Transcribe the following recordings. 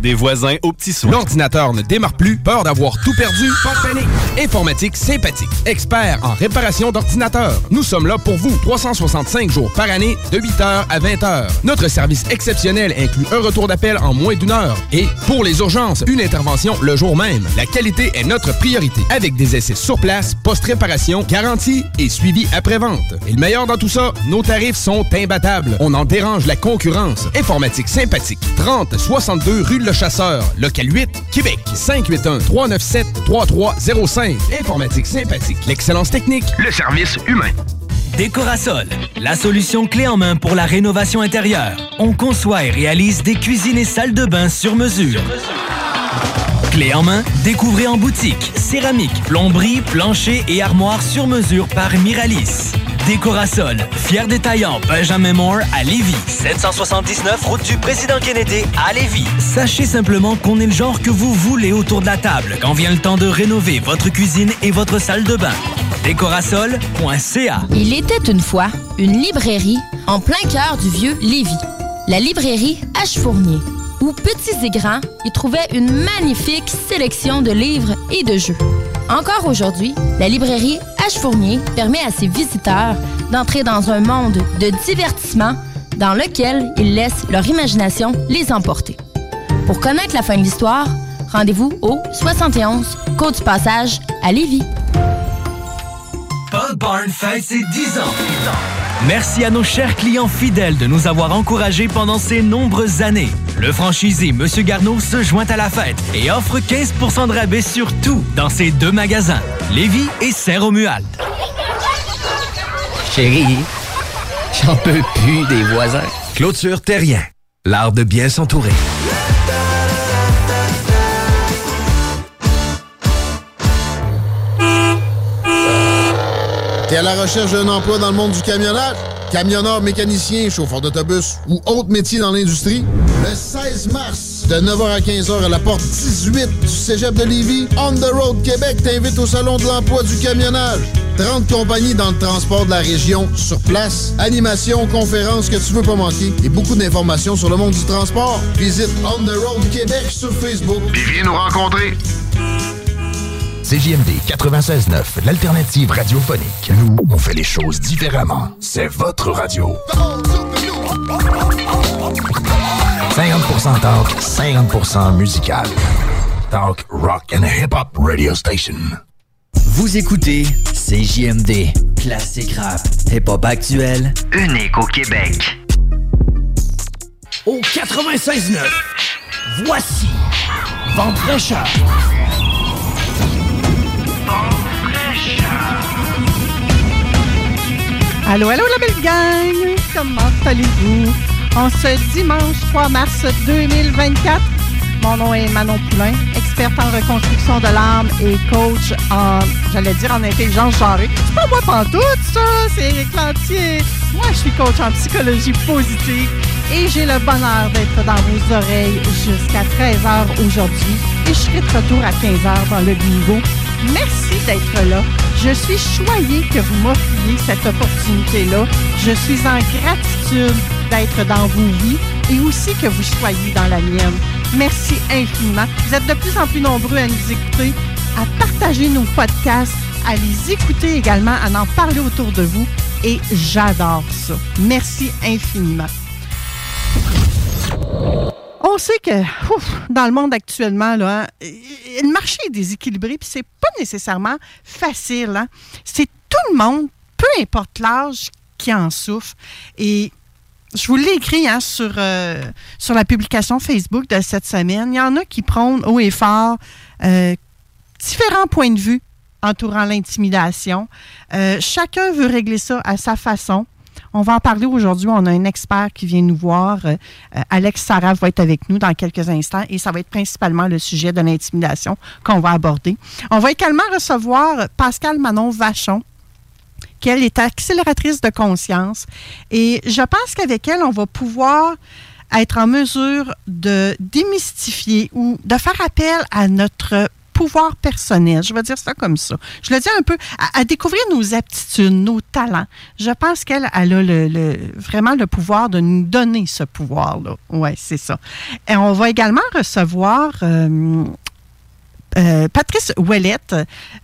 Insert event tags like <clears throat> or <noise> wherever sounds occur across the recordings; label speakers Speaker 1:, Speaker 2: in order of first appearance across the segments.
Speaker 1: Des voisins aux petits soins.
Speaker 2: L'ordinateur ne démarre plus, peur d'avoir tout perdu? Pas de panique! Informatique sympathique, expert en réparation d'ordinateurs. Nous sommes là pour vous 365 jours par année de 8h à 20h. Notre service exceptionnel inclut un retour d'appel en moins d'une heure et, pour les urgences, une intervention le jour même. La qualité est notre priorité avec des essais sur place, post-réparation, garantie et suivi après-vente. Et le meilleur dans tout ça, nos tarifs sont imbattables. On en dérange la concurrence. Informatique sympathique, 30 60 62 rue Le Chasseur, local 8, Québec. 581-397-3305. Informatique sympathique. L'excellence technique.
Speaker 3: Le service humain.
Speaker 4: Décorasol, la solution clé en main pour la rénovation intérieure. On conçoit et réalise des cuisines et salles de bain sur mesure. Clé en main, découvrez en boutique, céramique, plomberie, plancher et armoire sur mesure par Miralis. Décorasol, fier détaillant Benjamin Moore à Lévis. 779 route du Président Kennedy à Lévis. Sachez simplement qu'on est le genre que vous voulez autour de la table quand vient le temps de rénover votre cuisine et votre salle de bain. Décorasol.ca
Speaker 5: Il était une fois une librairie en plein cœur du vieux Lévis. La librairie H. Fournier, où petits et grands y trouvaient une magnifique sélection de livres et de jeux. Encore aujourd'hui, la librairie H. Fournier permet à ses visiteurs d'entrer dans un monde de divertissement dans lequel ils laissent leur imagination les emporter. Pour connaître la fin de l'histoire, rendez-vous au 71 Côte du Passage à Lévis.
Speaker 4: Barn fête ses 10 ans. Merci à nos chers clients fidèles de nous avoir encouragés pendant ces nombreuses années. Le franchisé Monsieur Garneau se joint à la fête et offre 15% de rabais sur tout dans ses deux magasins, Lévis et Saint-Romuald.
Speaker 6: Chérie, j'en peux plus des voisins.
Speaker 7: Clôture Terrien, l'art de bien s'entourer.
Speaker 8: T'es à la recherche d'un emploi dans le monde du camionnage? Camionneur, mécanicien, chauffeur d'autobus ou autre métier dans l'industrie? Le 16 mars, de 9h à 15h à la porte 18 du Cégep de Lévis, On the Road Québec t'invite au Salon de l'emploi du camionnage. 30 compagnies dans le transport de la région sur place, animation, conférences que tu veux pas manquer et beaucoup d'informations sur le monde du transport. Visite On the Road Québec sur Facebook.
Speaker 3: Puis viens nous rencontrer.
Speaker 7: CJMD 96.9, l'alternative radiophonique. Nous, on fait les choses différemment. C'est votre radio. 50% talk, 50% musical. Talk, rock and hip-hop radio station.
Speaker 6: Vous écoutez CJMD, classique rap, hip-hop actuel,
Speaker 9: Unique au Québec.
Speaker 10: Au 96.9, voici Vente fraîcheur.
Speaker 11: Allô, allô la belle gang! Comment allez-vous? En ce dimanche 3 mars 2024, mon nom est Manon Poulain, experte en reconstruction de l'âme et coach en, j'allais dire, en intelligence genrée. C'est pas moi pantoute, ça! C'est Eric Lantier! Moi, je suis coach en psychologie positive et j'ai le bonheur d'être dans vos oreilles jusqu'à 13h aujourd'hui et je serai de retour à 15h dans le bingo. Merci d'être là. Je suis choyée que vous m'offriez cette opportunité-là. Je suis en gratitude d'être dans vos vies et aussi que vous soyez dans la mienne. Merci infiniment. Vous êtes de plus en plus nombreux à nous écouter, à partager nos podcasts, à les écouter également, à en parler autour de vous et j'adore ça. Merci infiniment. On sait que dans le monde actuellement, le marché est déséquilibré, puis c'est pas nécessairement facile. Hein. C'est tout le monde, peu importe l'âge, qui en souffre. Et je vous l'ai écrit hein, sur, euh, sur la publication Facebook de cette semaine. Il y en a qui prônent haut et fort euh, différents points de vue entourant l'intimidation. Euh, chacun veut régler ça à sa façon. On va en parler aujourd'hui. On a un expert qui vient nous voir. Euh, Alex Sarah va être avec nous dans quelques instants et ça va être principalement le sujet de l'intimidation qu'on va aborder. On va également recevoir Pascal Manon Vachon qu'elle est accélératrice de conscience. Et je pense qu'avec elle, on va pouvoir être en mesure de démystifier ou de faire appel à notre pouvoir personnel. Je vais dire ça comme ça. Je le dis un peu, à, découvrir nos aptitudes, nos talents. Je pense qu'elle a vraiment le pouvoir de nous donner ce pouvoir-là. Oui, c'est ça. Et on va également recevoir euh, euh, Patrice Ouellette,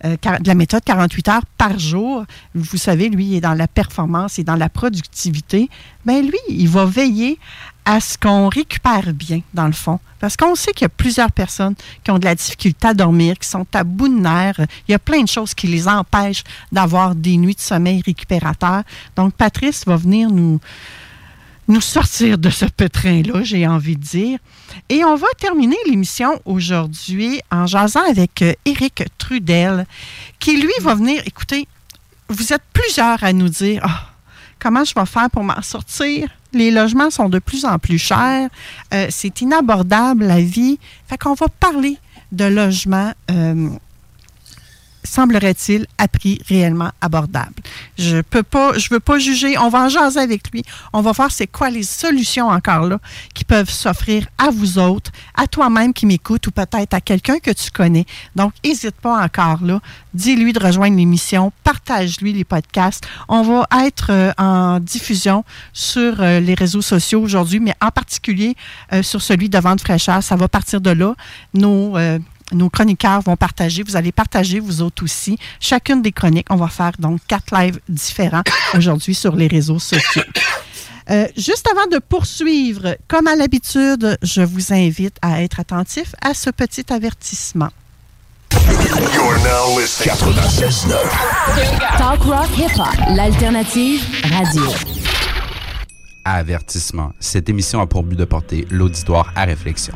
Speaker 11: euh, de la méthode 48 heures par jour, vous savez, lui, il est dans la performance et dans la productivité. Bien, lui, il va veiller à ce qu'on récupère bien, dans le fond. Parce qu'on sait qu'il y a plusieurs personnes qui ont de la difficulté à dormir, qui sont à bout de nerfs. Il y a plein de choses qui les empêchent d'avoir des nuits de sommeil récupérateurs. Donc, Patrice va venir nous, nous sortir de ce pétrin-là, j'ai envie de dire. Et on va terminer l'émission aujourd'hui en jasant avec euh, Éric Trudel, qui lui va venir, écoutez, vous êtes plusieurs à nous dire, ah, comment je vais faire pour m'en sortir? Les logements sont de plus en plus chers. Euh, c'est inabordable, la vie. Fait qu'on va parler de logement. Euh, semblerait-il, à prix réellement abordable. Je peux pas, je veux pas juger. On va en jaser avec lui. On va voir c'est quoi les solutions encore là qui peuvent s'offrir à vous autres, à toi-même qui m'écoute ou peut-être à quelqu'un que tu connais. Donc, n'hésite pas encore là. Dis-lui de rejoindre l'émission. Partage-lui les podcasts. On va être euh, en diffusion sur euh, les réseaux sociaux aujourd'hui, mais en particulier euh, sur celui de Vente fraîcheur. Ça va partir de là. Nos nos chroniqueurs vont partager. Vous allez partager, vous autres aussi, chacune des chroniques. On va faire donc quatre lives différents <coughs> aujourd'hui sur les réseaux sociaux. Euh, juste avant de poursuivre, comme à l'habitude, je vous invite à être attentif à ce petit avertissement.
Speaker 12: Talk rock hip hop, l'alternative radio.
Speaker 13: Avertissement. Cette émission a pour but de porter l'auditoire à réflexion.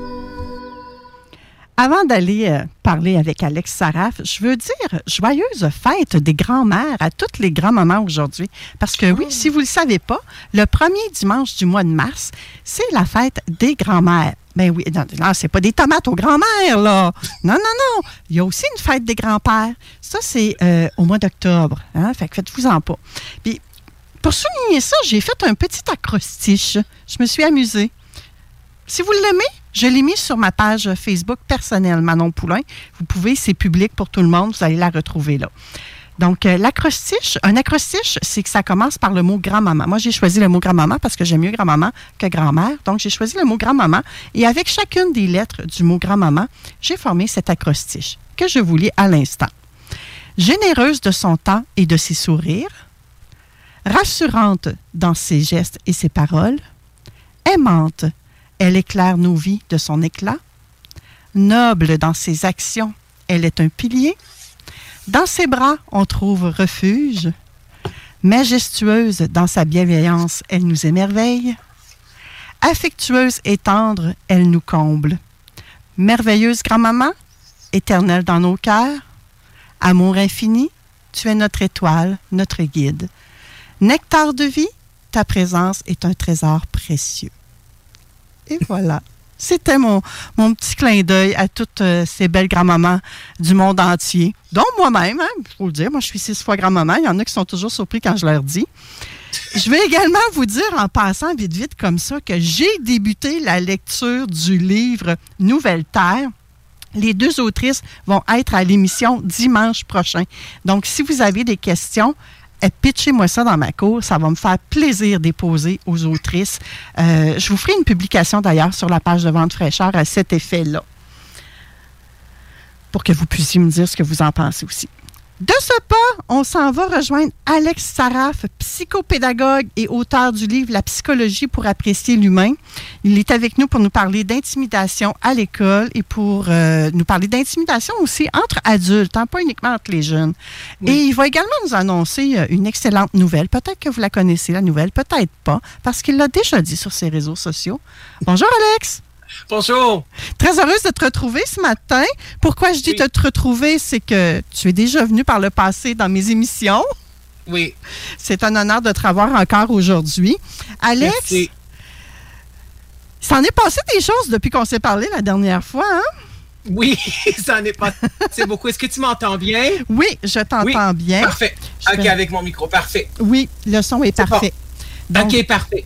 Speaker 11: Avant d'aller euh, parler avec Alex Saraf, je veux dire joyeuse fête des grands-mères à toutes les grands-mamans aujourd'hui. Parce que oui, si vous ne le savez pas, le premier dimanche du mois de mars, c'est la fête des grands-mères. Ben oui, non, non c'est pas des tomates aux grands-mères, là. Non, non, non. Il y a aussi une fête des grands-pères. Ça, c'est euh, au mois d'octobre. Hein? Fait faites-vous-en pas. Puis, pour souligner ça, j'ai fait un petit acrostiche. Je me suis amusée. Si vous l'aimez, je l'ai mis sur ma page Facebook personnelle, Manon Poulain. Vous pouvez, c'est public pour tout le monde, vous allez la retrouver là. Donc, euh, l'acrostiche, un acrostiche, c'est que ça commence par le mot grand-maman. Moi, j'ai choisi le mot grand-maman parce que j'aime mieux grand-maman que grand-mère. Donc, j'ai choisi le mot grand-maman. Et avec chacune des lettres du mot grand-maman, j'ai formé cet acrostiche que je vous lis à l'instant. Généreuse de son temps et de ses sourires, rassurante dans ses gestes et ses paroles, aimante elle éclaire nos vies de son éclat. Noble dans ses actions, elle est un pilier. Dans ses bras, on trouve refuge. Majestueuse dans sa bienveillance, elle nous émerveille. Affectueuse et tendre, elle nous comble. Merveilleuse grand-maman, éternelle dans nos cœurs. Amour infini, tu es notre étoile, notre guide. Nectar de vie, ta présence est un trésor précieux. Voilà. C'était mon, mon petit clin d'œil à toutes euh, ces belles grand-mamans du monde entier, dont moi-même, il hein, faut le dire. Moi, je suis six fois grand-maman. Il y en a qui sont toujours surpris quand je leur dis. Je vais également vous dire, en passant vite, vite comme ça, que j'ai débuté la lecture du livre Nouvelle Terre. Les deux autrices vont être à l'émission dimanche prochain. Donc, si vous avez des questions, pitchez-moi ça dans ma cour. Ça va me faire plaisir d'époser aux autrices. Euh, je vous ferai une publication d'ailleurs sur la page de Vente fraîcheur à cet effet-là. Pour que vous puissiez me dire ce que vous en pensez aussi. De ce pas, on s'en va rejoindre Alex Saraf, psychopédagogue et auteur du livre La psychologie pour apprécier l'humain. Il est avec nous pour nous parler d'intimidation à l'école et pour euh, nous parler d'intimidation aussi entre adultes, hein, pas uniquement entre les jeunes. Et il va également nous annoncer euh, une excellente nouvelle. Peut-être que vous la connaissez, la nouvelle, peut-être pas, parce qu'il l'a déjà dit sur ses réseaux sociaux. Bonjour Alex.
Speaker 14: Bonjour.
Speaker 11: Très heureuse de te retrouver ce matin. Pourquoi je dis de te retrouver, c'est que tu es déjà venu par le passé dans mes émissions.
Speaker 14: Oui.
Speaker 11: C'est un honneur de te revoir encore aujourd'hui. Alex,
Speaker 14: Merci.
Speaker 11: s'en est passé des choses depuis qu'on s'est parlé la dernière fois, hein?
Speaker 14: Oui, <laughs> ça en est pas. C'est beaucoup. Est-ce que tu m'entends bien?
Speaker 11: Oui, je t'entends bien.
Speaker 14: Parfait.
Speaker 11: Je
Speaker 14: OK,
Speaker 11: vais-
Speaker 14: avec mon micro. Parfait.
Speaker 11: Oui, le son est, parfait. Donc,
Speaker 14: OK, parfait.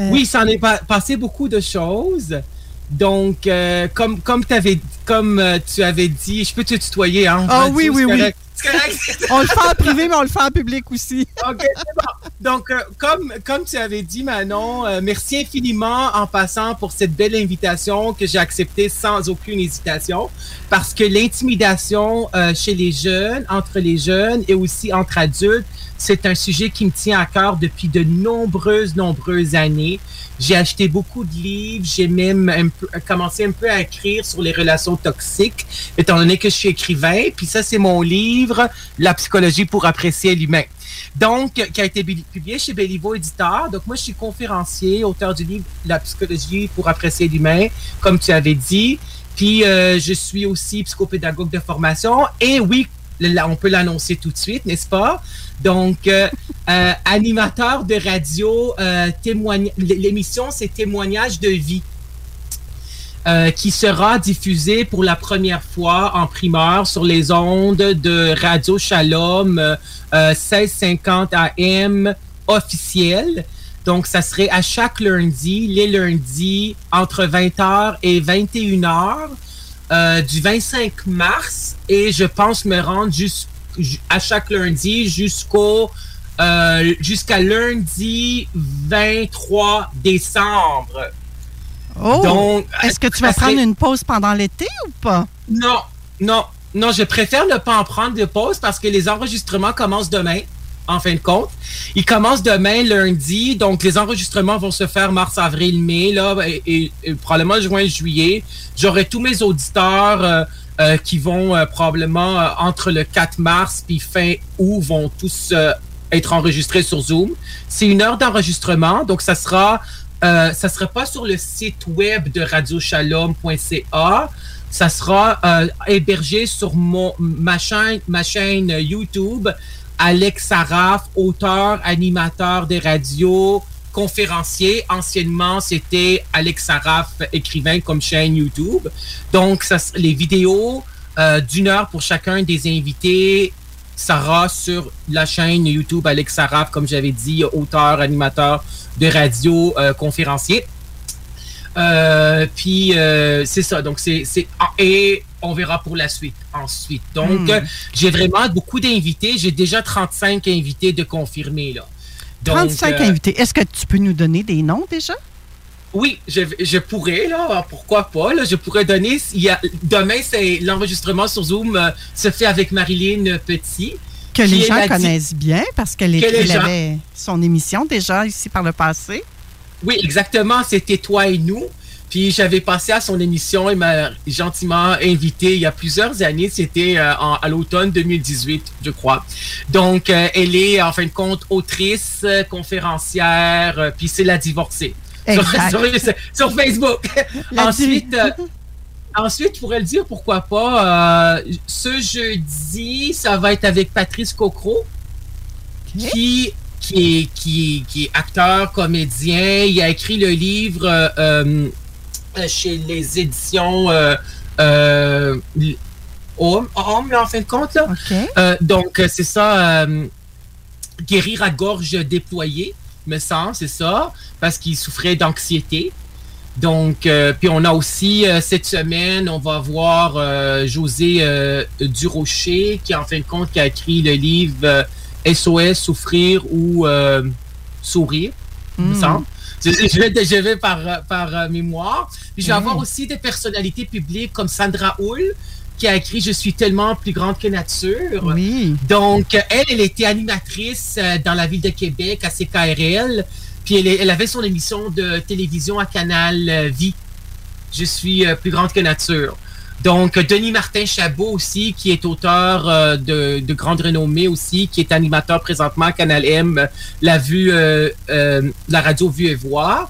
Speaker 11: Euh,
Speaker 14: Oui, ça en est pas- passé beaucoup de choses. Donc, euh, comme, comme, t'avais- comme euh, tu avais dit, je peux te tutoyer, hein?
Speaker 11: Ah
Speaker 14: Radio,
Speaker 11: oui, oui, oui. <laughs> on le fait en privé, mais on le fait en public aussi. <laughs>
Speaker 14: OK, c'est bon. Donc, euh, comme, comme tu avais dit, Manon, euh, merci infiniment en passant pour cette belle invitation que j'ai acceptée sans aucune hésitation. Parce que l'intimidation euh, chez les jeunes, entre les jeunes et aussi entre adultes, c'est un sujet qui me tient à cœur depuis de nombreuses, nombreuses années. J'ai acheté beaucoup de livres, j'ai même commencé un peu à écrire sur les relations toxiques, étant donné que je suis écrivain. Puis ça, c'est mon livre, La psychologie pour apprécier l'humain. Donc, qui a été publié chez Béliveau Éditeur. Donc, moi, je suis conférencier, auteur du livre La psychologie pour apprécier l'humain, comme tu avais dit. Puis, euh, je suis aussi psychopédagogue de formation. Et oui, on peut l'annoncer tout de suite, n'est-ce pas? Donc, euh, <laughs> euh, animateur de radio, euh, l'émission, c'est Témoignage de vie. qui sera diffusée pour la première fois en primeur sur les ondes de Radio Shalom euh, euh, 1650 AM officiel. Donc, ça serait à chaque lundi, les lundis, entre 20h et 21h euh, du 25 mars. Et je pense me rendre à chaque lundi jusqu'au euh, jusqu'à lundi 23 décembre.
Speaker 11: Oh!
Speaker 14: Donc,
Speaker 11: Est-ce que tu vas prendre une pause pendant l'été ou pas?
Speaker 14: Non, non, non, je préfère ne pas en prendre de pause parce que les enregistrements commencent demain, en fin de compte. Ils commencent demain, lundi, donc les enregistrements vont se faire mars, avril, mai, là, et, probablement juin, juillet. J'aurai tous mes auditeurs euh, euh, qui vont euh, probablement entre le 4 mars puis fin août vont tous être enregistrés sur Zoom. C'est une heure d'enregistrement, donc ça sera sera pas sur le site web de radioshalom.ca. Ça sera hébergé sur mon, ma, ma chaîne YouTube. Alex Saraf, auteur, animateur des radios, conférencier. Anciennement, c'était Alex Saraf, écrivain comme chaîne YouTube. Donc, les vidéos euh, d'une heure pour chacun des invités sera sur la chaîne YouTube Alex Saraf, comme j'avais dit, auteur, animateur de radio, euh, conférencier. Euh, puis c'est ça. Donc c'est c'est ah, et on verra pour la suite ensuite. Donc
Speaker 11: Hmm.
Speaker 14: j'ai vraiment beaucoup d'invités. J'ai déjà 35 invités de confirmés là. Donc,
Speaker 11: 35
Speaker 14: euh,
Speaker 11: invités. Est-ce que tu peux nous donner des noms déjà?
Speaker 14: oui, je, je pourrais, là, pourquoi pas, là, je pourrais donner, il y a, demain, c'est l'enregistrement sur Zoom euh, se fait avec Marilyn Petit.
Speaker 11: Que les gens connaissent bien parce qu'elle
Speaker 14: gens-
Speaker 11: avait son émission déjà ici par le passé.
Speaker 14: Oui, exactement, c'était toi et nous. Puis j'avais passé à son émission, il m'a gentiment invité il y a plusieurs années, c'était euh, à l'automne 2018, je crois. Donc, euh, elle est en fin de compte autrice, euh, conférencière, euh, puis c'est la divorcée. Sur, <laughs> sur- sur Facebook. <laughs> Ensuite, ensuite, je pourrais le dire, pourquoi pas, ce jeudi, ça va être avec Patrice Cocro, qui, qui, est, qui, est- qui est acteur, comédien. Il a écrit le livre euh, chez les éditions euh, euh, là, en fin de compte. Là. Euh, donc, euh, c'est ça, guérir à gorge déployée, me semble, c'est ça, parce qu'il souffrait d'anxiété. Donc, euh, puis on a aussi euh, cette semaine, on va voir euh, José Durocher, qui en fin de compte qui a écrit le livre SOS, souffrir ou sourire, me
Speaker 11: Mm.
Speaker 14: semble. Je, je vais, je vais par, par euh, mémoire. Puis je vais
Speaker 11: Mm.
Speaker 14: avoir aussi des personnalités publiques comme Sandra Hull, qui a écrit Je suis tellement plus grande que nature.
Speaker 11: Oui.
Speaker 14: Donc, elle, elle était animatrice euh, dans la ville de Québec à CKRL. Puis elle, elle avait son émission de télévision à Canal euh, Vie. Je suis plus grande que nature. Donc, Denis Martin Chabot aussi, qui est auteur euh, de, de grande renommée aussi, qui est animateur présentement à Canal M, euh, la vue, euh, euh, la radio Vue et Voir.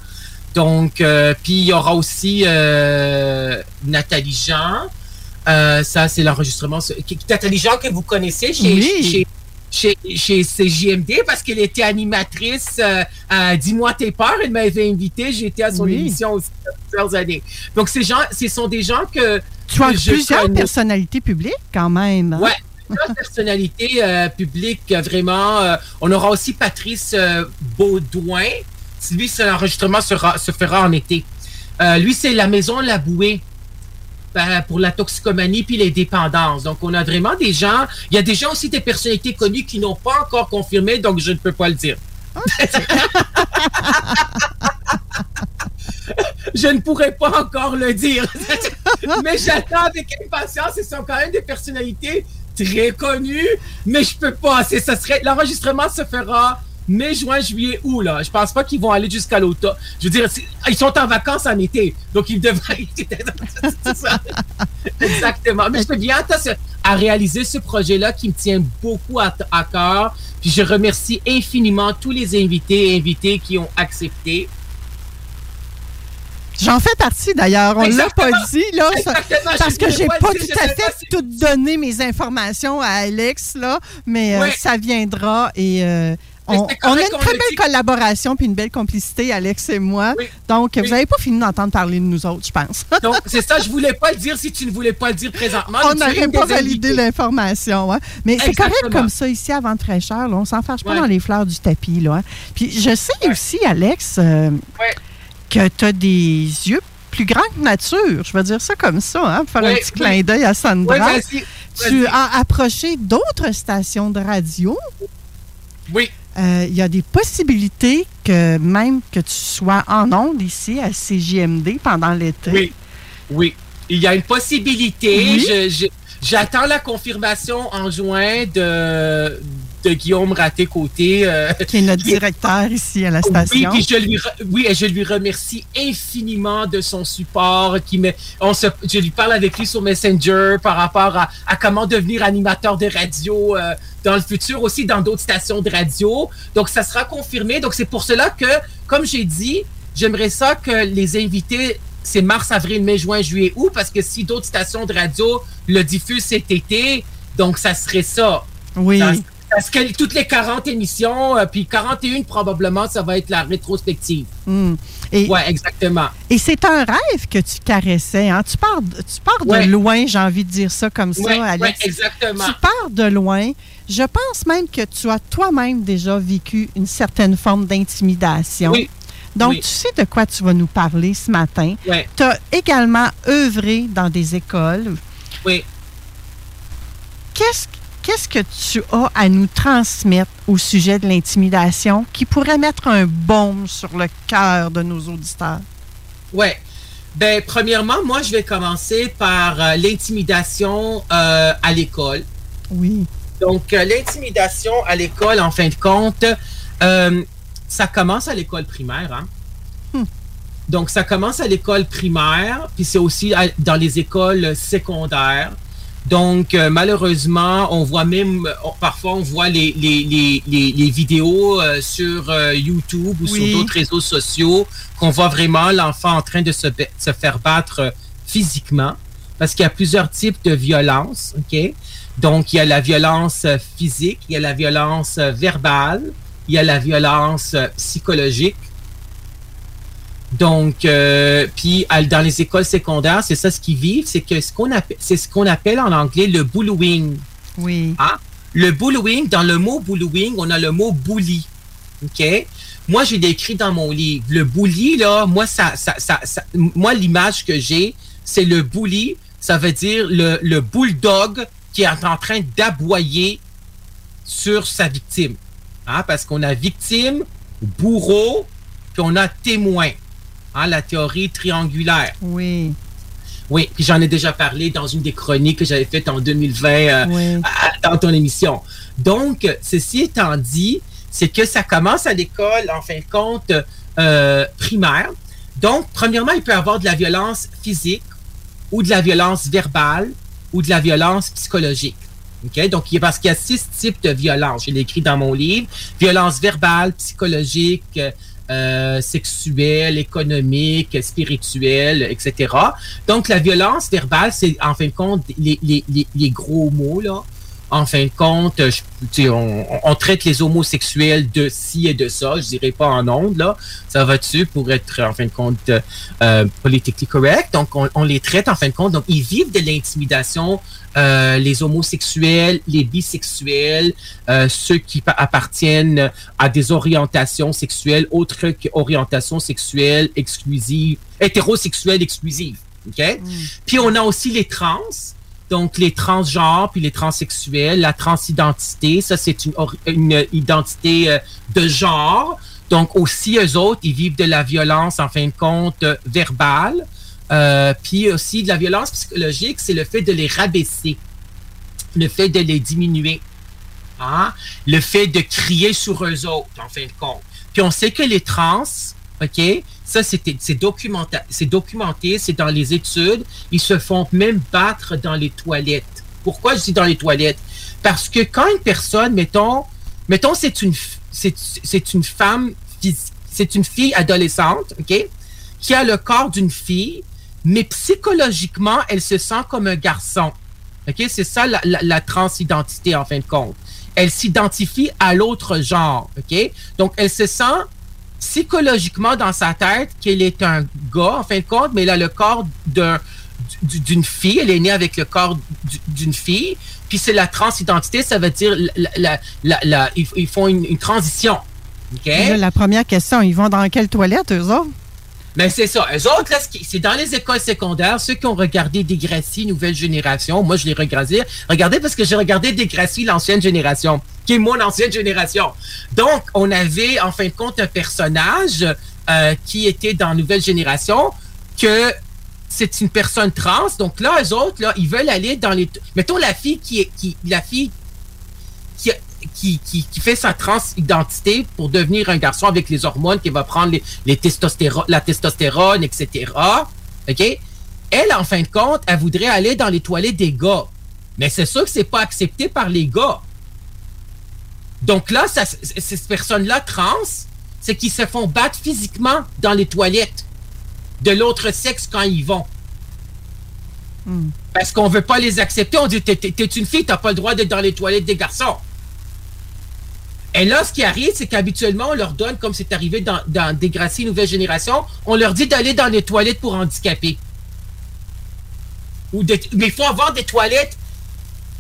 Speaker 14: Donc, puis il y aura aussi Nathalie Jean. Ça, c'est l'enregistrement. Nathalie Jean que vous connaissez chez,
Speaker 11: Oui.
Speaker 14: chez, chez, chez CJMD parce qu'elle était animatrice euh, à Dis-moi tes peurs. Elle m'avait invité. J'étais à son
Speaker 11: Oui.
Speaker 14: émission aussi il y a plusieurs années. Donc, ces gens, ce sont des gens que.
Speaker 11: Tu as plusieurs
Speaker 14: connais.
Speaker 11: personnalités publiques quand même. hein?
Speaker 14: Ouais, plusieurs <laughs> personnalités euh, publiques, euh, vraiment. euh, on aura aussi Patrice euh, Baudouin. Lui, c'est l'enregistrement sera- se fera en été. Euh, lui, c'est la maison La Bouée pour la toxicomanie puis les dépendances. Donc, on a vraiment des gens. Il y a des gens aussi, des personnalités connues qui n'ont pas encore confirmé, donc je ne peux pas le dire. <laughs> je ne pourrais pas encore le dire. <laughs> mais j'attends avec impatience. Ce sont quand même des personnalités très connues, mais je peux pas. Ça serait, l'enregistrement se fera mai, juin, juillet, août, là. Je pense pas qu'ils vont aller jusqu'à l'automne. Je veux dire, c'est- ils sont en vacances en été, donc ils devraient. <laughs> Ça. Exactement. Mais je peux bien à, réaliser ce projet-là qui me tient beaucoup à, à cœur. Puis je remercie infiniment tous les invités et invitées qui ont accepté.
Speaker 11: J'en fais partie d'ailleurs, on l'a
Speaker 14: Exactement.
Speaker 11: pas dit là, ça- parce que j'ai
Speaker 14: pas
Speaker 11: pas tout à fait tout donné mes informations à Alex là, mais euh, ça viendra et euh, on, a une très
Speaker 14: le
Speaker 11: belle collaboration puis une belle complicité Alex et moi. Donc vous n'avez pas fini d'entendre parler de nous autres, je pense. <laughs>
Speaker 14: Donc, c'est ça, je voulais pas le dire si tu ne voulais pas le dire présentement.
Speaker 11: on n'aurait
Speaker 14: une
Speaker 11: pas validé l'information. hein. Mais c'est correct comme ça ici avant de fraîcheur. Là. On s'en fâche pas
Speaker 14: Ouais.
Speaker 11: dans les fleurs du tapis. Là, hein. Puis je sais aussi, Alex, euh, que tu as des yeux plus grands que nature. Je vais dire ça comme ça, hein, pour faire un petit
Speaker 14: oui.
Speaker 11: clin d'œil à Sandra. Tu as approché d'autres stations de radio?
Speaker 14: Oui.
Speaker 11: Euh, Il y a des possibilités que même que tu sois en ondes ici à CJMD pendant l'été.
Speaker 14: Oui, oui. Il y a une possibilité.
Speaker 11: Oui.
Speaker 14: Je- je- J'attends la confirmation en juin de, de Guillaume Raté-Côté. euh,
Speaker 11: Qui est notre directeur ici à la station.
Speaker 14: Oui, je lui, re- oui, et je lui remercie infiniment de son support. Qui me, on se, je lui parle avec lui sur Messenger par rapport à, à comment devenir animateur de radio euh, dans le futur, aussi dans d'autres stations de radio. Donc, ça sera confirmé. Donc, c'est pour cela que, comme j'ai dit, j'aimerais ça que les invités, c'est mars, avril, mai, juin, juillet, août, parce que si d'autres stations de radio le diffusent cet été, donc ça serait ça.
Speaker 11: Oui.
Speaker 14: Ça- parce que toutes les 40 émissions, euh, puis 41 probablement, ça va être la rétrospective.
Speaker 11: Hmm. Et,
Speaker 14: Ouais, exactement.
Speaker 11: et c'est un rêve que tu caressais. Hein? Tu pars, de- tu pars
Speaker 14: Ouais.
Speaker 11: de loin, j'ai envie de dire ça comme ça, Alex.
Speaker 14: ouais, exactement.
Speaker 11: Tu pars de loin. Je pense même que tu as toi-même déjà vécu une certaine forme d'intimidation.
Speaker 14: Oui.
Speaker 11: Donc,
Speaker 14: Oui.
Speaker 11: tu sais de quoi tu vas nous parler ce matin. Tu as également œuvré dans des écoles.
Speaker 14: Oui.
Speaker 11: Qu'est-ce qu'est-ce que tu as à nous transmettre au sujet de l'intimidation qui pourrait mettre un baume sur le cœur de nos auditeurs?
Speaker 14: Ouais. Ben, premièrement, moi, je vais commencer par euh, l'intimidation euh, à l'école.
Speaker 11: Oui.
Speaker 14: Donc, euh, l'intimidation à l'école, en fin de compte, ça commence à l'école primaire. Hein?
Speaker 11: Hmm.
Speaker 14: Donc, ça commence à l'école primaire, puis c'est aussi à- dans les écoles secondaires. Donc, euh, malheureusement, on voit même, on- parfois, on voit les, les, les, les, les vidéos euh, sur euh, YouTube ou
Speaker 11: Oui.
Speaker 14: sur d'autres réseaux sociaux qu'on voit vraiment l'enfant en train de se, se faire battre physiquement. Parce qu'il y a plusieurs types de violence, OK? Donc, il y a la violence physique, il y a la violence verbale, il y a la violence psychologique. Donc, euh, puis dans les écoles secondaires, c'est ça ce qu'ils vivent, c'est que ce qu'on appelle, c'est ce qu'on appelle en anglais le bullying.
Speaker 11: Oui.
Speaker 14: Hein? Le bullying, dans le mot bullying, on a le mot bully. OK? Moi, j'ai décrit dans mon livre. Le bully, là, moi, ça, ça, ça, ça- moi, l'image que j'ai, c'est le bully, ça veut dire le, le bulldog qui est en train d'aboyer sur sa victime. Hein, parce qu'on a victime, bourreau, puis on a témoin. Hein, la théorie triangulaire.
Speaker 11: Oui.
Speaker 14: Oui, puis j'en ai déjà parlé dans une des chroniques que j'avais faites en 2020 euh, à- dans ton émission. Donc, ceci étant dit, c'est que ça commence à l'école, en fin de compte, euh, primaire. Donc, premièrement, il peut y avoir de la violence physique ou de la violence verbale ou de la violence psychologique. OK? Donc, il parce qu'il y a six types de violence. Je l'ai écrit dans mon livre. Violence verbale, psychologique, euh, sexuelle, économique, spirituelle, etc. Donc, la violence verbale, c'est en fin de compte les, les, gros mots, là. En fin de compte, je- on, on- traite les homosexuels de ci et de ça, je dirais pas en ondes, là. Ça va dessus pour être, en fin de compte, euh, politically correct? Donc, on, on les traite, en fin de compte. Donc, ils vivent de l'intimidation, euh, les homosexuels, les bisexuels, euh, ceux qui pa- appartiennent à des orientations sexuelles autres qu'orientations sexuelles exclusives, hétérosexuelles exclusives. OK? Puis on a aussi les trans, donc les transgenres, puis les transsexuels, la transidentité, ça c'est une, identité euh, de genre. Donc aussi, eux autres, ils vivent de la violence, en fin de compte, euh, verbale. Euh, puis aussi de la violence psychologique, c'est le fait de les rabaisser, le fait de les diminuer, hein? le fait de crier sur eux autres, en fin de compte. Puis on sait que les trans, OK, ça c'est documenté, c'est dans les études, ils se font même battre dans les toilettes. Pourquoi je dis dans les toilettes? Parce que quand une personne, mettons, mettons c'est une, c'est une femme, c'est une fille adolescente, OK, qui a le corps d'une fille, mais psychologiquement, elle se sent comme un garçon. OK? C'est ça la, la, la transidentité en fin de compte. Elle s'identifie à l'autre genre. OK? Donc, elle se sent psychologiquement dans sa tête qu'elle est un gars en fin de compte, mais elle a le corps d'un du- d'une fille, elle est née avec le corps du- d'une fille, puis c'est la transidentité, ça veut dire la, la, la, ils, font une, transition. OK?
Speaker 11: Et là, la première question, ils vont dans quelle toilette, eux autres?
Speaker 14: Mais c'est ça. Eux autres, là, c'est dans les écoles secondaires, ceux qui ont regardé Degrassi, Nouvelle Génération. Moi, je l'ai regardé. Regardez parce que j'ai regardé Degrassi, l'ancienne génération, qui est mon ancienne génération. Donc, on avait, en fin de compte, un personnage euh, qui était dans Nouvelle Génération, que c'est une personne trans. Donc là, eux autres, là, ils veulent aller dans les... Mettons la fille qui est... Qui, la fille qui, qui, fait sa transidentité pour devenir un garçon avec les hormones, qui va prendre les, les la testostérone, etc. OK? Elle, en fin de compte, elle voudrait aller dans les toilettes des gars. Mais c'est sûr que c'est pas accepté par les gars. Donc là, ça, ces personnes-là trans, c'est qu'ils se font battre physiquement dans les toilettes de l'autre sexe quand ils vont. Parce qu'on veut pas les accepter. On dit, t'es une fille, t'as pas le droit d'être dans les toilettes des garçons. Et là, ce qui arrive, c'est qu'habituellement, on leur donne, comme c'est arrivé dans, dans Degrassi Nouvelle Génération, on leur dit d'aller dans les toilettes pour handicapés. Ou de- mais il faut avoir des toilettes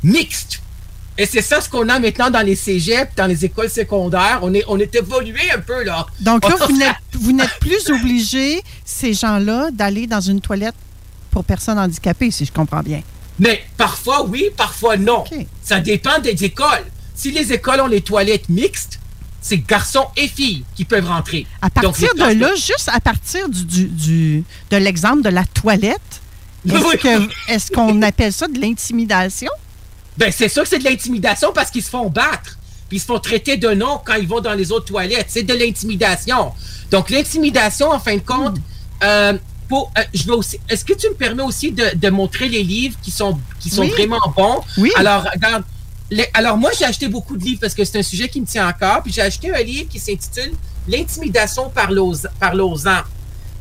Speaker 14: mixtes. Et c'est ça ce qu'on a maintenant dans les cégeps, dans les écoles secondaires. On est, on est évolué un peu, là.
Speaker 11: Donc là, vous n'êtes, plus <laughs> obligés, ces gens-là, d'aller dans une toilette pour personnes handicapées, si je comprends bien.
Speaker 14: Mais parfois oui, parfois non. Ça dépend des écoles. Si les écoles ont les toilettes mixtes, c'est garçons et filles qui peuvent rentrer.
Speaker 11: À partir de là, juste à partir du, du- du- de l'exemple de la toilette, est-ce, qu'on appelle ça de l'intimidation?
Speaker 14: Ben, c'est sûr que c'est de l'intimidation parce qu'ils se font battre. Puis ils se font traiter de nom quand ils vont dans les autres toilettes. C'est de l'intimidation. Donc, l'intimidation, en fin de compte, euh, pour, euh, je veux aussi. Est-ce que tu me permets aussi de, de montrer les livres qui sont, qui sont
Speaker 11: Oui.
Speaker 14: vraiment bons?
Speaker 11: Oui.
Speaker 14: Alors, regarde. Alors, moi, j'ai acheté beaucoup de livres parce que c'est un sujet qui me tient cœur. Puis j'ai acheté un livre qui s'intitule L'intimidation par l'os- par l'osant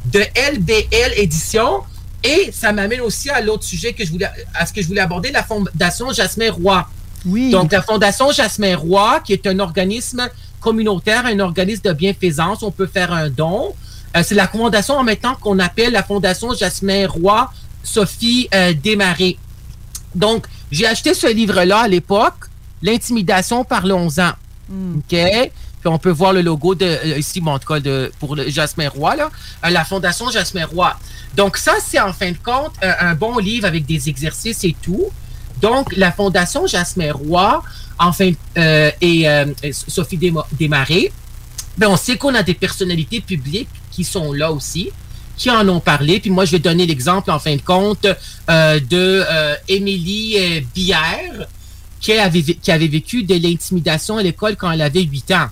Speaker 14: de LBL Édition. Et ça m'amène aussi à l'autre sujet que je voulais, à ce que je voulais aborder, la Fondation Jasmin Roy.
Speaker 11: Oui.
Speaker 14: Donc, la Fondation Jasmin Roy, qui est un organisme communautaire, un organisme de bienfaisance, on peut faire un don. Euh, c'est la fondation en même temps qu'on appelle la Fondation Jasmin Roy Sophie euh, Desmarais. Donc, j'ai acheté ce livre-là à l'époque, L'intimidation par 11 ans. OK? Puis on peut voir le logo de, euh, ici, bon, en tout cas, de, pour le Jasmin Roy, là, euh, la Fondation Jasmin Roy. Donc, ça, c'est en fin de compte un, un bon livre avec des exercices et tout. Donc, la Fondation Jasmin Roy enfin, euh, et euh, Sophie Desma- Desmarais, ben, on sait qu'on a des personnalités publiques qui sont là aussi, qui en ont parlé. Puis moi, je vais donner l'exemple, en fin de compte, euh, de euh, Émilie euh, Bière, qui avait, qui avait vécu de l'intimidation à l'école quand elle avait 8 ans.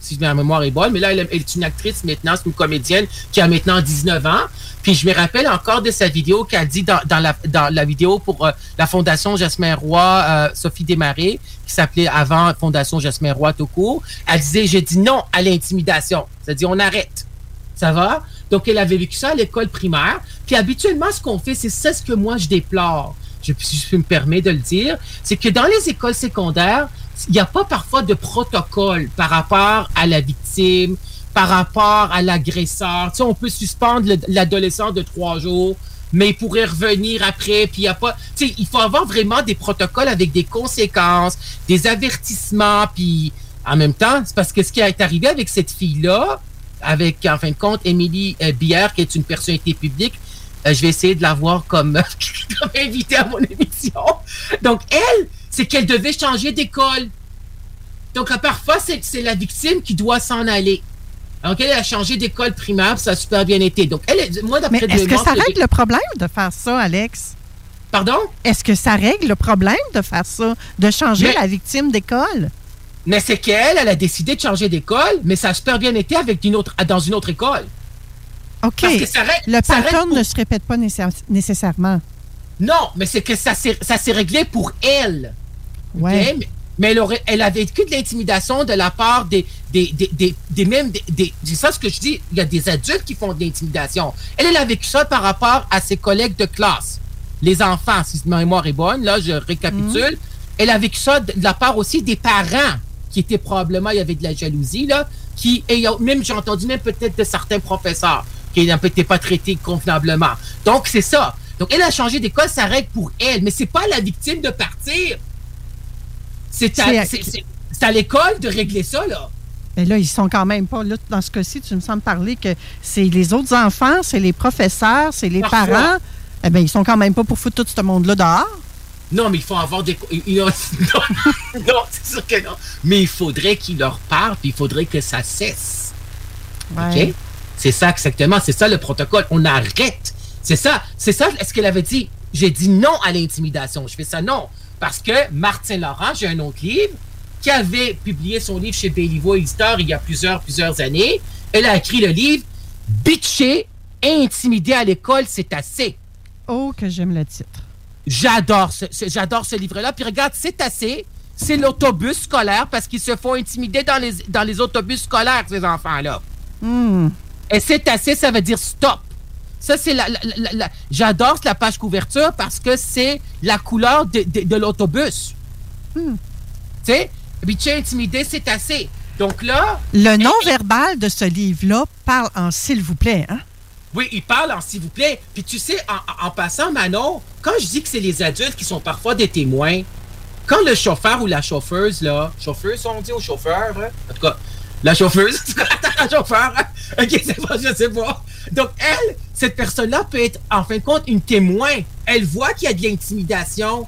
Speaker 14: Si ma mémoire est bonne. Mais là, elle, est une actrice maintenant, c'est une comédienne qui a maintenant 19 ans. Puis je me rappelle encore de sa vidéo qu'elle dit dans, dans la, dans la vidéo pour euh, la Fondation Jasmin Roy, euh, Sophie Desmarais, qui s'appelait avant Fondation Jasmin Roy tout. Elle disait, j'ai dit non à l'intimidation. C'est-à-dire, on arrête. Ça va? Donc, elle avait vécu ça à l'école primaire. Puis habituellement, ce qu'on fait, c'est ça ce que moi, je déplore. Je, me permets de le dire, c'est que dans les écoles secondaires, il n'y a pas parfois de protocole par rapport à la victime, par rapport à l'agresseur. Tu sais, on peut suspendre le- l'adolescent de trois jours, mais il pourrait revenir après, puis il y a pas... Tu sais, il faut avoir vraiment des protocoles avec des conséquences, des avertissements, puis en même temps, c'est parce que ce qui est arrivé avec cette fille-là, avec, en fin de compte, Émilie euh, Bière, qui est une personnalité publique, euh, je vais essayer de la voir comme, <laughs> comme invitée à mon émission. Donc, elle, c'est qu'elle devait changer d'école. Donc, parfois, c'est c'est la victime qui doit s'en aller. Donc, elle a changé d'école primaire, ça a super bien été. Donc, elle, est- moi, d'après
Speaker 11: est-ce que ça règle le problème de faire ça, Alex?
Speaker 14: Pardon?
Speaker 11: Est-ce que ça règle le problème de faire ça, de changer
Speaker 14: Mais-
Speaker 11: la victime d'école?
Speaker 14: Mais c'est qu'elle, elle a décidé de changer d'école, mais ça a super bien été avec une autre, dans une autre école.
Speaker 11: OK.
Speaker 14: Parce que ça règle-
Speaker 11: le
Speaker 14: ça
Speaker 11: pattern
Speaker 14: pour-
Speaker 11: ne se répète pas nécessaire- nécessairement.
Speaker 14: Non, mais c'est que ça s'est réglé pour elle.
Speaker 11: Ouais.
Speaker 14: Mais, mais elle, aurait, elle a vécu de l'intimidation de la part des, des, des, des, des mêmes. Des, des- c'est ça ce que je dis. Il y a des adultes qui font de l'intimidation. Elle, elle a vécu ça par rapport à ses collègues de classe. Les enfants, si ma mémoire est bonne, là, je récapitule. Elle a vécu ça de la part aussi des parents qui étaient probablement, il y avait de la jalousie, là, qui, et a même, j'ai entendu même peut-être de certains professeurs qui n'étaient pas traités convenablement. Donc, c'est ça. Donc, elle a changé d'école, ça règle pour elle, mais c'est pas la victime de partir. C'est à, l'école de régler ça, là.
Speaker 11: Mais là, ils sont quand même pas. Là, dans ce cas-ci, tu me sembles parler que c'est les autres enfants, c'est les professeurs, c'est les
Speaker 14: Parfois.
Speaker 11: parents. Eh bien, ils sont quand même pas pour foutre tout ce monde-là dehors.
Speaker 14: Non, mais il faut avoir des. <laughs> Non, non, c'est sûr que non. Mais il faudrait qu'il leur parle, puis il faudrait que ça cesse.
Speaker 11: Ouais.
Speaker 14: OK? C'est ça exactement, c'est ça le protocole. On arrête. C'est ça, c'est ça ce qu'elle avait dit. J'ai dit non à l'intimidation? Je fais ça non. Parce que Martin Laurent, j'ai un autre livre, qui avait publié son livre chez Béliveau Éditeur il y a plusieurs, plusieurs années. Elle a écrit le livre Bitcher, intimider à l'école, c'est assez.
Speaker 11: Oh, que j'aime le titre.
Speaker 14: J'adore ce, ce- j'adore ce livre-là. Puis regarde, c'est assez. C'est l'autobus scolaire parce qu'ils se font intimider dans les, dans les autobus scolaires, ces enfants-là.
Speaker 11: Hmm.
Speaker 14: Et c'est assez, ça veut dire stop. Ça, c'est la, la- la- la- j'adore la page couverture parce que c'est la couleur de, de- de l'autobus.
Speaker 11: Hmm.
Speaker 14: Tu sais? Puis tu es intimidé, c'est assez. Donc là,
Speaker 11: Le non-verbal de ce livre-là parle en s'il vous plaît. Hein?
Speaker 14: Oui, il parle en s'il vous plaît. Puis tu sais, en, passant, Manon, quand je dis que c'est les adultes qui sont parfois des témoins, quand le chauffeur ou la chauffeuse, là, chauffeuse, on dit au chauffeur, hein? en tout cas, la chauffeuse, <laughs> la chauffeur, hein? ok, c'est pas, je sais pas. Donc, elle, cette personne-là peut être, en fin de compte, une témoin. Elle voit qu'il y a de l'intimidation,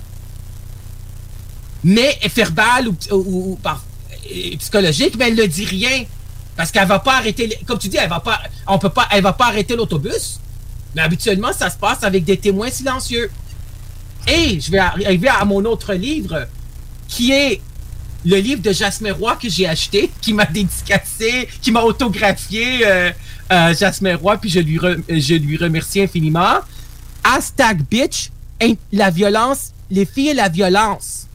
Speaker 14: mais verbale ou, ou- ou psychologique, mais elle ne dit rien. Parce qu'elle va pas arrêter, les- comme tu dis, elle va pas, on peut pas, elle va pas arrêter l'autobus. Mais habituellement, ça se passe avec des témoins silencieux. Et je vais arri- arriver à mon autre livre, qui est le livre de Jasmin Roy que j'ai acheté, qui m'a dédicacé, qui m'a autographié euh, euh, Jasmin Roy, puis je lui, re- je lui remercie infiniment. Hashtag bitch, la violence, les filles et la violence.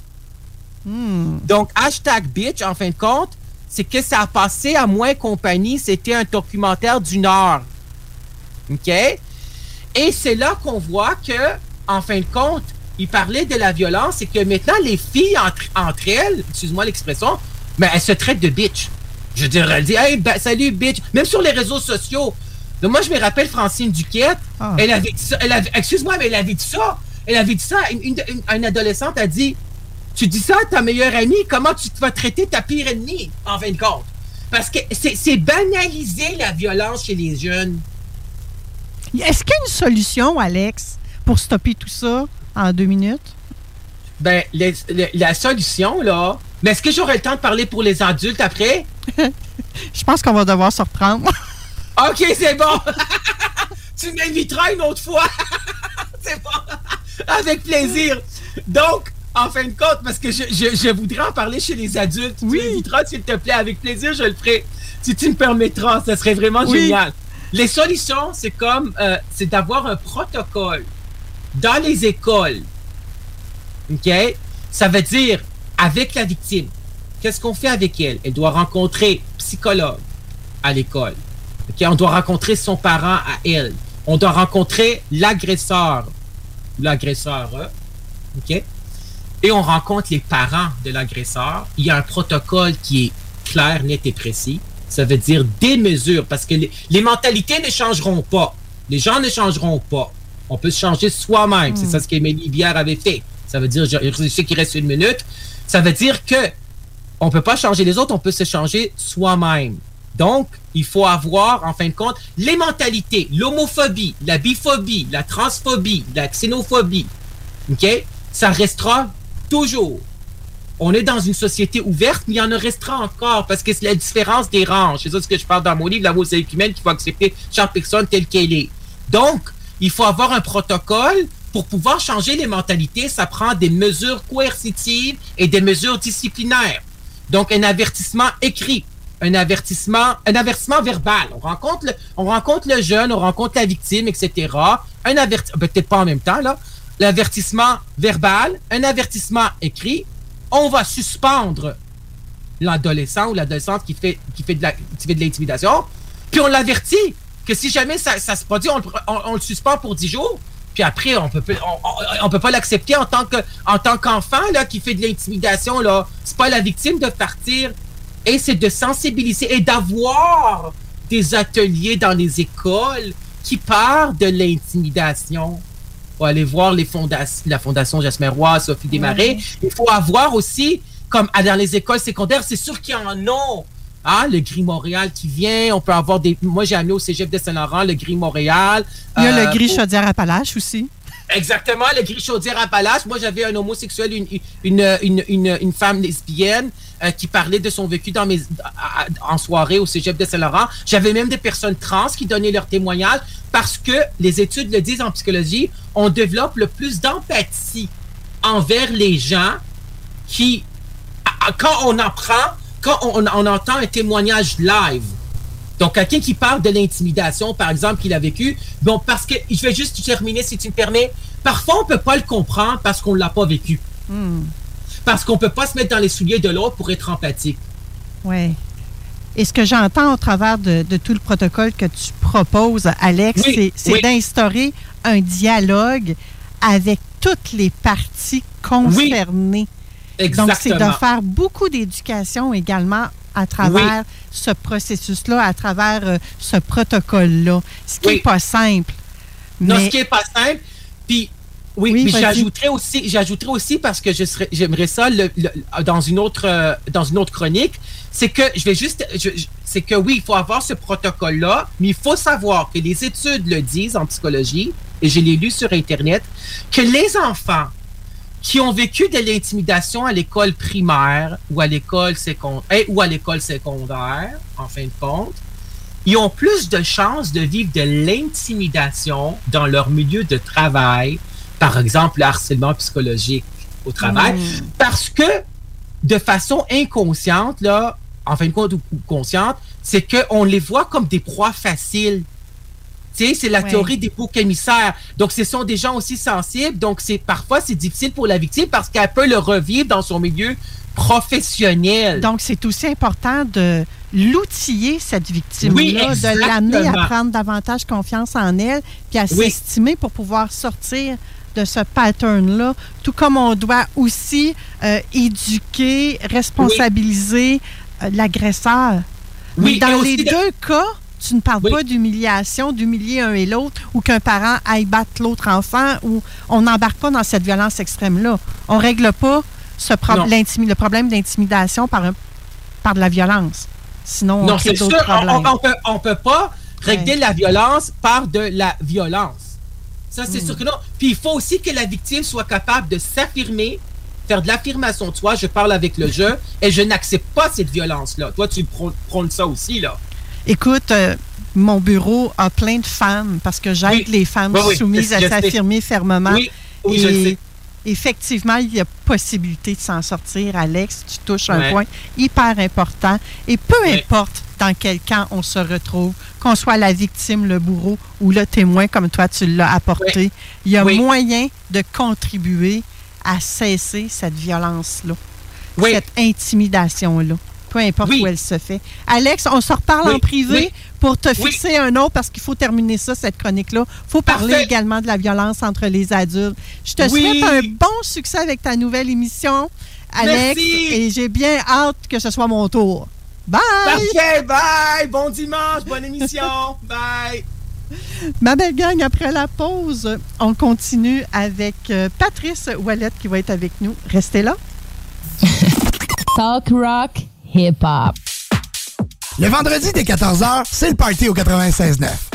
Speaker 14: Donc, hashtag bitch, en fin de compte, c'est que ça a passé à moins compagnie. C'était un documentaire d'une heure. OK? Et c'est là qu'on voit que, en fin de compte, il parlait de la violence et que maintenant, les filles entre, entre elles, excuse-moi l'expression, mais elles se traitent de bitch. Je veux dire, elle dit, hey, ben, salut, bitch. Même sur les réseaux sociaux. Donc, moi, je me rappelle Francine Duquette.
Speaker 11: Ah.
Speaker 14: Elle avait dit ça. Elle avait, excuse-moi, mais elle avait dit ça. Elle avait dit ça. Une, une- une- une adolescente a dit, tu dis ça à ta meilleure amie, comment tu te vas traiter ta pire ennemie, en fin de compte? Parce que c'est banaliser la violence chez les jeunes.
Speaker 11: Est-ce qu'il y a une solution, Alex, pour stopper tout ça en deux minutes?
Speaker 14: Ben, les- les- la solution, là, Mais est-ce que j'aurai le temps de parler pour les adultes après? <laughs>
Speaker 11: Je pense qu'on va devoir se reprendre. <laughs>
Speaker 14: OK, c'est bon. <laughs> tu m'inviteras une autre fois. c'est bon. Avec plaisir. Donc, en fin de compte, parce que je, je- je voudrais en parler chez les adultes, tu m'inviteras, s'il te plaît, avec plaisir, je le ferai. Si tu me permettras, ça serait vraiment
Speaker 11: Oui.
Speaker 14: génial. Les solutions, c'est comme, euh, c'est d'avoir un protocole dans les écoles. OK? Ça veut dire, avec la victime, qu'est-ce qu'on fait avec elle? Elle doit rencontrer psychologue à l'école. OK? On doit rencontrer son parent à elle. On doit rencontrer l'agresseur ou l'agresseur. OK? Et on rencontre les parents de l'agresseur. Il y a un protocole qui est clair, net et précis. Ça veut dire des mesures parce que les, les mentalités ne changeront pas. Les gens ne changeront pas. On peut se changer soi-même. C'est ça ce qu'Émilie Bière avait fait. Ça veut dire, je, je sais qu'il reste une minute. Ça veut dire que on peut pas changer les autres, on peut se changer soi-même. Donc, il faut avoir, en fin de compte, les mentalités, l'homophobie, la biphobie, la transphobie, la xénophobie. OK? Ça restera toujours. On est dans une société ouverte, mais il y en restera encore parce que c'est la différence des ranges. C'est ça ce que je parle dans mon livre, La mosaïque humaine, qu'il faut accepter chaque personne telle qu'elle est. Donc, il faut avoir un protocole pour pouvoir changer les mentalités. Ça prend des mesures coercitives et des mesures disciplinaires. Donc, un avertissement écrit, un avertissement, un avertissement verbal. On rencontre le, on rencontre le jeune, on rencontre la victime, etc. Un avertissement, peut-être pas en même temps, là. L'avertissement verbal, un avertissement écrit. On va suspendre l'adolescent ou l'adolescente qui fait, qui fait de l'intimidation. Puis on l'avertit que si jamais ça, se produit, on, le suspend pour 10 jours. Puis après, on peut, on peut pas l'accepter en tant que, en tant qu'enfant là qui fait de l'intimidation là. C'est pas la victime de partir. Et c'est de sensibiliser et d'avoir des ateliers dans les écoles qui parlent de l'intimidation. Faut aller voir les fondations, la fondation Jasmin Roy, Sophie Desmarais. Il faut avoir aussi, comme à- dans les écoles secondaires, c'est sûr qu'il y en a. Ah, le Gris Montréal qui vient. On peut avoir des. Moi, j'ai amené au cégep de Saint-Laurent le Gris Montréal.
Speaker 11: Il y a
Speaker 14: Euh,
Speaker 11: le gris
Speaker 14: au-
Speaker 11: Chaudière-Appalaches aussi.
Speaker 14: Exactement, le gris chaudière à Palace. Moi, j'avais un homosexuel, une, une, une, une, une femme lesbienne euh, qui parlait de son vécu dans mes, à- en soirée au cégep de Saint-Laurent. J'avais même des personnes trans qui donnaient leur témoignage parce que les études le disent en psychologie, on développe le plus d'empathie envers les gens qui, quand on apprend, quand on, on entend un témoignage live, donc, quelqu'un qui parle de l'intimidation, par exemple, qu'il a vécu, bon, parce que, je vais juste terminer, si tu me permets, parfois, on peut pas le comprendre parce qu'on l'a pas vécu. Parce qu'on peut pas se mettre dans les souliers de l'autre pour être empathique.
Speaker 11: Oui. Et ce que j'entends au travers de, de tout le protocole que tu proposes, Alex,
Speaker 14: Oui,
Speaker 11: c'est-
Speaker 14: oui.
Speaker 11: d'instaurer un dialogue avec toutes les parties concernées. Donc, c'est de
Speaker 14: Exactement.
Speaker 11: faire beaucoup d'éducation également à travers ce processus-là, à travers euh, ce protocole-là. Ce qui n'est
Speaker 14: Oui.
Speaker 11: pas simple.
Speaker 14: Non,
Speaker 11: mais-
Speaker 14: ce qui est pas simple. Puis, oui,
Speaker 11: Oui,
Speaker 14: j'ajouterais aussi, j'ajouterais aussi parce que je serais, j'aimerais ça le- le- dans une autre, euh, dans une autre chronique, c'est que je vais juste, c'est que oui, il faut avoir ce protocole-là, mais il faut savoir que les études le disent en psychologie, et je l'ai lu sur Internet, que les enfants qui ont vécu de l'intimidation à l'école primaire ou à l'école secondaire ou à l'école secondaire, en fin de compte, ils ont plus de chances de vivre de l'intimidation dans leur milieu de travail, par exemple le harcèlement psychologique au travail,
Speaker 11: Mm.
Speaker 14: parce que de façon inconsciente, là, en fin de compte ou consciente, c'est qu'on les voit comme des proies faciles. C'est la
Speaker 11: Ouais.
Speaker 14: théorie des boucs émissaires. Donc, ce sont des gens aussi sensibles. Donc, c'est parfois, c'est difficile pour la victime parce qu'elle peut le revivre dans son milieu professionnel.
Speaker 11: Donc, c'est aussi important de l'outiller, cette victime-là,
Speaker 14: Oui,
Speaker 11: de l'amener à prendre davantage confiance en elle, puis à
Speaker 14: Oui.
Speaker 11: s'estimer pour pouvoir sortir de ce pattern-là, tout comme on doit aussi euh, éduquer, responsabiliser euh, l'agresseur.
Speaker 14: Oui,
Speaker 11: Mais dans les
Speaker 14: de-
Speaker 11: deux cas, tu ne parles pas d'humiliation, d'humilier un et l'autre, ou qu'un parent aille battre l'autre enfant, ou on n'embarque pas dans cette violence extrême-là. On règle pas ce pro- le problème d'intimidation par, un- par de la violence. Sinon, on
Speaker 14: Non,
Speaker 11: crée d'autres
Speaker 14: on,
Speaker 11: problèmes.
Speaker 14: on, on peut, on peut pas régler la violence par de la violence. Ça, c'est
Speaker 11: Mm.
Speaker 14: sûr que non. Puis il faut aussi que la victime soit capable de s'affirmer faire de l'affirmation soi, je parle avec le jeu et je n'accepte pas cette violence-là. Toi, tu prônes ça aussi, là.
Speaker 11: Écoute, euh, mon bureau a plein de femmes parce que j'aide les femmes soumises à s'affirmer fermement.
Speaker 14: Oui, oui je sais.
Speaker 11: Effectivement, il y a possibilité de s'en sortir, Alex. Tu touches un point hyper important. Et peu importe dans quel camp on se retrouve, qu'on soit la victime, le bourreau ou le témoin, comme toi tu l'as apporté, il y a moyen de contribuer à cesser cette violence-là, cette intimidation-là peu importe où elle se fait. Alex, on se reparle en privé pour te fixer un autre parce qu'il faut terminer ça, cette chronique-là. Il faut parler également de la violence entre les adultes. Je te souhaite un bon succès avec ta nouvelle émission, Alex. Et j'ai bien hâte que ce soit mon tour. Bye!
Speaker 14: Parfait, bye! Bon dimanche, bonne émission. <laughs> bye!
Speaker 11: Ma belle gang, après la pause, on continue avec euh, Patrice Wallet qui va être avec nous. Restez là. <laughs>
Speaker 12: Talk rock
Speaker 15: Le vendredi dès 14h, c'est le party au 96.9.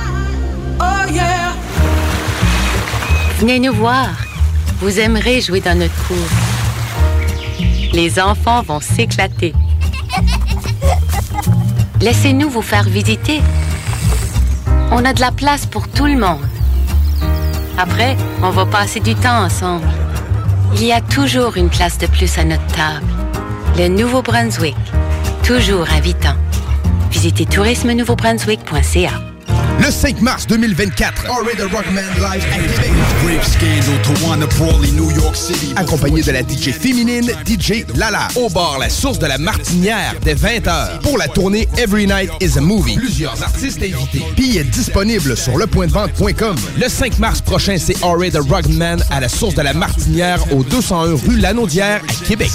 Speaker 16: Venez nous voir. Vous aimerez jouer dans notre cour. Les enfants vont s'éclater. <laughs> Laissez-nous vous faire visiter. On a de la place pour tout le monde. Après, on va passer du temps ensemble. Il y a toujours une place de plus à notre table. Le Nouveau-Brunswick, toujours invitant. Visitez tourisme-nouveau-brunswick.ca.
Speaker 2: Le 5 mars 2024, accompagné de la DJ féminine DJ Lala, au bar La Source de la Martinière dès 20h pour la tournée Every Night is a Movie. Plusieurs artistes invités. Billets disponibles sur lepointdevente.com. Le 5 mars prochain, c'est Ray the Rugman à la Source de la Martinière au 201 rue Lanaudière à Québec.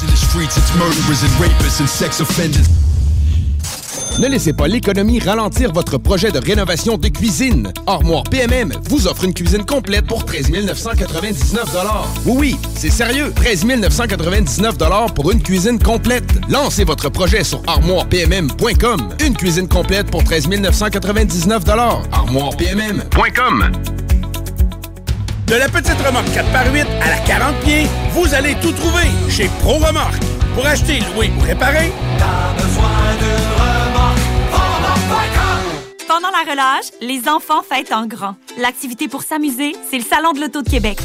Speaker 2: Ne laissez pas l'économie ralentir votre projet de rénovation de cuisine. Armoire PMM vous offre une cuisine complète pour 13 999 Oui, oui, c'est sérieux. 13 999 pour une cuisine complète. Lancez votre projet sur armoirepmm.com. Une cuisine complète pour 13 999 armoirepmm.com.
Speaker 17: De la petite remorque 4x8 à la 40 pieds, vous allez tout trouver chez Pro Remorque. Pour acheter, louer ou réparer, t'as besoin de
Speaker 18: pendant la relâche, les enfants fêtent en grand. L'activité pour s'amuser, c'est le Salon de l'Auto de Québec.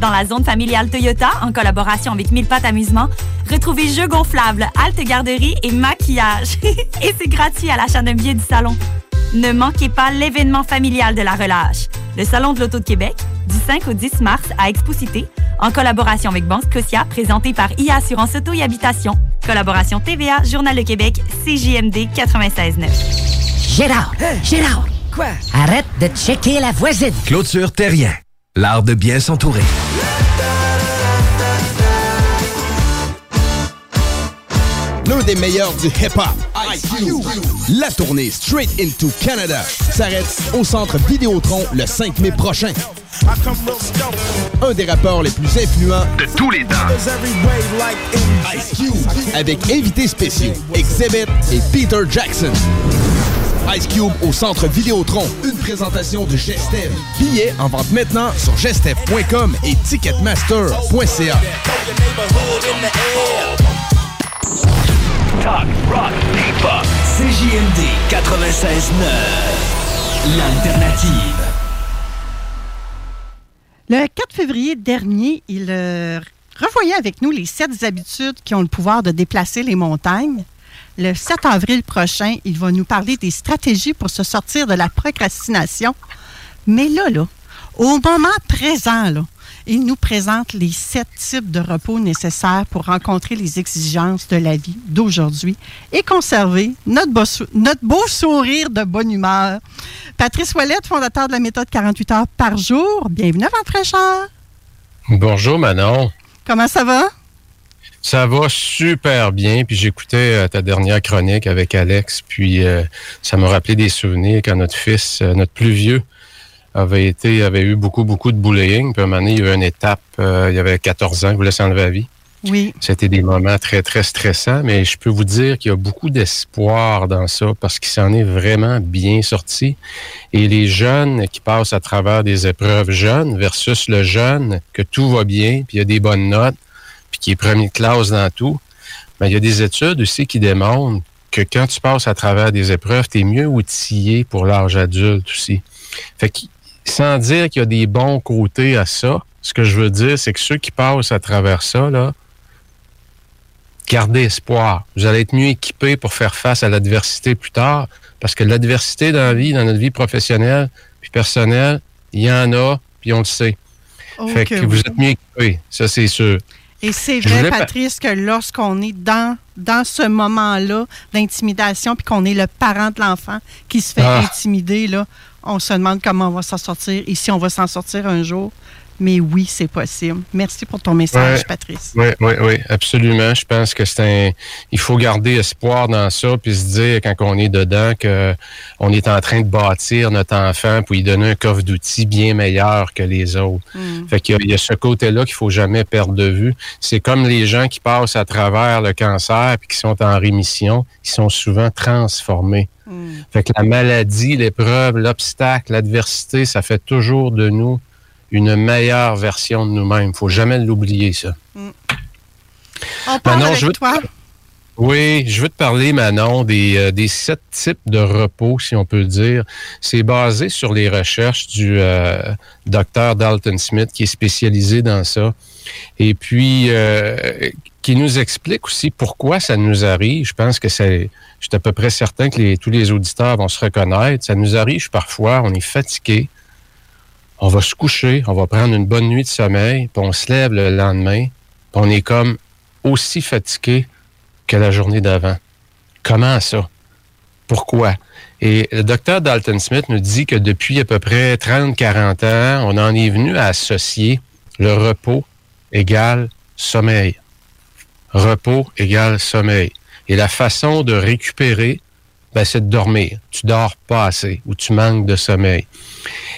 Speaker 18: Dans la zone familiale Toyota, en collaboration avec Mille Pattes Amusement, retrouvez jeux gonflables, halte garderie et maquillage. <laughs> et c'est gratuit à l'achat d'un billet du salon. Ne manquez pas l'événement familial de la relâche. Le Salon de l'Auto de Québec, du 5 au 10 mars à Exposité, en collaboration avec Banque Scotia, présenté par IA Assurance Auto et Habitation. Collaboration TVA, Journal de Québec, CJMD 96.9.
Speaker 19: Gérard! Gérard!
Speaker 20: Quoi?
Speaker 19: Arrête de checker la voisine!
Speaker 20: Clôture Terrien. L'art de bien s'entourer.
Speaker 2: L'un des meilleurs du hip-hop, Ice Cube. La tournée Straight Into Canada s'arrête au centre Vidéotron le 5 mai prochain. Un des rappeurs les plus influents
Speaker 3: de tous les temps.
Speaker 2: Ice Cube. Avec invités spéciaux, Exhibit et Peter Jackson. Ice Cube au centre Vidéotron. Une présentation de Gestev. Billets en vente maintenant sur gestev.com et ticketmaster.ca.
Speaker 4: Talk, rock, hip-hop. CJMD 96.9. L'alternative.
Speaker 11: Le 4 février dernier, il euh, revoyait avec nous les sept habitudes qui ont le pouvoir de déplacer les montagnes. Le 7 avril prochain, il va nous parler des stratégies pour se sortir de la procrastination. Mais là, là, au moment présent, là, il nous présente les sept types de repos nécessaires pour rencontrer les exigences de la vie d'aujourd'hui et conserver notre beau, notre beau sourire de bonne humeur. Patrice Ouellette, fondateur de la méthode 48 heures par jour. Bienvenue à Votre Fraîcheur.
Speaker 21: Bonjour Manon.
Speaker 11: Comment ça va?
Speaker 22: Ça va super bien. Puis j'écoutais euh, ta dernière chronique avec Alex. Puis euh, ça m'a rappelé des souvenirs quand notre fils, euh, notre plus vieux, avait été, avait eu beaucoup, beaucoup de bullying. Puis à un moment donné, il y a eu une étape, euh, il y avait 14 ans, il voulait s'enlever la vie.
Speaker 11: Oui.
Speaker 22: C'était des moments très, très stressants, mais je peux vous dire qu'il y a beaucoup d'espoir dans ça parce qu'il s'en est vraiment bien sorti. Et les jeunes qui passent à travers des épreuves jeunes versus le jeune que tout va bien, puis il y a des bonnes notes, puis qui est premier de classe dans tout, ben, il y a des études aussi qui démontrent que quand tu passes à travers des épreuves, tu es mieux outillé pour l'âge adulte aussi. Fait que, sans dire qu'il y a des bons côtés à ça, ce que je veux dire, c'est que ceux qui passent à travers ça, là, gardez espoir. Vous allez être mieux équipé pour faire face à l'adversité plus tard, parce que l'adversité dans la vie, dans notre vie professionnelle puis personnelle, il y en a, puis on le sait.
Speaker 11: Oh
Speaker 22: fait
Speaker 11: que
Speaker 22: vous êtes mieux équipé, ça c'est sûr.
Speaker 11: Et c'est vrai, Patrice, que lorsqu'on est dans, dans ce moment-là d'intimidation, puis qu'on est le parent de l'enfant qui se fait
Speaker 22: Ah.
Speaker 11: intimider, là, on se demande comment on va s'en sortir et si on va s'en sortir un jour. Mais oui, c'est possible. Merci pour ton message,
Speaker 22: Ouais.
Speaker 11: Patrice.
Speaker 22: Oui, oui, oui, absolument. Je pense que c'est un. Il faut garder espoir dans ça, puis se dire quand on est dedans que on est en train de bâtir notre enfant, puis lui donner un coffre d'outils bien meilleur que les autres. Fait qu'il y a, il y a ce côté-là qu'il faut jamais perdre de vue. C'est comme les gens qui passent à travers le cancer puis qui sont en rémission, ils sont souvent transformés. Fait que la maladie, l'épreuve, l'obstacle, l'adversité, ça fait toujours de nous une meilleure version de nous-mêmes. faut jamais l'oublier, ça.
Speaker 11: On parle
Speaker 22: Manon,
Speaker 11: avec
Speaker 22: je veux te
Speaker 11: toi.
Speaker 22: Oui, je veux te parler, Manon, des, euh, des sept types de repos, si on peut le dire. C'est basé sur les recherches du euh, docteur Dalton Smith, qui est spécialisé dans ça. Et puis, euh, qui nous explique aussi pourquoi ça nous arrive. Je pense que c'est, je suis à peu près certain que les- tous les auditeurs vont se reconnaître. Ça nous arrive parfois, on est fatigué, on va se coucher, on va prendre une bonne nuit de sommeil, puis on se lève le lendemain, puis on est comme aussi fatigué que la journée d'avant. Comment ça? Pourquoi? Et le docteur Dalton Smith nous dit que depuis à peu près 30-40 ans, on en est venu à associer le repos égale sommeil. Repos égale sommeil. Et la façon de récupérer, ben, c'est de dormir. Tu dors pas assez ou tu manques de sommeil.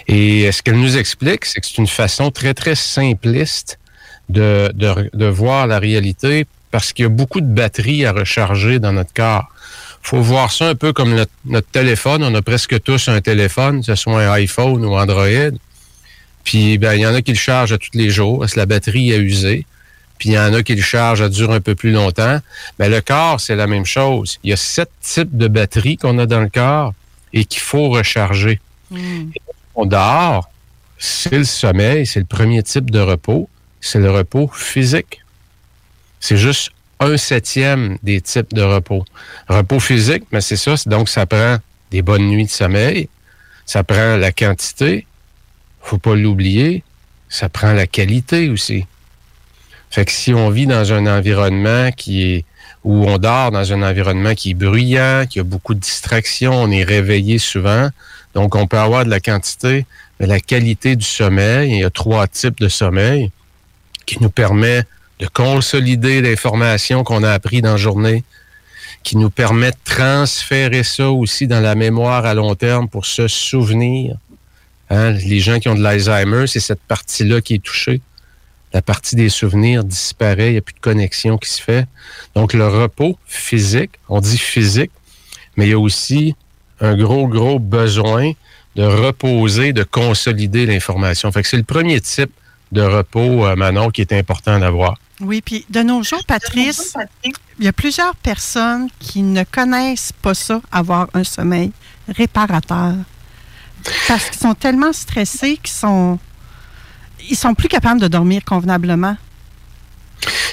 Speaker 22: Et ce qu'elle nous explique, c'est que c'est une façon très, très simpliste de, de, de voir la réalité parce qu'il y a beaucoup de batteries à recharger dans notre corps. faut voir ça un peu comme notre, notre téléphone. On a presque tous un téléphone, que ce soit un iPhone ou Android. Puis, ben, il y en a qui le chargent à tous les jours parce que la batterie est usée. Puis, il y en a qui le chargent à durer un peu plus longtemps. Mais le corps, c'est la même chose. Il y a sept types de batteries qu'on a dans le corps et qu'il faut recharger. Et on dort, c'est le sommeil, c'est le premier type de repos, c'est le repos physique. C'est juste un septième des types de repos. Repos physique, mais c'est ça, donc ça prend des bonnes nuits de sommeil, ça prend la quantité, faut pas l'oublier, ça prend la qualité aussi. Fait que si on vit dans un environnement qui est où on dort dans un environnement qui est bruyant, qui a beaucoup de distractions, on est réveillé souvent, donc on peut avoir de la quantité, mais la qualité du sommeil, il y a trois types de sommeil qui nous permet de consolider l'information qu'on a appris dans la journée, qui nous permet de transférer ça aussi dans la mémoire à long terme pour se souvenir. Hein, les gens qui ont de l'Alzheimer, c'est cette partie-là qui est touchée. La partie des souvenirs disparaît, il n'y a plus de connexion qui se fait. Donc le repos physique, on dit physique, mais il y a aussi un gros, gros besoin de reposer, de consolider l'information. Fait que c'est le premier type de repos, euh, Manon, qui est important d'avoir.
Speaker 11: Oui, puis de nos jours, Patrice, il y a plusieurs personnes qui ne connaissent pas ça, avoir un sommeil réparateur. Parce qu'ils sont tellement stressés qu'ils sont, ils sont plus capables de dormir convenablement.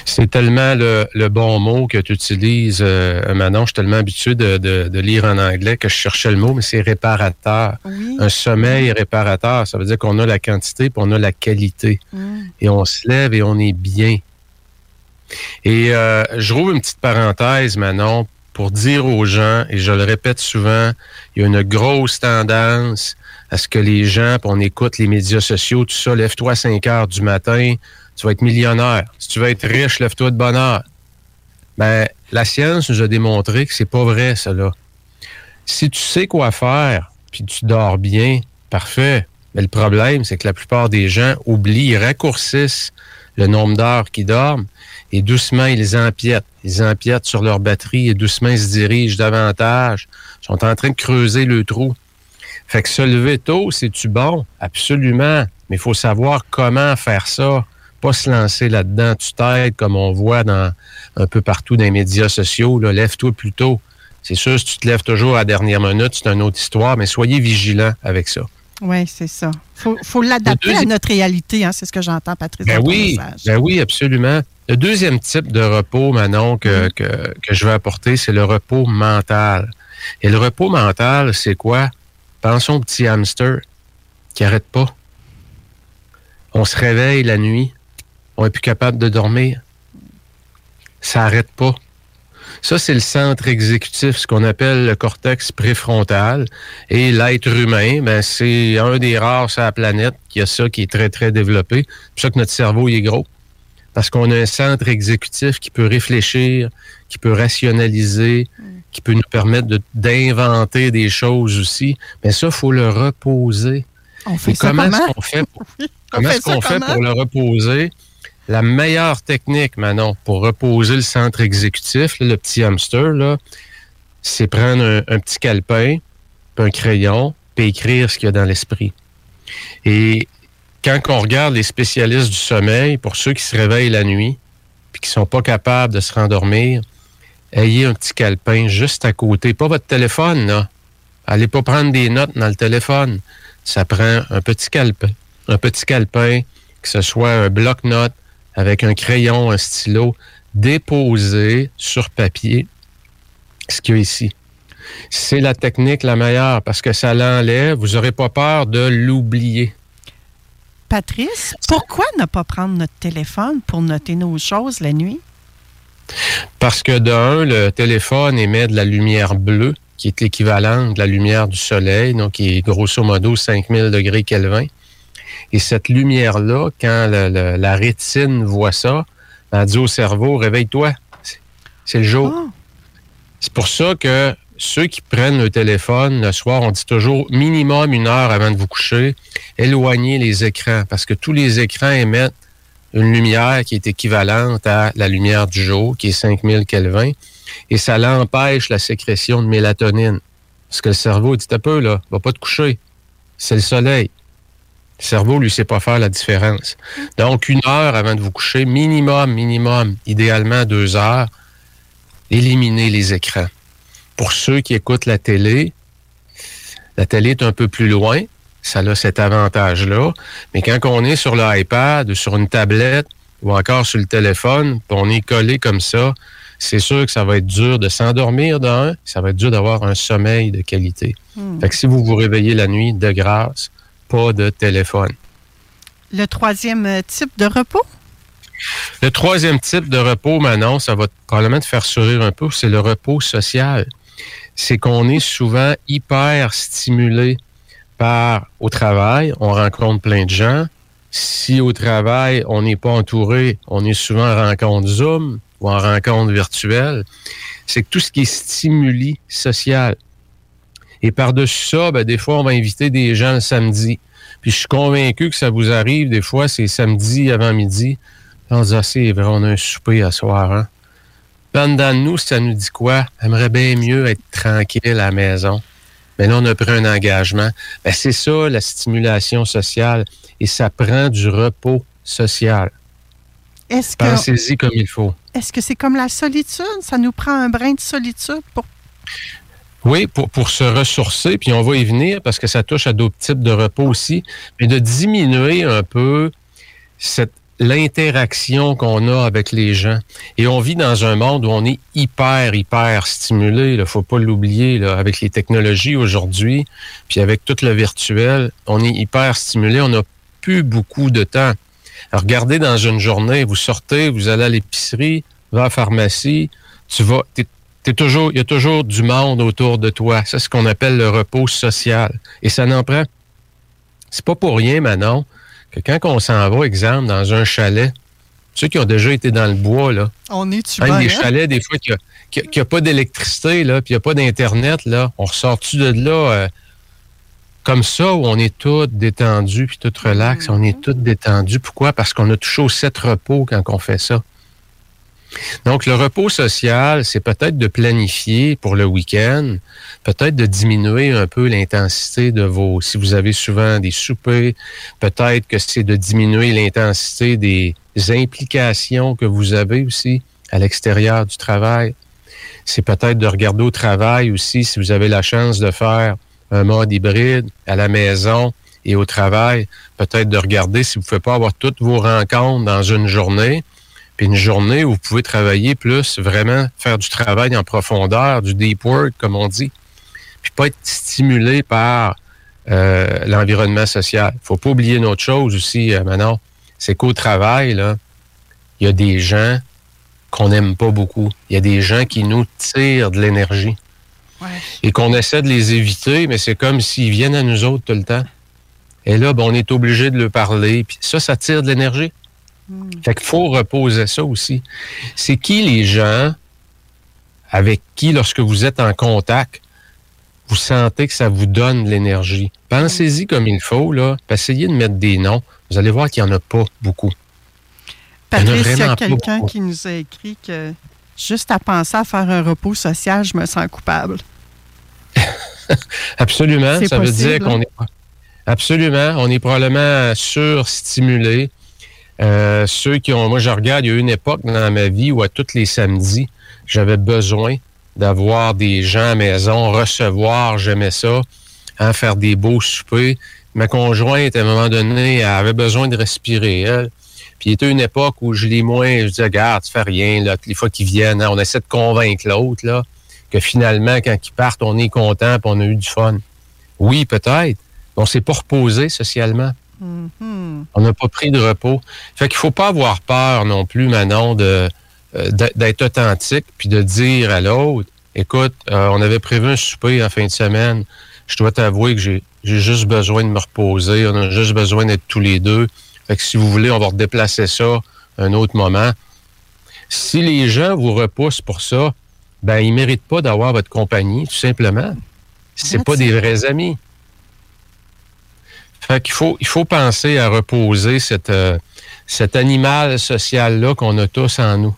Speaker 22: C'est tellement le, le bon mot que tu utilises, euh, Manon. Je suis tellement habitué de, de- de lire en anglais que je cherchais le mot, mais c'est réparateur. Un sommeil réparateur, ça veut dire qu'on a la quantité puis on a la qualité. Et on se lève et on est bien. Et euh, je rouvre une petite parenthèse, Manon, pour dire aux gens, et je le répète souvent, il y a une grosse tendance à ce que les gens, on écoute les médias sociaux, tout ça, lève-toi à 5 heures du matin, tu vas être millionnaire. Si tu veux être riche, lève-toi de bonne heure. Ben, la science nous a démontré que c'est pas vrai, cela. Si tu sais quoi faire, puis tu dors bien, parfait. Mais le problème, c'est que la plupart des gens oublient, raccourcissent le nombre d'heures qu'ils dorment et doucement, ils empiètent. Ils empiètent sur leur batterie et doucement, ils se dirigent davantage. Ils sont en train de creuser le trou. Fait que se lever tôt, c'est-tu bon? Absolument. Mais il faut savoir comment faire ça. Pas se lancer là-dedans. Tu t'aides, comme on voit dans, un peu partout dans les médias sociaux. Lève-toi plus tôt. C'est sûr, si tu te lèves toujours à la dernière minute, c'est une autre histoire, mais soyez vigilants avec ça.
Speaker 11: Oui, c'est ça. Il faut, l'adapter à notre réalité, hein, c'est ce que j'entends, Patrice.
Speaker 22: Ben oui, ben oui, absolument. Le deuxième type de repos, Manon, que,
Speaker 11: Mm-hmm.
Speaker 22: que, que je vais apporter, c'est le repos mental. Et le repos mental, c'est quoi? Pensons au petit hamster qui arrête pas. On se réveille la nuit, on est plus capable de dormir. Ça arrête pas. Ça, c'est le centre exécutif, ce qu'on appelle le cortex préfrontal. Et l'être humain, ben, c'est un des rares sur la planète qui a ça, qui est très, très développé. C'est pour ça que notre cerveau il est gros. Parce qu'on a un centre exécutif qui peut réfléchir, qui peut rationaliser, qui peut nous permettre de- d'inventer des choses aussi. Mais ça, il faut le reposer.
Speaker 11: On fait ça
Speaker 22: comment
Speaker 11: comment?
Speaker 22: est-ce qu'on fait, pour- <laughs>
Speaker 11: On
Speaker 22: comment
Speaker 11: fait
Speaker 22: est-ce
Speaker 11: ça
Speaker 22: qu'on fait
Speaker 11: comment?
Speaker 22: pour le reposer? La meilleure technique, Manon, pour reposer le centre exécutif, là, le petit hamster, c'est prendre un, un petit calepin, puis un crayon, puis écrire ce qu'il y a dans l'esprit. Et quand on regarde les spécialistes du sommeil, pour ceux qui se réveillent la nuit, puis qui sont pas capables de se rendormir, ayez un petit calepin juste à côté. Pas votre téléphone, là. Allez pas prendre des notes dans le téléphone. Ça prend un petit calepin. Un petit calepin, que ce soit un bloc-notes avec un crayon, un stylo, déposé sur papier ce qu'il y a ici. C'est la technique la meilleure parce que ça l'enlève. Vous n'aurez pas peur de l'oublier.
Speaker 11: Patrice, pourquoi ne pas prendre notre téléphone pour noter nos choses la nuit?
Speaker 22: Parce que d'un, le téléphone émet de la lumière bleue, qui est l'équivalent de la lumière du soleil, donc qui est grosso modo 5000 degrés Kelvin. Et cette lumière-là, quand le- le- la rétine voit ça, elle dit au cerveau, réveille-toi, c'est- c'est le jour. C'est pour ça que ceux qui prennent le téléphone le soir, on dit toujours minimum une heure avant de vous coucher, éloignez les écrans, parce que tous les écrans émettent une lumière qui est équivalente à la lumière du jour, qui est 5000 Kelvin, et ça l'empêche la sécrétion de mélatonine. Parce que le cerveau dit un peu, là, va pas te coucher. C'est le soleil. Le cerveau, lui, sait pas faire la différence. Donc, une heure avant de vous coucher, minimum, minimum, idéalement deux heures, éliminez les écrans. Pour ceux qui écoutent la télé, la télé est un peu plus loin, ça a cet avantage-là. Mais quand on est sur l'iPad ou sur une tablette ou encore sur le téléphone, puis on est collé comme ça, c'est sûr que ça va être dur de s'endormir d'un, ça va être dur d'avoir un sommeil de qualité.
Speaker 11: Hmm.
Speaker 22: Fait que si vous vous réveillez la nuit, de grâce, pas de téléphone.
Speaker 11: Le troisième euh, type de repos?
Speaker 22: Le troisième type de repos, Manon, ça va probablement te faire sourire un peu, c'est le repos social. C'est qu'on est souvent hyper stimulé par au travail, on rencontre plein de gens. Si au travail, on n'est pas entouré, on est souvent en rencontre Zoom ou en rencontre virtuelle. C'est tout ce qui est stimuli social. Et par-dessus ça, ben, des fois, on va inviter des gens le samedi. Puis je suis convaincu que ça vous arrive, des fois, c'est samedi avant midi. On se dit, ah, vrai, on a un souper à soir. Hein? De nous, ça nous dit quoi? Aimerait bien mieux être tranquille à la maison. Mais là, on a pris un engagement. Ben, c'est ça, la stimulation sociale. Et ça prend du repos social.
Speaker 11: Est-ce que
Speaker 22: Pensez-y comme il faut.
Speaker 11: est-ce que c'est comme la solitude? Ça nous prend un brin de solitude pour.
Speaker 22: Oui, pour, pour se ressourcer, puis on va y venir parce que ça touche à d'autres types de repos aussi, mais de diminuer un peu cette l'interaction qu'on a avec les gens. Et on vit dans un monde où on est hyper, hyper stimulé. Il faut pas l'oublier, avec les technologies aujourd'hui, puis avec tout le virtuel, on est hyper stimulé. On n'a plus beaucoup de temps. Regardez dans une journée, vous sortez, vous allez à l'épicerie, vous à la pharmacie, tu vas, t'es toujours, il y a toujours du monde autour de toi. C'est ce qu'on appelle le repos social. Et ça n'en prend. C'est pas pour rien, Manon, que quand on s'en va, exemple, dans un chalet, ceux qui ont déjà été dans le bois, là.
Speaker 11: On est
Speaker 22: Même des chalets, des fois, qu'il n'y a, pas d'électricité, là, puis il n'y a pas d'Internet, là. On ressort-tu de là euh, comme ça, où on est tout détendu, puis tout relax, on est tout détendu. Pourquoi? Parce qu'on a touché au sept repos quand on fait ça. Donc, le repos social, c'est peut-être de planifier pour le week-end, peut-être de diminuer un peu l'intensité de vos, si vous avez souvent des soupers, peut-être que c'est de diminuer l'intensité des implications que vous avez aussi à l'extérieur du travail. C'est peut-être de regarder au travail aussi, si vous avez la chance de faire un mode hybride à la maison et au travail, peut-être de regarder si vous ne pouvez pas avoir toutes vos rencontres dans une journée, puis une journée où vous pouvez travailler plus, vraiment faire du travail en profondeur, du deep work, comme on dit, puis pas être stimulé par euh, l'environnement social. faut pas oublier une autre chose aussi, euh, Manon, c'est qu'au travail, là, il y a des gens qu'on n'aime pas beaucoup. Il y a des gens qui nous tirent de l'énergie. Et qu'on essaie de les éviter, mais c'est comme s'ils viennent à nous autres tout le temps. Et là, ben, on est obligé de leur parler. Puis ça, ça tire de l'énergie. Fait qu'il faut reposer ça aussi. C'est qui les gens avec qui, lorsque vous êtes en contact, vous sentez que ça vous donne de l'énergie? Pensez-y comme il faut, là. Essayez de mettre des noms. Vous allez voir qu'il n'y en a pas beaucoup.
Speaker 11: Patrice, il y a quelqu'un qui nous a écrit que juste à penser à faire un repos social, je me sens coupable. <laughs>
Speaker 22: Absolument. Ça veut dire
Speaker 11: possible,
Speaker 22: qu'on
Speaker 11: hein?
Speaker 22: est. Absolument. On est probablement surstimulé. Euh, ceux qui ont. Moi, je regarde, il y a eu une époque dans ma vie où à tous les samedis, j'avais besoin d'avoir des gens à maison, recevoir, j'aimais ça, hein, faire des beaux soupers. Ma conjointe, à un moment donné, avait besoin de respirer, elle. Puis il était une époque où je l'ai moins, je disais, regarde, tu fais rien, les fois qu'ils viennent, hein, on essaie de convaincre l'autre, là, que finalement, quand ils partent, on est content et on a eu du fun. Oui, peut-être. On s'est pas reposé socialement.
Speaker 11: Mhm.
Speaker 22: On n'a pas pris de repos. Fait qu'il faut pas avoir peur non plus, Manon, de euh, d'être authentique puis de dire à l'autre, écoute, euh, on avait prévu un souper en fin de semaine. Je dois t'avouer que j'ai j'ai juste besoin de me reposer. On a juste besoin d'être tous les deux. Fait que si vous voulez, on va redéplacer ça à un autre moment. Si les gens vous repoussent pour ça, ben ils méritent pas d'avoir votre compagnie, tout simplement. C'est pas des vrais amis. Fait qu'il faut, il faut penser à reposer cette, euh, cet animal social-là qu'on a tous en nous.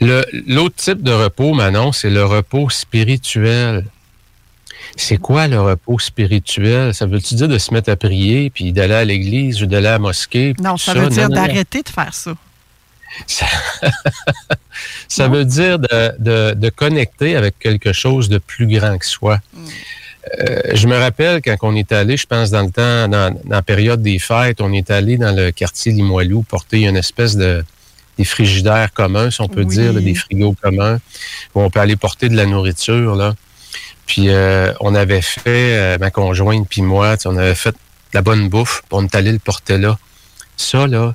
Speaker 22: Le- L'autre type de repos, Manon, c'est le repos spirituel. C'est quoi le repos spirituel? Ça veut-tu dire de se mettre à prier, puis d'aller à l'église ou d'aller à la mosquée?
Speaker 11: Non, ça veut dire d'arrêter de faire ça. <laughs>
Speaker 22: Ça veut dire de, de- de connecter avec quelque chose de plus grand que soi. Euh, je me rappelle quand on est allé, je pense dans le temps, dans, dans la période des fêtes, on est allé dans le quartier Limoilou porter une espèce de des frigidaires communs, si on peut
Speaker 23: Oui.
Speaker 22: dire, là, des frigos communs, où on peut aller porter de la nourriture. Là. Puis euh, on avait fait, euh, ma conjointe puis moi, on avait fait de la bonne bouffe, puis on est allé le porter là. Ça, là,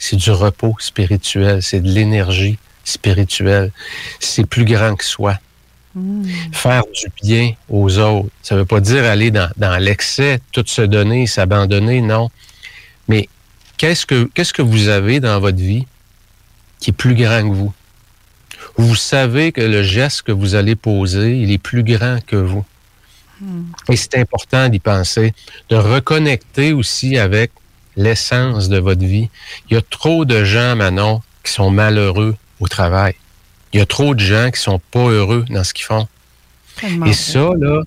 Speaker 22: c'est du repos spirituel, c'est de l'énergie spirituelle. C'est plus grand que soi. Faire du bien aux autres. Ça ne veut pas dire aller dans, dans l'excès, tout se donner, s'abandonner, non. Mais qu'est-ce que, qu'est-ce que vous avez dans votre vie qui est plus grand que vous? Vous savez que le geste que vous allez poser, il est plus grand que vous. Et c'est important d'y penser, de reconnecter aussi avec l'essence de votre vie. Il y a trop de gens, Manon, qui sont malheureux au travail. Il y a trop de gens qui sont pas heureux dans ce qu'ils font.
Speaker 11: Tellement
Speaker 22: Et ça, là,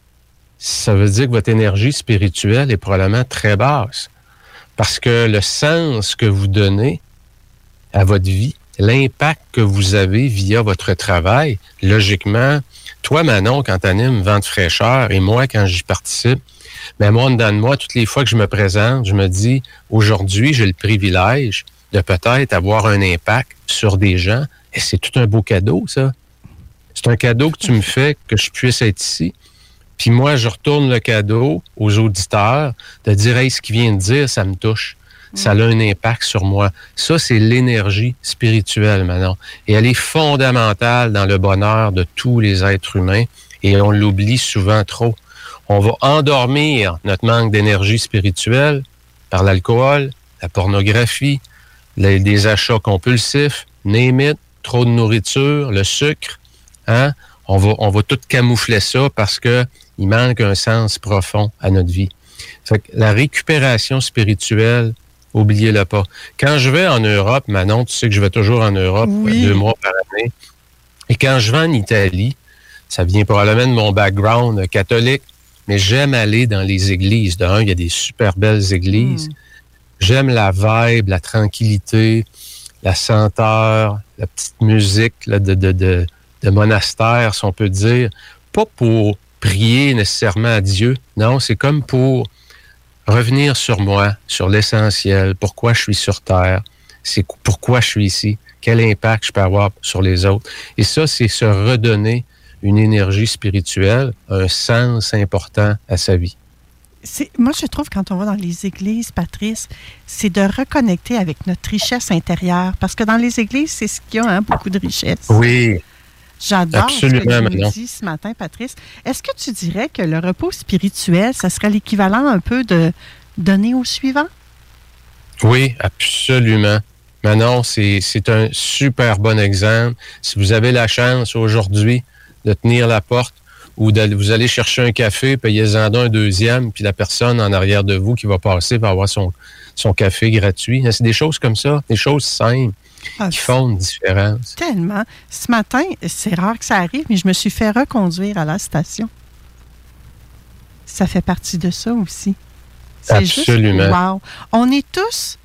Speaker 22: ça veut dire que votre énergie spirituelle est probablement très basse. Parce que le sens que vous donnez à votre vie, l'impact que vous avez via votre travail, logiquement, toi, Manon, quand tu animes Vente fraîcheur, et moi, quand j'y participe, mais moi, en dedans de moi, toutes les fois que je me présente, je me dis, aujourd'hui, j'ai le privilège de peut-être avoir un impact sur des gens. Et c'est tout un beau cadeau, ça. C'est un cadeau que tu me fais que je puisse être ici. Puis moi, je retourne le cadeau aux auditeurs de dire, hey, ce qu'il vient de dire, ça me touche. Ça a un impact sur moi. Ça, c'est l'énergie spirituelle, Manon. Et elle est fondamentale dans le bonheur de tous les êtres humains. Et on l'oublie souvent trop. On va endormir notre manque d'énergie spirituelle par l'alcool, la pornographie, les- des achats compulsifs, name it, trop de nourriture, le sucre, hein? On va, on va tout camoufler ça parce que il manque un sens profond à notre vie. Fait que la récupération spirituelle, oubliez-le pas. Quand je vais en Europe, Manon, tu sais que je vais toujours en Europe
Speaker 11: Oui.
Speaker 22: deux mois par année. Et quand je vais en Italie, ça vient probablement de mon background catholique, mais j'aime aller dans les églises. D'un, il y a des super belles églises. J'aime la vibe, la tranquillité, la senteur, la petite musique là, de, de, de, de monastère, si on peut dire. Pas pour prier nécessairement à Dieu. Non, c'est comme pour revenir sur moi, sur l'essentiel, pourquoi je suis sur Terre, c'est qu- pourquoi je suis ici, quel impact je peux avoir sur les autres. Et ça, c'est se redonner une énergie spirituelle, un sens important à sa vie.
Speaker 11: Moi, je trouve quand on va dans les églises, Patrice, c'est de reconnecter avec notre richesse intérieure. Parce que dans les églises, c'est ce qu'il y a, hein, beaucoup de richesse.
Speaker 22: Oui,
Speaker 11: J'adore ce que tu nous dis ce matin, Patrice. Est-ce que tu dirais que le repos spirituel, ça serait l'équivalent un peu de donner au suivant?
Speaker 22: Oui, absolument. Manon, c'est c'est un super bon exemple. Si vous avez la chance aujourd'hui de tenir la porte ou vous allez chercher un café, payez-en un deuxième, puis la personne en arrière de vous qui va passer va avoir son, son café gratuit. C'est des choses comme ça, des choses simples
Speaker 11: Ah,
Speaker 22: qui font une différence.
Speaker 11: Tellement. Ce matin, c'est rare que ça arrive, mais je me suis fait reconduire à la station. Ça fait partie de ça aussi.
Speaker 22: Absolument.
Speaker 11: Juste, wow. On est tous,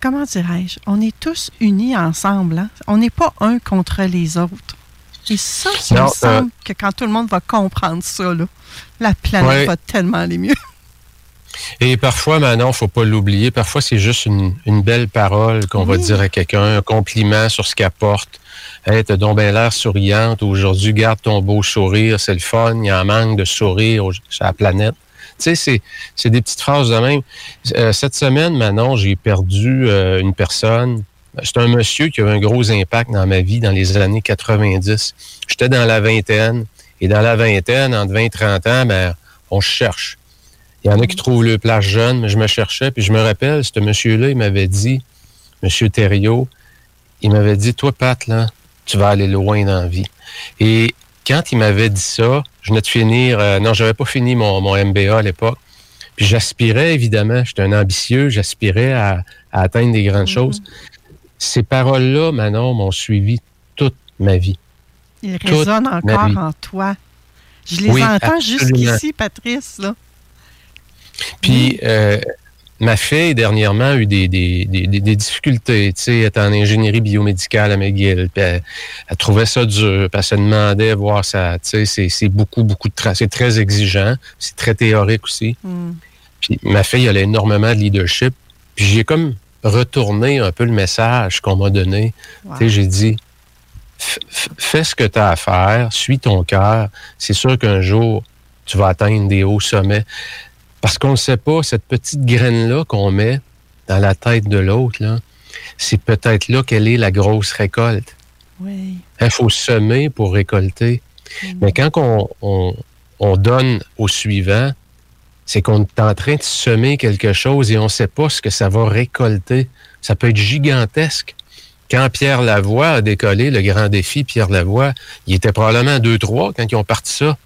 Speaker 11: comment dirais-je, on est tous unis ensemble. hein. On n'est pas un contre les autres. Et ça, ça
Speaker 22: Non,
Speaker 11: me semble
Speaker 22: euh,
Speaker 11: que quand tout le monde va comprendre ça, là, la planète
Speaker 22: Ouais.
Speaker 11: va tellement aller mieux. <laughs>
Speaker 22: Et parfois, Manon, faut pas l'oublier, parfois c'est juste une, une belle parole qu'on va dire à quelqu'un, un compliment sur ce qu'elle porte. Hey, t'as donc bien l'air souriante aujourd'hui, garde ton beau sourire, c'est le fun, il y a un manque de sourire sur la planète. Tu sais, c'est, c'est des petites phrases de même. Euh, cette semaine, Manon, j'ai perdu euh, une personne. C'est un monsieur qui a eu un gros impact dans ma vie dans les années 90. J'étais dans la vingtaine. Et dans la vingtaine, entre 20 et 30 ans, ben, on cherche. Il y en a qui trouvent le place jeune, mais je me cherchais. Puis je me rappelle, ce monsieur-là, il m'avait dit, Monsieur Thériault, il m'avait dit, toi, Pat, là, tu vas aller loin dans la vie. Et quand il m'avait dit ça, je venais de finir, euh, non, j'avais pas fini mon, mon MBA à l'époque. Puis j'aspirais, évidemment, j'étais un ambitieux, j'aspirais à, à atteindre des grandes choses. Ces paroles-là, Manon, m'ont suivi toute ma vie.
Speaker 11: Ils
Speaker 22: Toute
Speaker 11: résonnent encore en toi. Je les
Speaker 22: Oui,
Speaker 11: entends jusqu'ici, Patrice. Là.
Speaker 22: Puis euh, ma fille, dernièrement, a eu des, des, des, des- difficultés. Tu sais, elle est en ingénierie biomédicale à McGill. Puis elle, elle trouvait ça dur. Puis elle se demandait voir ça. Tu sais, c'est- beaucoup, beaucoup de travail. C'est très exigeant. C'est très théorique aussi.
Speaker 11: Hmm.
Speaker 22: Puis ma fille, elle a énormément de leadership. Puis j'ai comme retourné un peu le message qu'on m'a donné.
Speaker 11: Wow.
Speaker 22: Tu sais, j'ai dit, fais ce que tu as à faire, suis ton cœur. C'est sûr qu'un jour, tu vas atteindre des hauts sommets. Parce qu'on ne sait pas, cette petite graine-là qu'on met dans la tête de l'autre, c'est peut-être là qu'elle est la grosse récolte.
Speaker 11: Oui.
Speaker 22: Il faut semer pour récolter. Mais quand on, on- on donne au suivant, c'est qu'on est en train de semer quelque chose et on ne sait pas ce que ça va récolter. Ça peut être gigantesque. Quand Pierre Lavoie a décollé le grand défi, Pierre Lavoie, il était probablement 2-3 quand ils ont parti ça.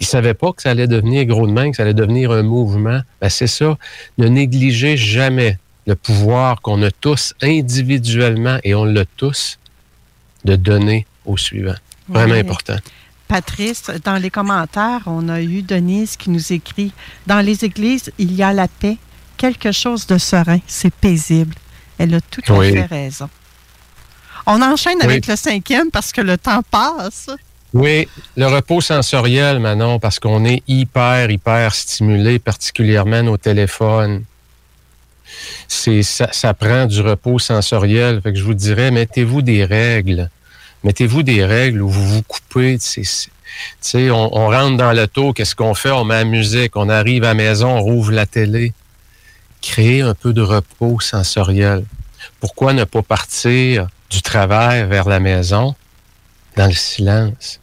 Speaker 22: Ils ne savaient pas que ça allait devenir gros de main, que ça allait devenir un mouvement. Ben, c'est ça. Ne négligez jamais le pouvoir qu'on a tous individuellement, et on l'a tous, de donner au suivant. Vraiment
Speaker 11: Ouais.
Speaker 22: important.
Speaker 11: Patrice, dans les commentaires, on a eu Denise qui nous écrit Dans les églises, il y a la paix, quelque chose de serein, c'est paisible. Elle a tout à fait raison. On enchaîne
Speaker 22: Oui.
Speaker 11: avec le cinquième parce que le temps passe.
Speaker 22: Oui, le repos sensoriel, Manon, parce qu'on est hyper, hyper stimulé, particulièrement nos téléphones. C'est, ça, ça prend du repos sensoriel. Fait que je vous dirais, mettez-vous des règles. Mettez-vous des règles où vous vous coupez. On, rentre dans l'auto, qu'est-ce qu'on fait? On met la musique, on arrive à la maison, on rouvre la télé. Créer un peu de repos sensoriel. Pourquoi ne pas partir du travail vers la maison dans le silence?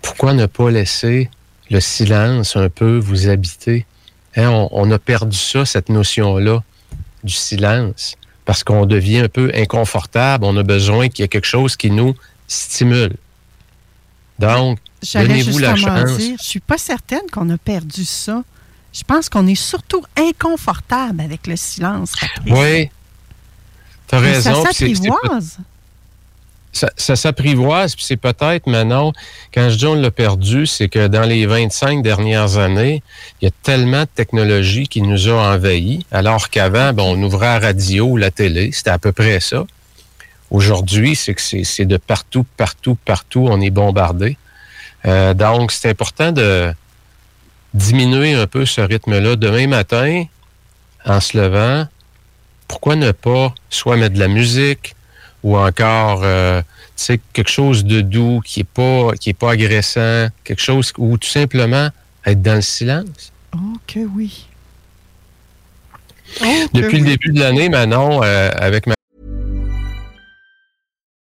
Speaker 22: Pourquoi ne pas laisser le silence un peu vous habiter? Hein, on a perdu ça, cette notion-là. du silence parce qu'on devient un peu inconfortable. On a besoin qu'il y ait quelque chose qui nous stimule. Donc, donnez-vous la chance.
Speaker 11: Dire, je suis pas certaine qu'on a perdu ça. Je pense qu'on est surtout inconfortable avec le silence.
Speaker 22: Oui. Tu as raison.
Speaker 11: Ça s'apprivoise.
Speaker 22: Ça, s'apprivoise, puis c'est peut-être maintenant, quand je dis on l'a perdu, c'est que dans les 25 dernières années, il y a tellement de technologies qui nous ont envahis, alors qu'avant, bon, on ouvrait la radio ou la télé, c'était à peu près ça. Aujourd'hui, c'est que c'est de partout, partout, partout, on est bombardé. Euh, donc, c'est important de diminuer un peu ce rythme-là. Demain matin, en se levant, pourquoi ne pas soit mettre de la musique ou encore euh, quelque chose de doux qui est pas qui est pas agressant, quelque chose ou tout simplement être dans le silence.
Speaker 11: Oh que oui.
Speaker 22: Oh, Depuis le début de l'année, Manon, euh, avec ma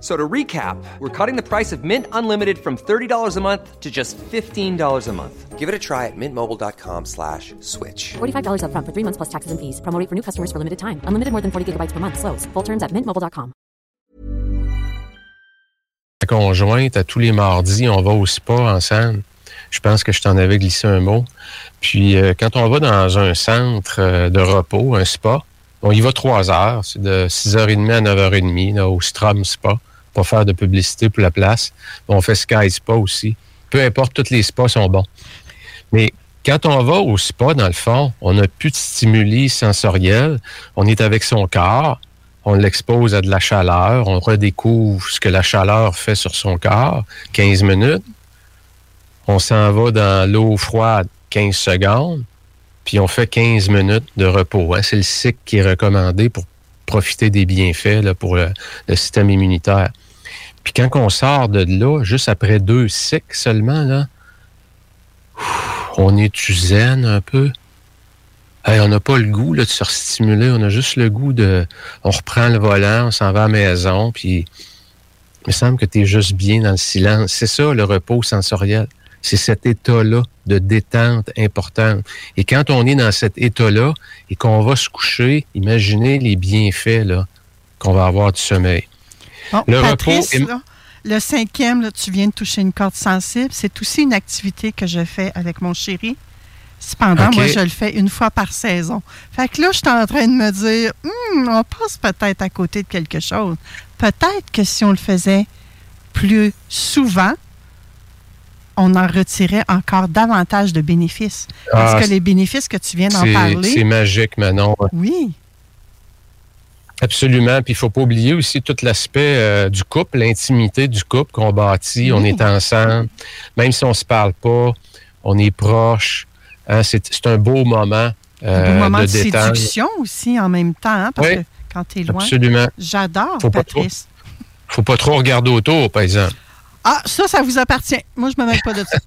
Speaker 24: So to recap, we're cutting the price of Mint Unlimited from $30 a month to just $15 a month. Give it a try at mintmobile.com slash switch.
Speaker 25: $45 up front for three months plus taxes and fees. Promo for new customers for limited time. Unlimited more than 40 gigabytes per month. Slows. Full terms at mintmobile.com.
Speaker 22: conjointe, à tous les mardis, on va au spa ensemble. Je pense que je t'en avais glissé un mot. Puis euh, quand on va dans un centre euh, de repos, un spa, on y va trois heures. C'est de 6h30 à 9h30 là, au Strom Spa. Pas faire de publicité pour la place. On fait Sky Spa aussi. Peu importe, tous les spas sont bons. Mais quand on va au spa, dans le fond, on n'a plus de stimuli sensoriels. On est avec son corps. On l'expose à de la chaleur. On redécouvre ce que la chaleur fait sur son corps. 15 minutes. On s'en va dans l'eau froide 15 secondes. Puis on fait 15 minutes de repos. Hein. C'est le cycle qui est recommandé pour profiter des bienfaits pour le, système immunitaire. Puis quand on sort de là, juste après deux cycles seulement, là, on est zen un peu? On n'a pas le goût là, de se stimuler, on a juste le goût de... On reprend le volant, on s'en va à la maison, puis il me semble que tu es juste bien dans le silence. C'est ça, le repos sensoriel. C'est cet état-là de détente importante. Et quand on est dans cet état-là et qu'on va se coucher, imaginez les bienfaits qu'on va avoir du sommeil.
Speaker 11: Le Patrice, repos est... là, le cinquième, là, tu viens de toucher une corde sensible. C'est aussi une activité que je fais avec mon chéri. Cependant, okay. moi, je le fais une fois par saison. Fait que là, je suis en train de me dire, hm, on passe peut-être à côté de quelque chose. Peut-être que si on le faisait plus souvent, on en retirait encore davantage de bénéfices. Parce ah, que les bénéfices que tu viens d'en parler.
Speaker 22: C'est magique, Manon.
Speaker 11: Oui.
Speaker 22: Absolument. Puis il faut pas oublier aussi tout l'aspect euh, du couple, l'intimité du couple qu'on bâtit. On est ensemble. Même si on se parle pas, on est proche. Hein, c'est un beau moment. Euh,
Speaker 11: un beau moment
Speaker 22: de,
Speaker 11: séduction aussi en même temps. Hein, parce
Speaker 22: oui,
Speaker 11: que quand tu es loin.
Speaker 22: Absolument.
Speaker 11: J'adore,
Speaker 22: faut
Speaker 11: Patrice.
Speaker 22: Pas trop, faut pas trop regarder autour, par exemple.
Speaker 11: Ah, ça, ça vous appartient. Moi, je me mêle pas de ça.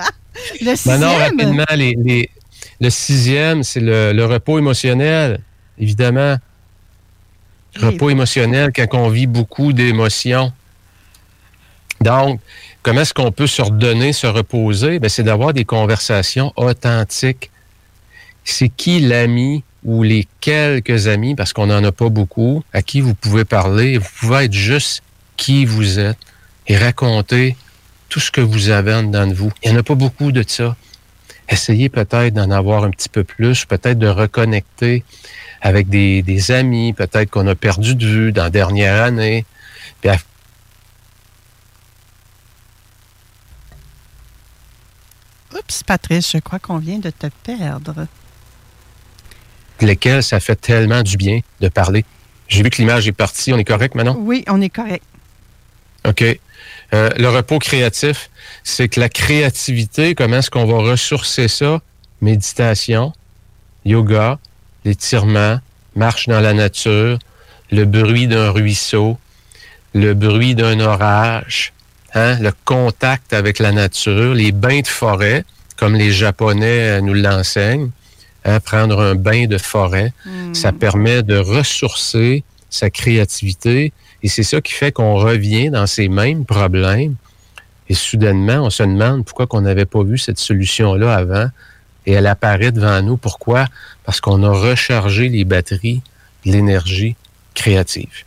Speaker 11: <laughs> le sixième.
Speaker 22: Non, non, rapidement, les, les, le sixième, c'est le, le, repos émotionnel, évidemment. Repos émotionnel quand on vit beaucoup d'émotions. Donc, comment est-ce qu'on peut se redonner, se reposer? C'est d'avoir des conversations authentiques. C'est qui l'ami ou les quelques amis, parce qu'on n'en a pas beaucoup, à qui vous pouvez parler. Vous pouvez être juste qui vous êtes et raconter tout ce que vous avez en dedans de vous. Il n'y en a pas beaucoup de ça. Essayez peut-être d'en avoir un petit peu plus, peut-être de reconnecter avec des, des amis, peut-être qu'on a perdu de vue dans la dernière année. Puis à...
Speaker 11: Oups, Patrice, je crois qu'on vient de te perdre.
Speaker 22: lesquels? Ça fait tellement du bien de parler. J'ai vu que l'image est partie. On est correct maintenant?
Speaker 11: Oui, on est correct.
Speaker 22: OK. Euh, le repos créatif, c'est que la créativité, comment est-ce qu'on va ressourcer ça? Méditation, yoga, l'étirement, marche dans la nature, le bruit d'un ruisseau, le bruit d'un orage, hein, le contact avec la nature, les bains de forêt, comme les Japonais euh, nous l'enseignent. Hein, prendre un bain de forêt, ça permet de ressourcer sa créativité et c'est ça qui fait qu'on revient dans ces mêmes problèmes et soudainement, on se demande pourquoi qu'on n'avait pas vu cette solution-là avant et elle apparaît devant nous. Pourquoi? Parce qu'on a rechargé les batteries de l'énergie créative.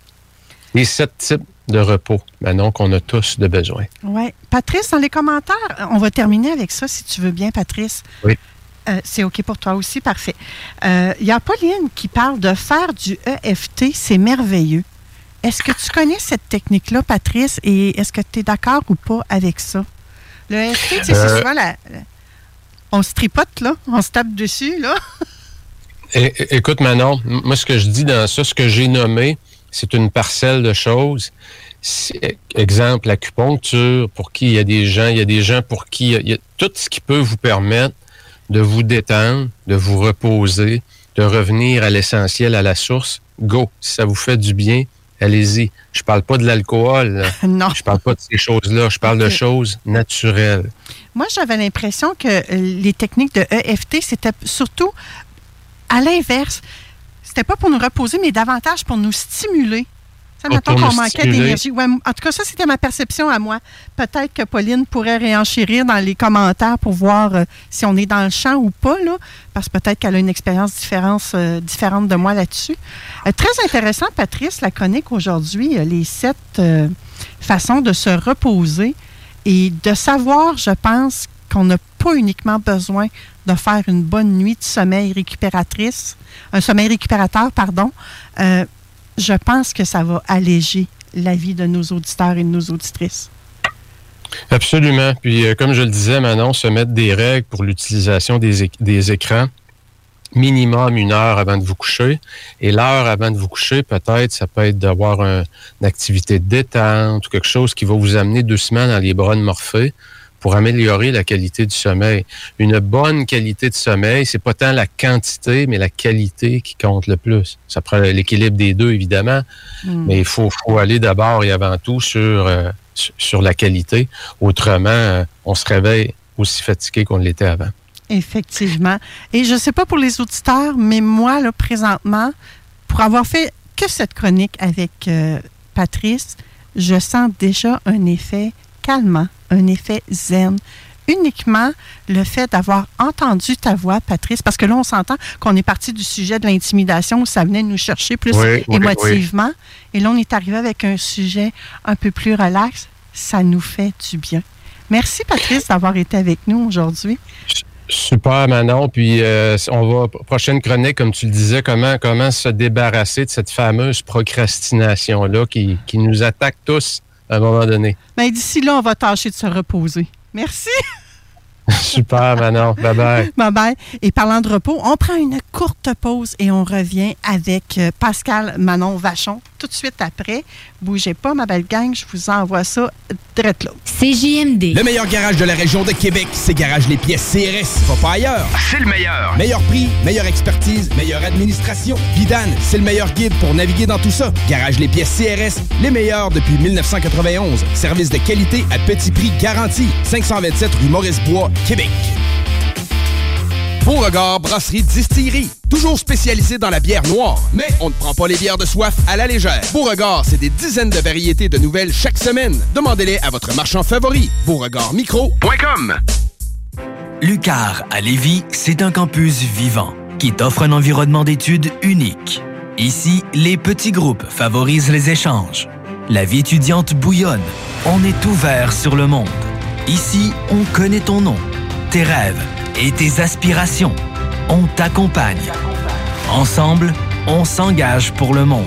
Speaker 22: Les sept types de repos, maintenant qu'on a tous de besoin.
Speaker 11: Oui. Patrice, dans les commentaires, on va terminer avec ça, si tu veux bien, Patrice.
Speaker 22: Oui.
Speaker 11: Euh, c'est OK pour toi aussi, parfait. Euh, Il y a Pauline qui parle de faire du EFT, c'est merveilleux. Est-ce que tu connais cette technique-là, Patrice, et est-ce que tu es d'accord ou pas avec ça? Le EFT, c'est
Speaker 22: Euh,
Speaker 11: souvent la- On se tripote, là, on se tape dessus, là.
Speaker 22: Écoute, Manon, moi, ce que je dis dans ça, ce que j'ai nommé, c'est une parcelle de choses. Exemple, l'acupuncture, pour qui il y a des gens, il y a des gens pour qui il y a tout ce qui peut vous permettre de vous détendre, de vous reposer, de revenir à l'essentiel, à la source. Go, si ça vous fait du bien, allez-y. Je parle pas de l'alcool. <laughs>
Speaker 11: non.
Speaker 22: Je parle pas de ces choses-là. Je parle de choses naturelles.
Speaker 11: Moi, j'avais l'impression que euh, les techniques de EFT, c'était surtout à l'inverse. C'était pas pour nous reposer, mais davantage pour nous stimuler. Ça, mettons qu'on manquait d'énergie. Ouais, en tout cas, ça, c'était ma perception à moi. Peut-être que Pauline pourrait réenchérir dans les commentaires pour voir euh, si on est dans le champ ou pas, là, parce que peut-être qu'elle a une expérience différente, euh, différente de moi là-dessus. Euh, très intéressant, Patrice, la chronique aujourd'hui, les sept façons de se reposer et de savoir, je pense, qu'on n'a pas uniquement besoin de faire une bonne nuit de sommeil récupératrice, un sommeil récupérateur, pardon. Je pense que ça va alléger la vie de nos auditeurs et de nos auditrices.
Speaker 22: Absolument. Puis, euh, comme je le disais, Manon, se mettre des règles pour l'utilisation des, éc- des écrans. Minimum une heure avant de vous coucher. Et l'heure avant de vous coucher, peut-être, ça peut être d'avoir un- une activité de détente ou quelque chose qui va vous amener doucement dans les bras de Morphée pour améliorer la qualité du sommeil. Une bonne qualité de sommeil, c'est pas tant la quantité, mais la qualité qui compte le plus. Ça prend l'équilibre des deux, évidemment,
Speaker 11: Mm.
Speaker 22: mais il faut, faut aller d'abord et avant tout sur, euh, sur- sur la qualité. Autrement, euh, on se réveille aussi fatigué qu'on l'était avant.
Speaker 11: Effectivement. Et je ne sais pas pour les auditeurs, mais moi, là, présentement, pour avoir fait que cette chronique avec euh, Patrice, je sens déjà un effet calmant, un effet zen. Uniquement le fait d'avoir entendu ta voix, Patrice, parce que là, on s'entend qu'on est parti du sujet de l'intimidation où ça venait nous chercher plus
Speaker 22: Oui, oui,
Speaker 11: émotivement. Et là, on est arrivé avec un sujet un peu plus relax. Ça nous fait du bien. Merci, Patrice, d'avoir été avec nous aujourd'hui.
Speaker 22: Super, Manon. Puis, euh, on va, prochaine chronique, comme tu le disais, comment, comment se débarrasser de cette fameuse procrastination-là qui, qui nous attaque tous? À un moment donné.
Speaker 11: Ben, d'ici là, on va tâcher de se reposer. Merci. <laughs> <laughs>
Speaker 22: Super, Manon. Bye bye.
Speaker 11: Bye bye. Et parlant de repos, on prend une courte pause et on revient avec euh, Pascal Manon Vachon tout de suite après. Bougez pas, ma belle gang, je vous envoie ça direct là.
Speaker 12: CJMD.
Speaker 2: Le meilleur garage de la région de Québec, c'est Garage Les Pièces CRS. Va pas ailleurs.
Speaker 3: C'est le meilleur.
Speaker 2: Meilleur prix, meilleure expertise, meilleure administration. Vidane, c'est le meilleur guide pour naviguer dans tout ça. Garage Les Pièces CRS, les meilleurs depuis 1991. Service de qualité à petit prix garanti. 527 rue Maurice-Bois, Québec. Beauregard Brasserie Distillerie. Toujours spécialisé dans la bière noire. Mais on ne prend pas les bières de soif à la légère. Beauregard, c'est des dizaines de variétés de nouvelles chaque semaine. Demandez-les à votre marchand favori. Beauregardmicro.com
Speaker 4: Lucar à Lévis, c'est un campus vivant qui t'offre un environnement d'études unique. Ici, les petits groupes favorisent les échanges. La vie étudiante bouillonne. On est ouvert sur le monde. Ici, on connaît ton nom, tes rêves et tes aspirations. On t'accompagne. Ensemble, on s'engage pour le monde.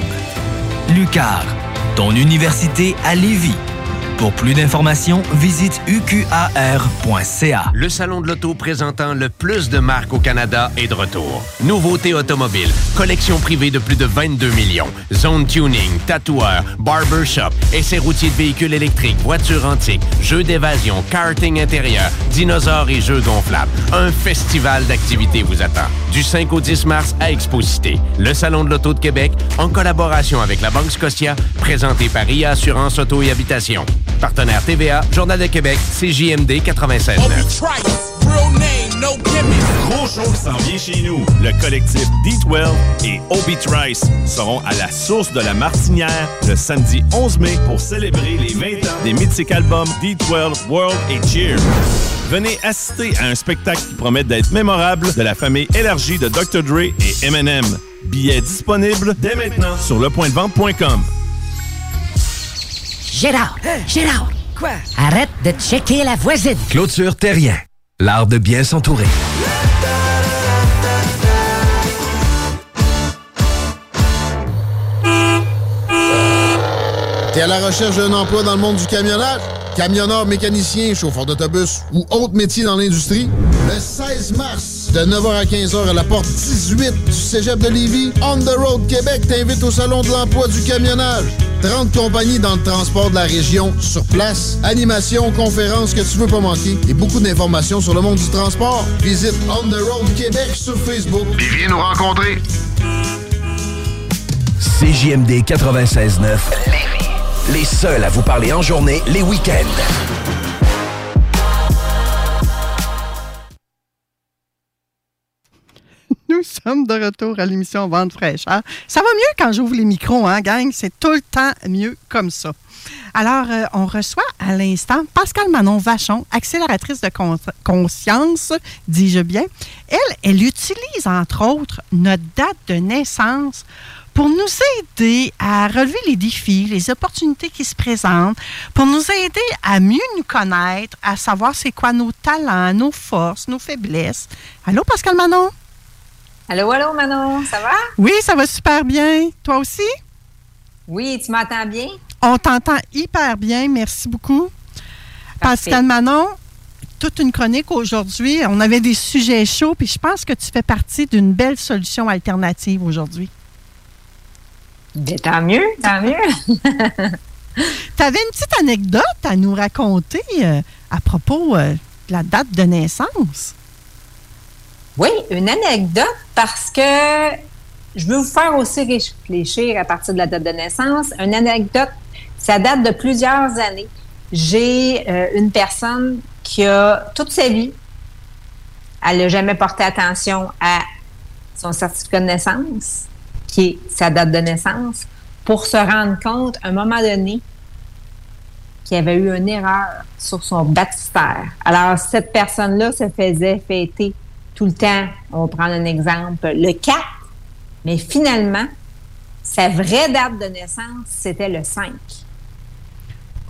Speaker 4: Lucar, ton université à Lévis. Pour plus d'informations, visite uqar.ca.
Speaker 26: Le Salon de l'Auto présentant le plus de marques au Canada est de retour. Nouveautés automobiles, collection privée de plus de 22 millions, zone tuning, tatoueur, barbershop, essais routiers de véhicules électriques, voitures antiques, jeux d'évasion, karting intérieur, dinosaures et jeux gonflables. Un festival d'activités vous attend. Du 5 au 10 mars à Exposité. Le Salon de l'Auto de Québec, en collaboration avec la Banque Scotia, présenté par IA Assurance Auto et Habitation. Partenaire TVA, Journal de Québec, CJMD 96.
Speaker 27: Gros show qui s'en vient chez nous. Le collectif D12 et Obi Trice seront à la source de la Martinière le samedi 11 mai pour célébrer les 20 ans des mythiques albums D12 World et Cheer. Venez assister à un spectacle qui promet d'être mémorable de la famille élargie de Dr. Dre et Eminem. Billets disponibles dès maintenant sur lepointdevente.com.
Speaker 19: Gérard, Gérard. Quoi? Arrête de checker la voisine.
Speaker 20: Clôture Terrien. L'art de bien s'entourer.
Speaker 28: T'es à la recherche d'un emploi dans le monde du camionnage? Camionneur, mécanicien, chauffeur d'autobus ou autre métier dans l'industrie? Le 16 mars, de 9h à 15h à la porte 18 du Cégep de Lévis, On the Road Québec t'invite au Salon de l'emploi du camionnage. 30 compagnies dans le transport de la région sur place, animation, conférences que tu veux pas manquer et beaucoup d'informations sur le monde du transport. Visite On the Road Québec sur Facebook.
Speaker 3: Puis viens nous rencontrer.
Speaker 20: CJMD 96.9. Les seuls à vous parler en journée, les week-ends.
Speaker 11: Nous sommes de retour à l'émission Vente fraîcheur. Ça va mieux quand j'ouvre les micros, hein, gang? C'est tout le temps mieux comme ça. Alors, euh, on reçoit à l'instant Pascal Manon Vachon, accélératrice de con- conscience, dis-je bien. Elle, elle utilise entre autres notre date de naissance pour nous aider à relever les défis, les opportunités qui se présentent, pour nous aider à mieux nous connaître, à savoir c'est quoi nos talents, nos forces, nos faiblesses. Allô, Pascal Manon?
Speaker 21: Allô, allô, Manon, ça va?
Speaker 11: Oui, ça va super bien. Toi aussi?
Speaker 21: Oui, tu m'entends bien?
Speaker 11: On t'entend hyper bien. Merci beaucoup.
Speaker 21: Parfait.
Speaker 11: Pascal Manon, toute une chronique aujourd'hui. On avait des sujets chauds, puis je pense que tu fais partie d'une belle solution alternative aujourd'hui.
Speaker 21: Ben, tant mieux, tant mieux. <laughs>
Speaker 11: tu avais une petite anecdote à nous raconter euh, à propos euh, de la date de naissance?
Speaker 21: Oui, une anecdote parce que je veux vous faire aussi réfléchir à partir de la date de naissance. Une anecdote, ça date de plusieurs années. J'ai euh, une personne qui a toute sa vie, elle n'a jamais porté attention à son certificat de naissance, qui est sa date de naissance, pour se rendre compte, à un moment donné, qu'il avait eu une erreur sur son baptistère. Alors, cette personne-là se faisait fêter tout le temps, on va prendre un exemple, le 4, mais finalement, sa vraie date de naissance, c'était le 5.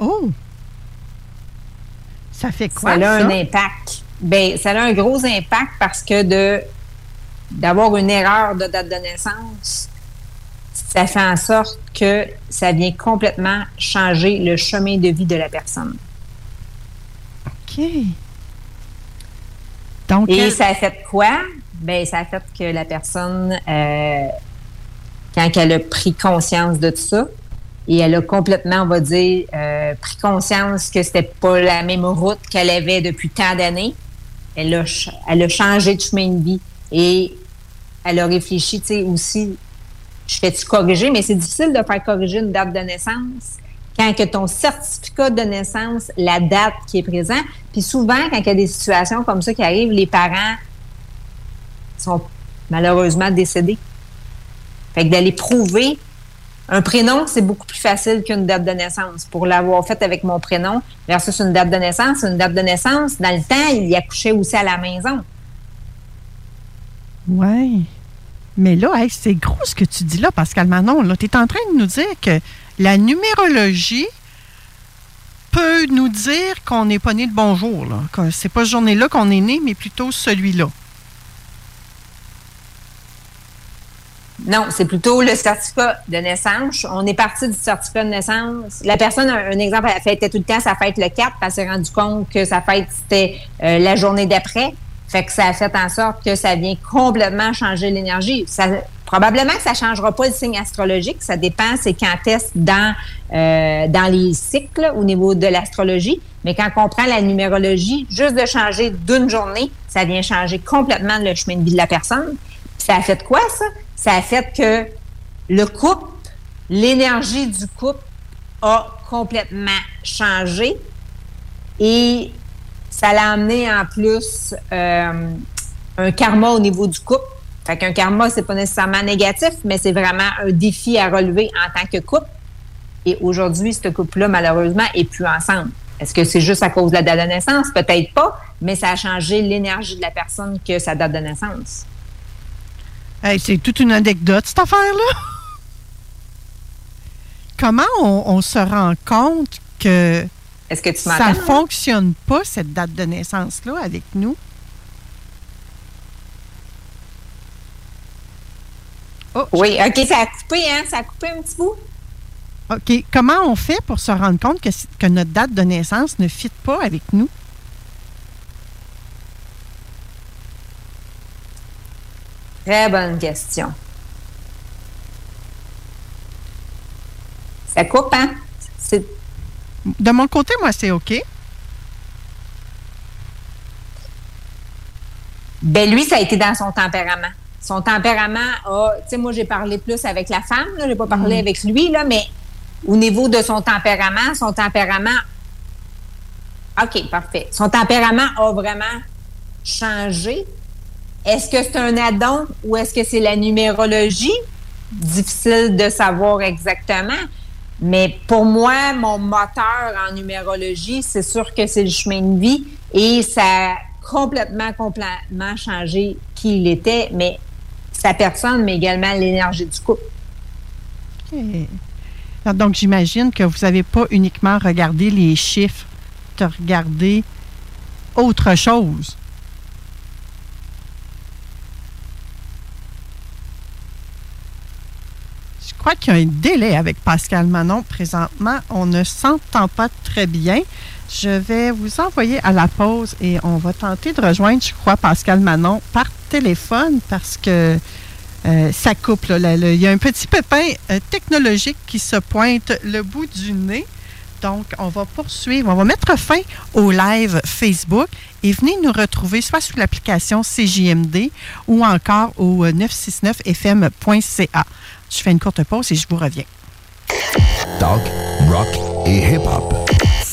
Speaker 11: Oh! Ça fait quoi,
Speaker 21: Ça a
Speaker 11: ça?
Speaker 21: un impact. Ben, ça a un gros impact parce que de d'avoir une erreur de date de naissance, ça fait en sorte que ça vient complètement changer le chemin de vie de la personne.
Speaker 11: OK. Donc,
Speaker 21: Et
Speaker 11: elle-
Speaker 21: ça a fait quoi? Ben, ça a fait que la personne, euh, quand elle a pris conscience de tout ça, et elle a complètement, on va dire, euh, pris conscience que c'était pas la même route qu'elle avait depuis tant d'années, elle a, elle a changé de chemin de vie. Et elle a réfléchi, tu sais, aussi, je fais-tu corriger, mais c'est difficile de faire corriger une date de naissance quand que ton certificat de naissance, la date qui est présent. Puis souvent, quand il y a des situations comme ça qui arrivent, les parents sont malheureusement décédés. Fait que d'aller prouver un prénom, c'est beaucoup plus facile qu'une date de naissance. Pour l'avoir fait avec mon prénom versus une date de naissance, une date de naissance, dans le temps, il y accouchait aussi à la maison.
Speaker 11: Oui. Mais là, c'est gros ce que tu dis là, Pascal Manon. Tu es en train de nous dire que la numérologie peut nous dire qu'on n'est pas né le bon jour. Là. Que c'est pas ce journée-là qu'on est né, mais plutôt celui-là.
Speaker 21: Non, c'est plutôt le certificat de naissance. On est parti du certificat de naissance. La personne, un, exemple, elle fêtait tout le temps sa fête le 4, puis elle s'est rendue compte que sa fête, c'était euh, la journée d'après. Fait que ça a fait en sorte que ça vient complètement changer l'énergie. Probablement que ça ne changera pas le signe astrologique. Ça dépend, c'est quand est dans, euh, dans les cycles au niveau de l'astrologie. Mais quand on prend la numérologie, juste de changer d'une journée, ça vient changer complètement le chemin de vie de la personne. Ça a fait quoi, ça? Ça a fait que le couple, l'énergie du couple a complètement changé et ça l'a amené en plus euh, un karma au niveau du couple. Fait qu'un karma, c'est pas nécessairement négatif, mais c'est vraiment un défi à relever en tant que couple. Et aujourd'hui, ce couple-là, malheureusement, est plus ensemble. Est-ce que c'est juste à cause de la date de naissance? Peut-être pas, mais ça a changé l'énergie de la personne que sa date de naissance.
Speaker 11: Hey, c'est toute une anecdote, cette affaire-là. Comment on, on se rend compte que
Speaker 21: Est-ce que tu
Speaker 11: ça
Speaker 21: m'entends?
Speaker 11: ne fonctionne pas, cette date de naissance-là, avec nous? Oh,
Speaker 21: Oui, OK, ça a coupé, hein? Ça a coupé un petit bout?
Speaker 11: OK. Comment on fait pour se rendre compte que, que notre date de naissance ne fit pas avec nous?
Speaker 21: Très bonne question. Ça coupe, hein?
Speaker 11: De mon côté, moi, c'est OK.
Speaker 21: Ben lui, ça a été dans son tempérament. Son tempérament a, tu sais, moi j'ai parlé plus avec la femme, là, j'ai pas parlé
Speaker 11: Mhm.
Speaker 21: avec lui là, mais au niveau de son tempérament, son tempérament, ok, parfait. Son tempérament a vraiment changé. Est-ce que c'est un addon ou est-ce que c'est la numérologie? Difficile de savoir exactement. Mais pour moi, mon moteur en numérologie, c'est sûr que c'est le chemin de vie et ça a complètement, complètement changé qui il était, mais sa personne, mais également l'énergie du couple.
Speaker 11: Donc, j'imagine que vous n'avez pas uniquement regardé les chiffres, de regarder autre chose. Crois qu'il y a un délai avec Pascal Manon présentement. On ne s'entend pas très bien. Je vais vous envoyer à la pause et on va tenter de rejoindre, je crois, Pascal Manon par téléphone parce que euh, ça coupe. il y a un petit pépin euh, technologique qui se pointe le bout du nez. Donc, on va poursuivre. On va mettre fin au live Facebook et venez nous retrouver soit sur l'application CJMD ou encore au euh, 969fm.ca. Je fais une courte pause et je vous reviens.
Speaker 20: Rock et hip-hop.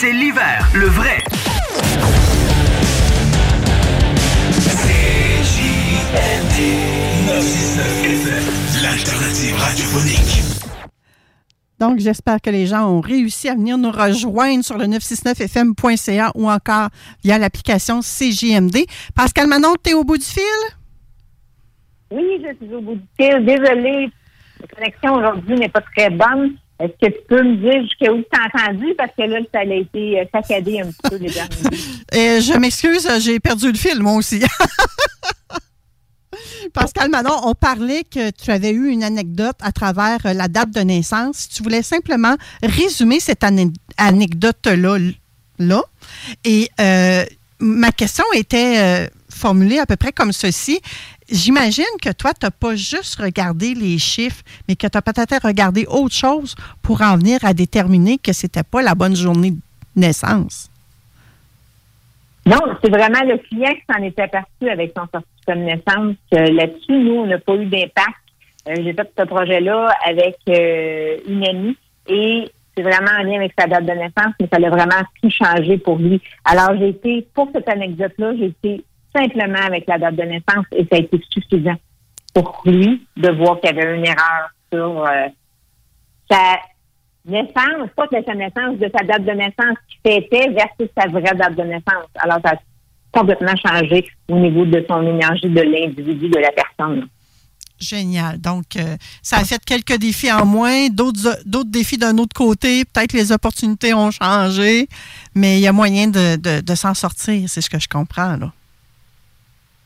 Speaker 4: c'est l'hiver, le vrai.
Speaker 29: L'alternative radiophonique.
Speaker 11: Donc, j'espère que les gens ont réussi à venir nous rejoindre sur le 969fm.ca ou encore via l'application CJMD. Pascal Manon, tu es au bout du fil?
Speaker 21: Oui, je suis au bout du fil. Désolée, la connexion aujourd'hui n'est pas très bonne. Est-ce que tu peux me dire jusqu'à où tu as entendu? Parce que là, ça a été euh, saccadé un petit peu les derniers <laughs> jours.
Speaker 11: Et je m'excuse, j'ai perdu le fil, moi aussi. <laughs> Pascal Manon, on parlait que tu avais eu une anecdote à travers euh, la date de naissance. Tu voulais simplement résumer cette ane- anecdote-là, là, et euh, ma question était euh, formulée à peu près comme ceci. J'imagine que toi, tu n'as pas juste regardé les chiffres, mais que tu as peut-être regardé autre chose pour en venir à déterminer que c'était pas la bonne journée de naissance.
Speaker 21: Non, c'est vraiment le client qui s'en est aperçu avec son certificat de naissance. Là-dessus, nous, on n'a pas eu d'impact. Euh, J'ai fait ce projet-là avec euh, une amie et c'est vraiment en lien avec sa date de naissance, mais ça a vraiment tout changé pour lui. Alors, j'ai été, pour cette anecdote-là, j'ai été simplement avec la date de naissance et ça a été suffisant. pour lui de voir qu'il y avait une erreur sur euh, sa naissance, pas de sa naissance, de sa date de naissance qui fêtait versus sa vraie date de naissance. Alors, ça a complètement changé au niveau de son énergie de l'individu, de la personne.
Speaker 11: Génial. Donc, euh, ça a fait quelques défis en moins, d'autres défis d'un autre côté. Peut-être les opportunités ont changé, mais il y a moyen de, de, de s'en sortir, c'est ce que je comprends. Là.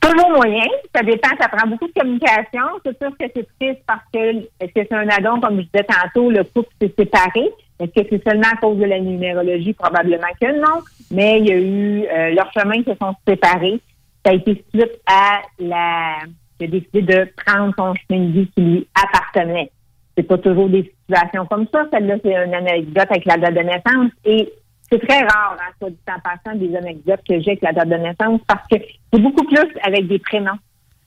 Speaker 21: Toujours moyen. Ça dépend. Ça prend beaucoup de communication. C'est sûr que c'est triste parce que est-ce que c'est un addon, comme je disais tantôt, le couple s'est séparé? Est-ce que c'est seulement à cause de la numérologie? Probablement que non. Mais il y a eu euh, leurs chemins se sont séparés. Ça a été suite à la il a décidé de prendre son chemin de vie qui lui appartenait. C'est pas toujours des situations comme ça. Celle-là, c'est une anecdote avec la date de naissance. Et c'est très rare, hein, soit du temps passant, des anecdotes que j'ai avec la date de naissance parce que c'est beaucoup plus avec des prénoms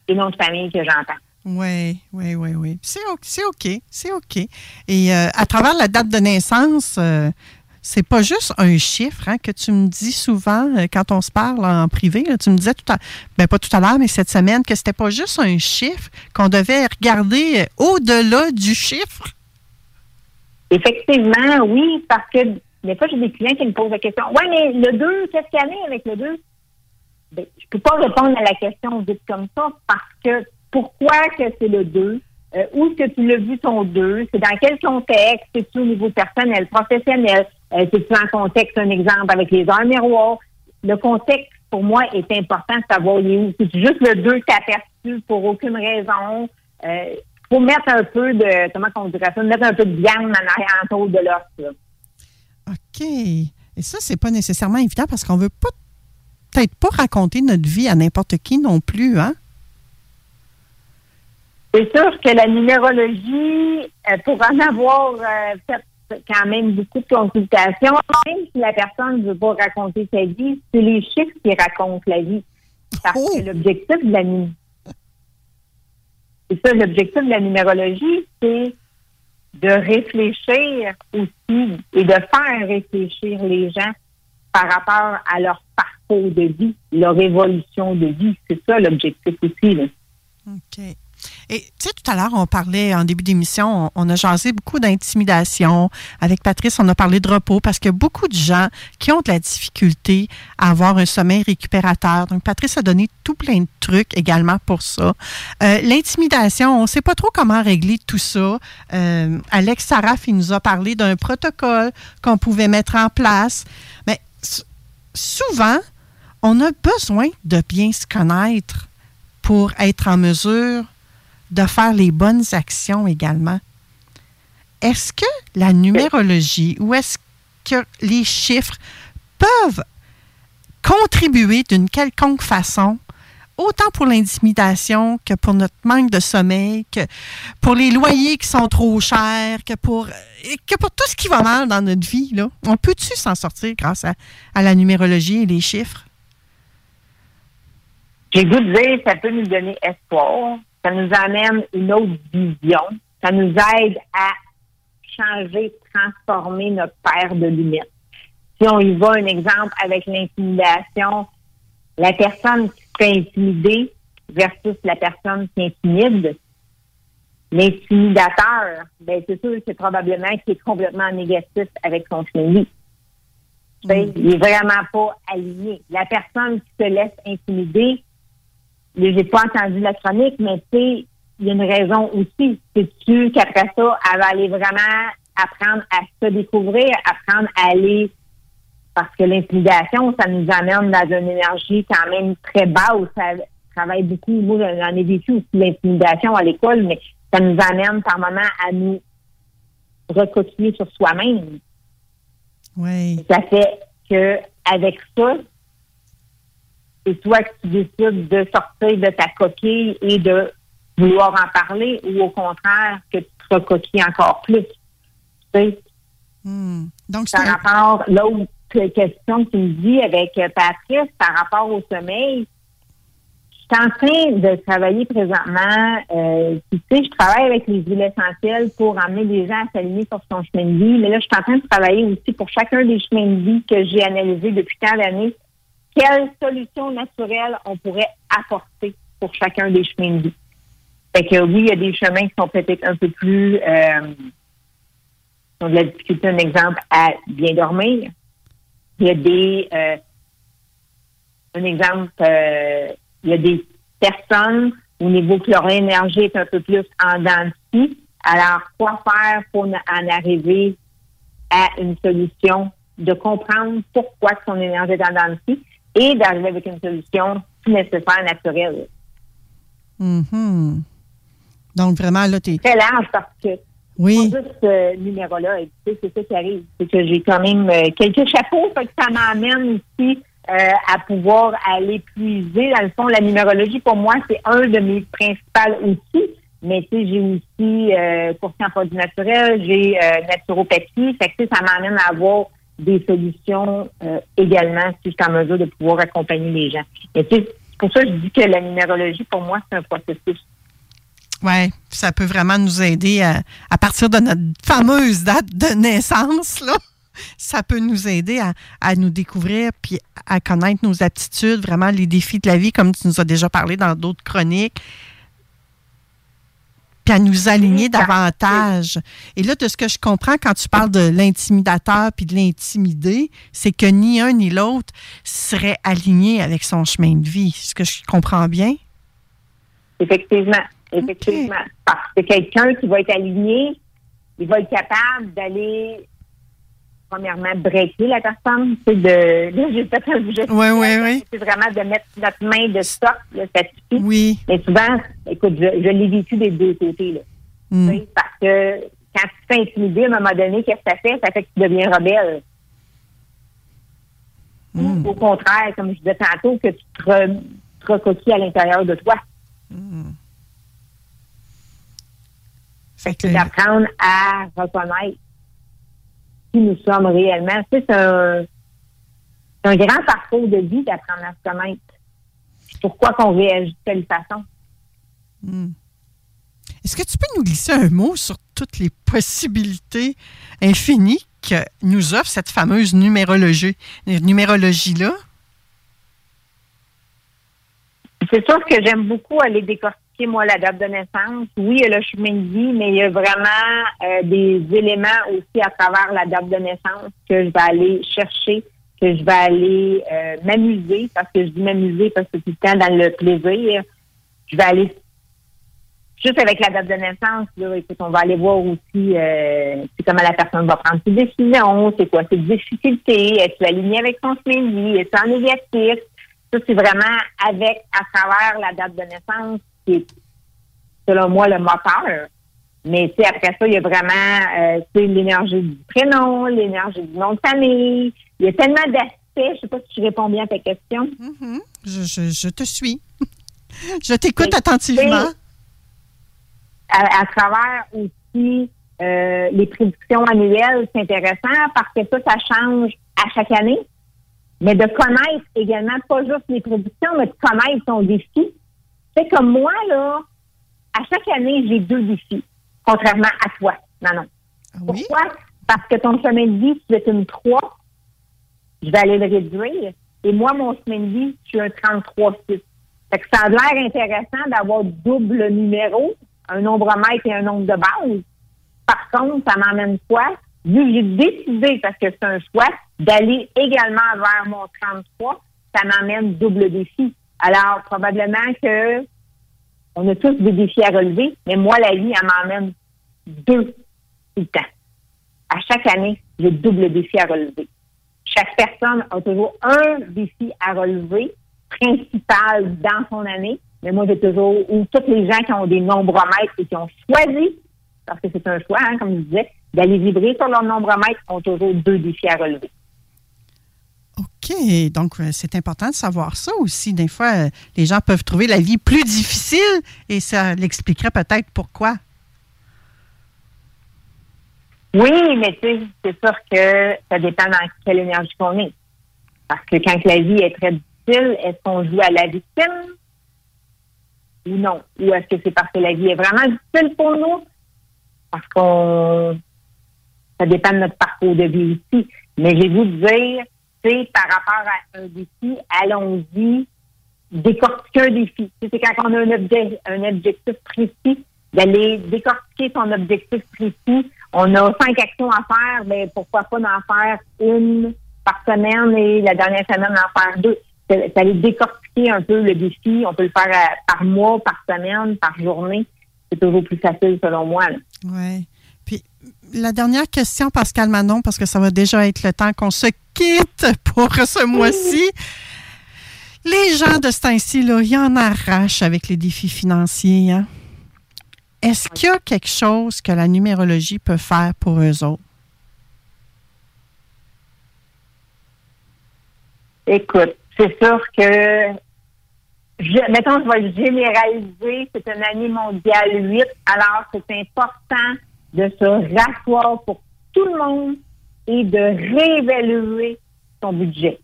Speaker 21: et noms de famille que j'entends.
Speaker 11: Oui, oui, oui, oui. C'est OK, c'est OK. Et euh, à travers la date de naissance, euh, c'est pas juste un chiffre hein, que tu me dis souvent euh, quand on se parle en privé. tu me disais tout à ben pas tout à l'heure, mais cette semaine, que c'était pas juste un chiffre, qu'on devait regarder au-delà du chiffre.
Speaker 21: Effectivement, oui, parce que des fois, j'ai des clients qui me posent la question Oui, mais le 2, qu'est-ce qu'il y a avec le 2? Ben, je peux pas répondre à la question vite comme ça parce que pourquoi que c'est le 2? Euh, où est-ce que tu l'as vu ton 2? C'est dans quel contexte? C'est-tu au niveau personnel, professionnel? Euh, C'est-tu en contexte, un exemple, avec les heures miroirs? Le contexte, pour moi, est important de savoir où? C'est juste le 2 qui aperçu pour aucune raison. Euh, faut mettre un peu de, comment on dirait ça, mettre un peu de viande en autour de l'os.
Speaker 11: OK. Et ça, c'est pas nécessairement évident parce qu'on veut pas peut-être pas raconter notre vie à n'importe qui non plus, hein?
Speaker 21: C'est sûr que la numérologie, euh, pour en avoir euh, fait quand même beaucoup de consultations, même si la personne ne veut pas raconter sa vie, c'est les chiffres qui racontent la vie. Parce que l'objectif de la c'est ça, l'objectif de la numérologie, c'est de réfléchir aussi et de faire réfléchir les gens par rapport à leur parcours de vie, leur évolution de vie. C'est ça l'objectif aussi.
Speaker 11: Et tu sais, tout à l'heure, on parlait en début d'émission, on, a jasé beaucoup d'intimidation. Avec Patrice, on a parlé de repos parce qu'il y a beaucoup de gens qui ont de la difficulté à avoir un sommeil récupérateur. Donc, Patrice a donné tout plein de trucs également pour ça. Euh, l'intimidation, on ne sait pas trop comment régler tout ça. Euh, Alex Saraf, il nous a parlé d'un protocole qu'on pouvait mettre en place. Mais souvent, on a besoin de bien se connaître pour être en mesure de faire les bonnes actions également. Est-ce que la numérologie ou est-ce que les chiffres peuvent contribuer d'une quelconque façon, autant pour l'intimidation que pour notre manque de sommeil, que pour les loyers qui sont trop chers, que pour, que pour tout ce qui va mal dans notre vie? Là? On peut-tu s'en sortir grâce à, à la numérologie et les chiffres?
Speaker 21: J'ai dire, ça peut nous donner espoir, ça nous amène une autre vision. Ça nous aide à changer, transformer notre paire de lunettes. Si on y va, un exemple avec l'intimidation, la personne qui se fait intimider versus la personne qui intimide, l'intimidateur, ben c'est sûr c'est probablement qu'il est complètement négatif avec son chemin Il est vraiment pas aligné. La personne qui se laisse intimider, j'ai pas entendu la chronique, mais tu sais, il y a une raison aussi. C'est-tu qu'après ça, elle va aller vraiment apprendre à se découvrir, apprendre à aller parce que l'intimidation, ça nous amène dans une énergie quand même très basse. Ça travaille beaucoup. Moi, j'en ai vécu aussi l'intimidation à l'école, mais ça nous amène par moment à nous recopier sur soi-même.
Speaker 11: Oui.
Speaker 21: Ça fait que avec ça, c'est toi qui décides de sortir de ta coquille et de vouloir en parler ou au contraire que tu te recoquilles encore plus. Tu sais?
Speaker 11: Hmm. Donc,
Speaker 21: par rapport à l'autre question que tu me dis avec Patrice, par rapport au sommeil, je suis en train de travailler présentement, euh, tu sais, je travaille avec les huiles essentielles pour amener les gens à s'aligner sur son chemin de vie, mais là, je suis en train de travailler aussi pour chacun des chemins de vie que j'ai analysés depuis tant d'années quelle solution naturelle on pourrait apporter pour chacun des chemins de vie? Fait que oui, il y a des chemins qui sont peut-être un peu plus euh, qui ont de la difficulté, un exemple, à bien dormir. Il y a des euh, un exemple, euh, il y a des personnes au niveau que leur énergie est un peu plus en dents. Alors, quoi faire pour en arriver à une solution, de comprendre pourquoi son énergie est en dents et d'arriver avec une solution tout nécessaire, naturelle.
Speaker 11: Mhm. Donc, vraiment, là, tu es.
Speaker 21: Très large parce que
Speaker 11: Oui.
Speaker 21: pas juste ce numéro-là. Et tu sais, C'est ça qui arrive. C'est que j'ai quand même euh, quelques chapeaux, fait que ça m'amène aussi euh, à pouvoir aller puiser. Dans le fond, la numérologie, pour moi, c'est un de mes principaux outils. Mais tu sais, j'ai aussi euh, courtier en produits naturels, j'ai euh, naturopathie. Fait que ça m'amène à avoir des solutions euh, également si je suis en mesure de pouvoir accompagner les gens. Et c'est pour ça que je dis que la numérologie, pour moi, c'est un processus.
Speaker 11: Oui, ça peut vraiment nous aider à, à partir de notre fameuse date de naissance, là. Ça peut nous aider à, à nous découvrir puis à connaître nos aptitudes, vraiment les défis de la vie, comme tu nous as déjà parlé dans d'autres chroniques, puis à nous aligner davantage. Et là, de ce que je comprends quand tu parles de l'intimidateur puis de l'intimider, c'est que ni un ni l'autre serait aligné avec son chemin de vie. Est-ce que je comprends bien?
Speaker 21: Effectivement, effectivement. Parce que quelqu'un qui va être aligné, il va être capable d'aller, premièrement, breaker la personne. C'est de, là, j'ai fait un geste.
Speaker 11: Oui, oui, oui.
Speaker 21: C'est vraiment de mettre notre main de stock, là, ça suffit.
Speaker 11: Oui.
Speaker 21: Mais souvent, écoute, je, je l'ai vécu des deux côtés, là.
Speaker 11: Mm.
Speaker 21: Tu sais, Parce que quand tu te fais intimider, à un moment donné, qu'est-ce que ça fait? Ça fait que tu deviens rebelle.
Speaker 11: Mm.
Speaker 21: Ou Au contraire, comme je disais tantôt, que tu te, re- te recoquilles à l'intérieur de toi. C'est d'apprendre à reconnaître qui nous sommes réellement. Tu sais, C'est un, un grand parcours de vie d'apprendre à se connaître. Pourquoi qu'on réagit de telle façon?
Speaker 11: Hmm. Est-ce que tu peux nous glisser un mot sur toutes les possibilités infinies que nous offre cette fameuse numérologie, numérologie-là?
Speaker 21: C'est sûr que j'aime beaucoup aller décortiquer, moi, la date de naissance. Oui, il y a le chemin de vie, mais il y a vraiment euh, des éléments aussi à travers la date de naissance que je vais aller chercher, que je vais aller euh, m'amuser, parce que je dis m'amuser parce que tout le temps dans le plaisir. Je vais aller juste avec la date de naissance, là, écoute, on va aller voir aussi euh, c'est comment la personne va prendre ses décisions, c'est quoi ses difficultés, est-ce aligné avec son chemin de vie, est-ce en négatif. Ça, c'est vraiment avec, à travers la date de naissance, qui est, selon moi, le moteur. Mais tu après ça, il y a vraiment euh, tu l'énergie du prénom, l'énergie du nom de famille. Il y a tellement d'aspects. Je sais pas si je réponds bien à ta question.
Speaker 11: Je, je- je te suis. <laughs> je t'écoute attentivement.
Speaker 21: à, à travers aussi euh, les prédictions annuelles, c'est intéressant parce que ça, ça change à chaque année. Mais de connaître également, pas juste les prédictions, mais de connaître ton défi. C'est comme moi, là, à chaque année, j'ai deux défis, contrairement à toi, Manon. Pourquoi? Parce que ton chemin de vie, tu es une 3, je vais aller le réduire. Et moi, mon chemin de vie, je suis un 33-6. Fait que ça a l'air intéressant d'avoir double numéro, un nombre-mètre et un nombre de base. Par contre, ça m'emmène quoi? Vu que j'ai décidé, parce que c'est un choix, d'aller également vers mon 33, ça m'emmène double défi. Alors, probablement que on a tous des défis à relever, mais moi, la vie, elle m'emmène deux tout le temps. À chaque année, j'ai double défi à relever. Chaque personne a toujours un défi à relever, principal dans son année, mais moi, j'ai toujours, ou tous les gens qui ont des nombromètres et qui ont choisi, parce que c'est un choix, hein, comme je disais, d'aller vibrer sur leur nombromètre, ont toujours deux défis à relever.
Speaker 11: OK. Donc, euh, c'est important de savoir ça aussi. Des fois, euh, les gens peuvent trouver la vie plus difficile et ça l'expliquerait peut-être pourquoi.
Speaker 21: Oui, mais tu sais, c'est sûr que ça dépend dans quelle énergie qu'on est. Parce que quand la vie est très difficile, est-ce qu'on joue à la victime ou non? Ou est-ce que c'est parce que la vie est vraiment difficile pour nous? Parce qu'on ça dépend de notre parcours de vie aussi. Mais j'ai vous dire, par rapport à un défi, allons-y décortiquer un défi. C'est quand on a un, objectif précis, d'aller décortiquer son objectif précis. On a cinq actions à faire, mais pourquoi pas d'en faire une par semaine et la dernière semaine d'en faire deux. C'est décortiquer un peu le défi. On peut le faire euh, par mois, par semaine, par journée. C'est toujours plus facile selon moi. là.
Speaker 11: Oui. La dernière question, Pascal Manon, parce que ça va déjà être le temps qu'on se quitte pour ce mois-ci. Les gens de ce temps-ci, ils en arrachent avec les défis financiers. hein. Est-ce qu'il y a quelque chose que la numérologie peut faire pour eux autres?
Speaker 21: Écoute, c'est sûr que, je, mettons, je vais généraliser, c'est une année mondiale 8, alors c'est important de se rasseoir pour tout le monde et de réévaluer son budget.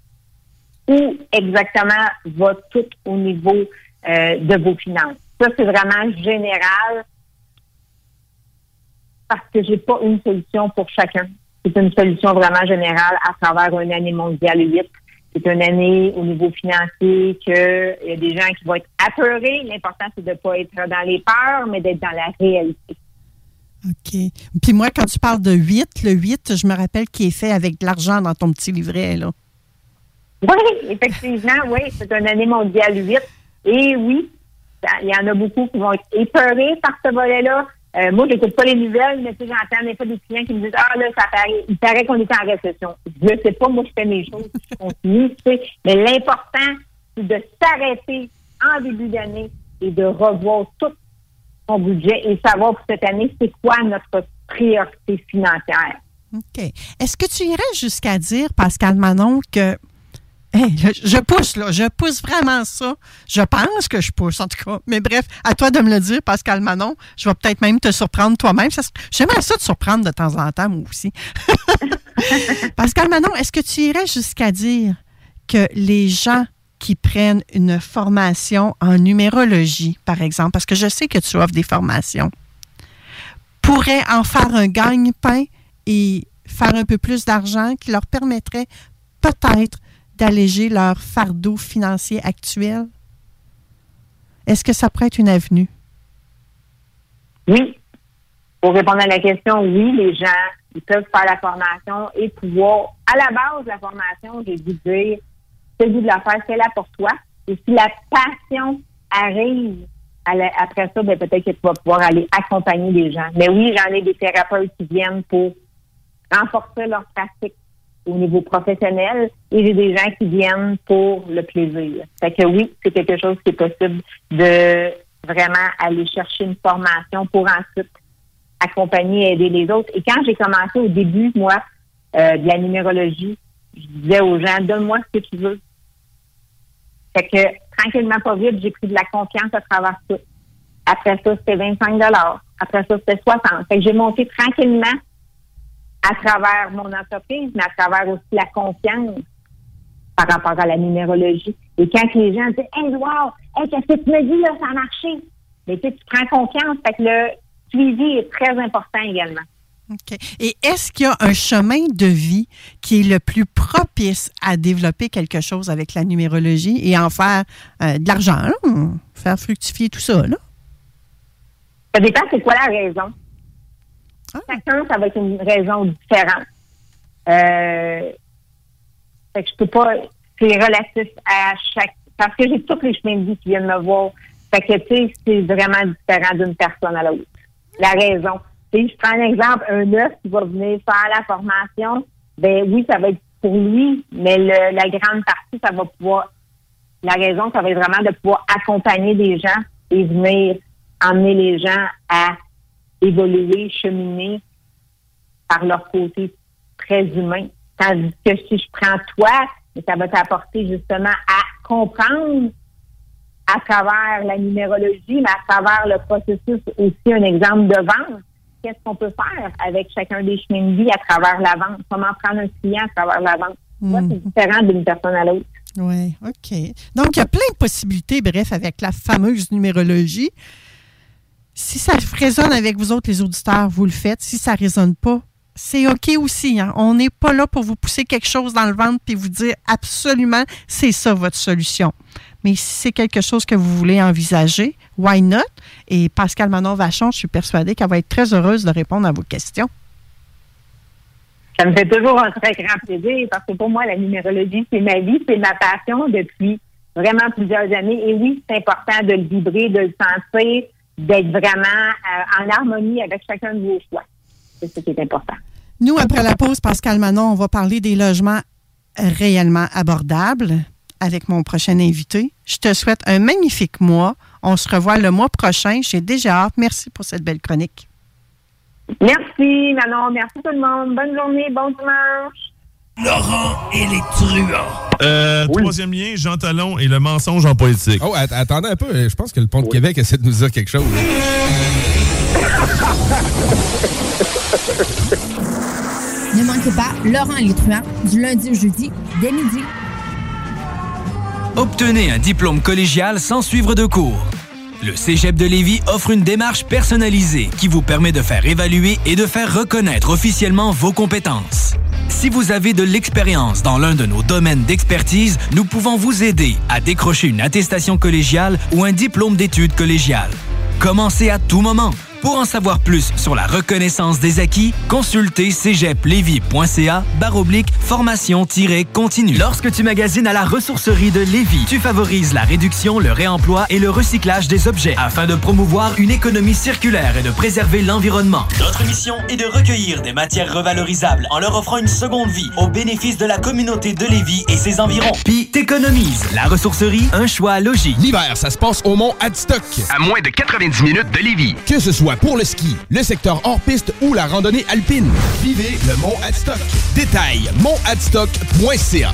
Speaker 21: Où exactement va tout au niveau euh, de vos finances? Ça, c'est vraiment général parce que j'ai pas une solution pour chacun. C'est une solution vraiment générale à travers une année mondiale 8. C'est une année au niveau financier que il y a des gens qui vont être apeurés. L'important, c'est de ne pas être dans les peurs, mais d'être dans la réalité.
Speaker 11: OK. Puis moi, quand tu parles de 8, le 8, je me rappelle qu'il est fait avec de l'argent dans ton petit livret, là.
Speaker 21: Oui, effectivement, oui, c'est une année mondiale 8. Et oui, il y en a beaucoup qui vont être épeurés par ce volet-là. Euh, moi, j'écoute pas les nouvelles, mais sais, j'entends des fois des clients qui me disent Ah là, ça paraît, il paraît qu'on est en récession. Je ne sais pas, moi je fais mes choses, je continue, tu sais. Mais l'important, c'est de s'arrêter en début d'année et de revoir tout budget et savoir pour cette année, c'est quoi notre priorité financière.
Speaker 11: OK. Est-ce que tu irais jusqu'à dire, Pascal Manon, que. Je, je pousse, là. Je pousse vraiment ça. Je pense que je pousse, en tout cas. Mais bref, à toi de me le dire, Pascal Manon. Je vais peut-être même te surprendre toi-même. J'aimerais ça te surprendre de temps en temps, moi aussi. <laughs> Pascal Manon, est-ce que tu irais jusqu'à dire que les gens qui prennent une formation en numérologie, par exemple, parce que je sais que tu offres des formations, pourraient en faire un gagne-pain et faire un peu plus d'argent qui leur permettrait peut-être d'alléger leur fardeau financier actuel? Est-ce que ça pourrait être une avenue?
Speaker 21: Oui. Pour répondre à la question, oui, les gens, peuvent faire la formation et pouvoir, à la base de la formation, j'ai dû de faire, là pour toi. Et si la passion arrive après ça, ben, peut-être que tu vas pouvoir aller accompagner les gens. Mais oui, j'en ai des thérapeutes qui viennent pour renforcer leur pratique au niveau professionnel et j'ai des gens qui viennent pour le plaisir. Fait que oui, c'est quelque chose qui est possible de vraiment aller chercher une formation pour ensuite accompagner et aider les autres. Et quand j'ai commencé au début, moi, euh, de la numérologie, je disais aux gens, donne-moi ce que tu veux. Fait que tranquillement, pas vite, j'ai pris de la confiance à travers tout. Après ça, c'était 25 Après ça, c'était 60 Fait que j'ai monté tranquillement à travers mon entreprise, mais à travers aussi la confiance par rapport à la numérologie. Et quand les gens disent Hey, wow, hey, qu'est-ce que tu me dis là, ça a marché? Mais tu sais, tu prends confiance, fait que le suivi est très important également.
Speaker 11: OK. Et est-ce qu'il y a un chemin de vie qui est le plus propice à développer quelque chose avec la numérologie et en faire euh, de l'argent, là? faire fructifier tout ça? Là?
Speaker 21: Ça dépend c'est quoi la raison. Chacun, ça va être une raison différente. Euh, fait que je peux pas. C'est relatif à chaque. Parce que j'ai tous les chemins de vie qui viennent me voir. Fait que, tu sais, c'est vraiment différent d'une personne à l'autre. La raison. Sais, je prends un exemple, un neuf qui va venir faire la formation. Ben oui, ça va être pour lui, mais le- la grande partie, ça va pouvoir. La raison, ça va être vraiment de pouvoir accompagner des gens et venir emmener les gens à évoluer, cheminer par leur côté très humain. Tandis que si je prends toi, ça va t'apporter justement à comprendre à travers la numérologie, mais à travers le processus aussi un exemple de vente. Qu'est-ce qu'on peut faire avec chacun des chemins de vie à travers la vente? Comment prendre un client à travers la vente? Moi, c'est différent d'une personne à l'autre.
Speaker 11: Oui, OK. Donc, il y a plein de possibilités, bref, avec la fameuse numérologie. Si ça résonne avec vous autres, les auditeurs, vous le faites. Si ça ne résonne pas, c'est OK aussi. hein. On n'est pas là pour vous pousser quelque chose dans le ventre puis vous dire absolument c'est ça votre solution. Mais si c'est quelque chose que vous voulez envisager, why not? Et Pascal Manon Vachon, je suis persuadée qu'elle va être très heureuse de répondre à vos questions.
Speaker 21: Ça me fait toujours un très grand plaisir parce que pour moi, la numérologie, c'est ma vie, c'est ma passion depuis vraiment plusieurs années. Et oui, c'est important de le vibrer, de le sentir, d'être vraiment euh, en harmonie avec chacun de vos choix. C'est ce qui est important.
Speaker 11: Nous, après la pause, Pascal Manon, on va parler des logements réellement abordables avec mon prochain invité. Je te souhaite un magnifique mois. On se revoit le mois prochain. J'ai déjà hâte. Merci pour cette belle chronique.
Speaker 21: Merci, Manon. Merci tout le monde. Bonne journée, bon dimanche.
Speaker 29: Laurent et les truands.
Speaker 27: Euh, Troisième lien, Jean Talon et le mensonge en politique.
Speaker 2: Oh, att- attendez un peu. Je pense que le Pont de Québec essaie de nous dire quelque chose.
Speaker 12: Ne manquez pas Laurent et les truands du lundi au jeudi dès midi.
Speaker 4: Obtenez un diplôme collégial sans suivre de cours. Le Cégep de Lévis offre une démarche personnalisée qui vous permet de faire évaluer et de faire reconnaître officiellement vos compétences. Si vous avez de l'expérience dans l'un de nos domaines d'expertise, nous pouvons vous aider à décrocher une attestation collégiale ou un diplôme d'études collégiales. Commencez à tout moment. Pour en savoir plus sur la reconnaissance des acquis, consultez cégeplevy.ca baroblique formation-continue. Lorsque tu magasines à la ressourcerie de Lévis, tu favorises la réduction, le réemploi et le recyclage des objets afin de promouvoir une économie circulaire et de préserver l'environnement. Notre mission est de recueillir des matières revalorisables en leur offrant une seconde vie au bénéfice de la communauté de Lévis et ses environs. Puis t'économises. La ressourcerie, un choix logique.
Speaker 2: L'hiver, ça se passe au Mont Adstock.
Speaker 20: À moins de 90 minutes de Lévis.
Speaker 2: Que ce soit pour le ski, le secteur hors-piste ou la randonnée alpine. Vivez le Mont Adstock. Détail, montadstock.ca.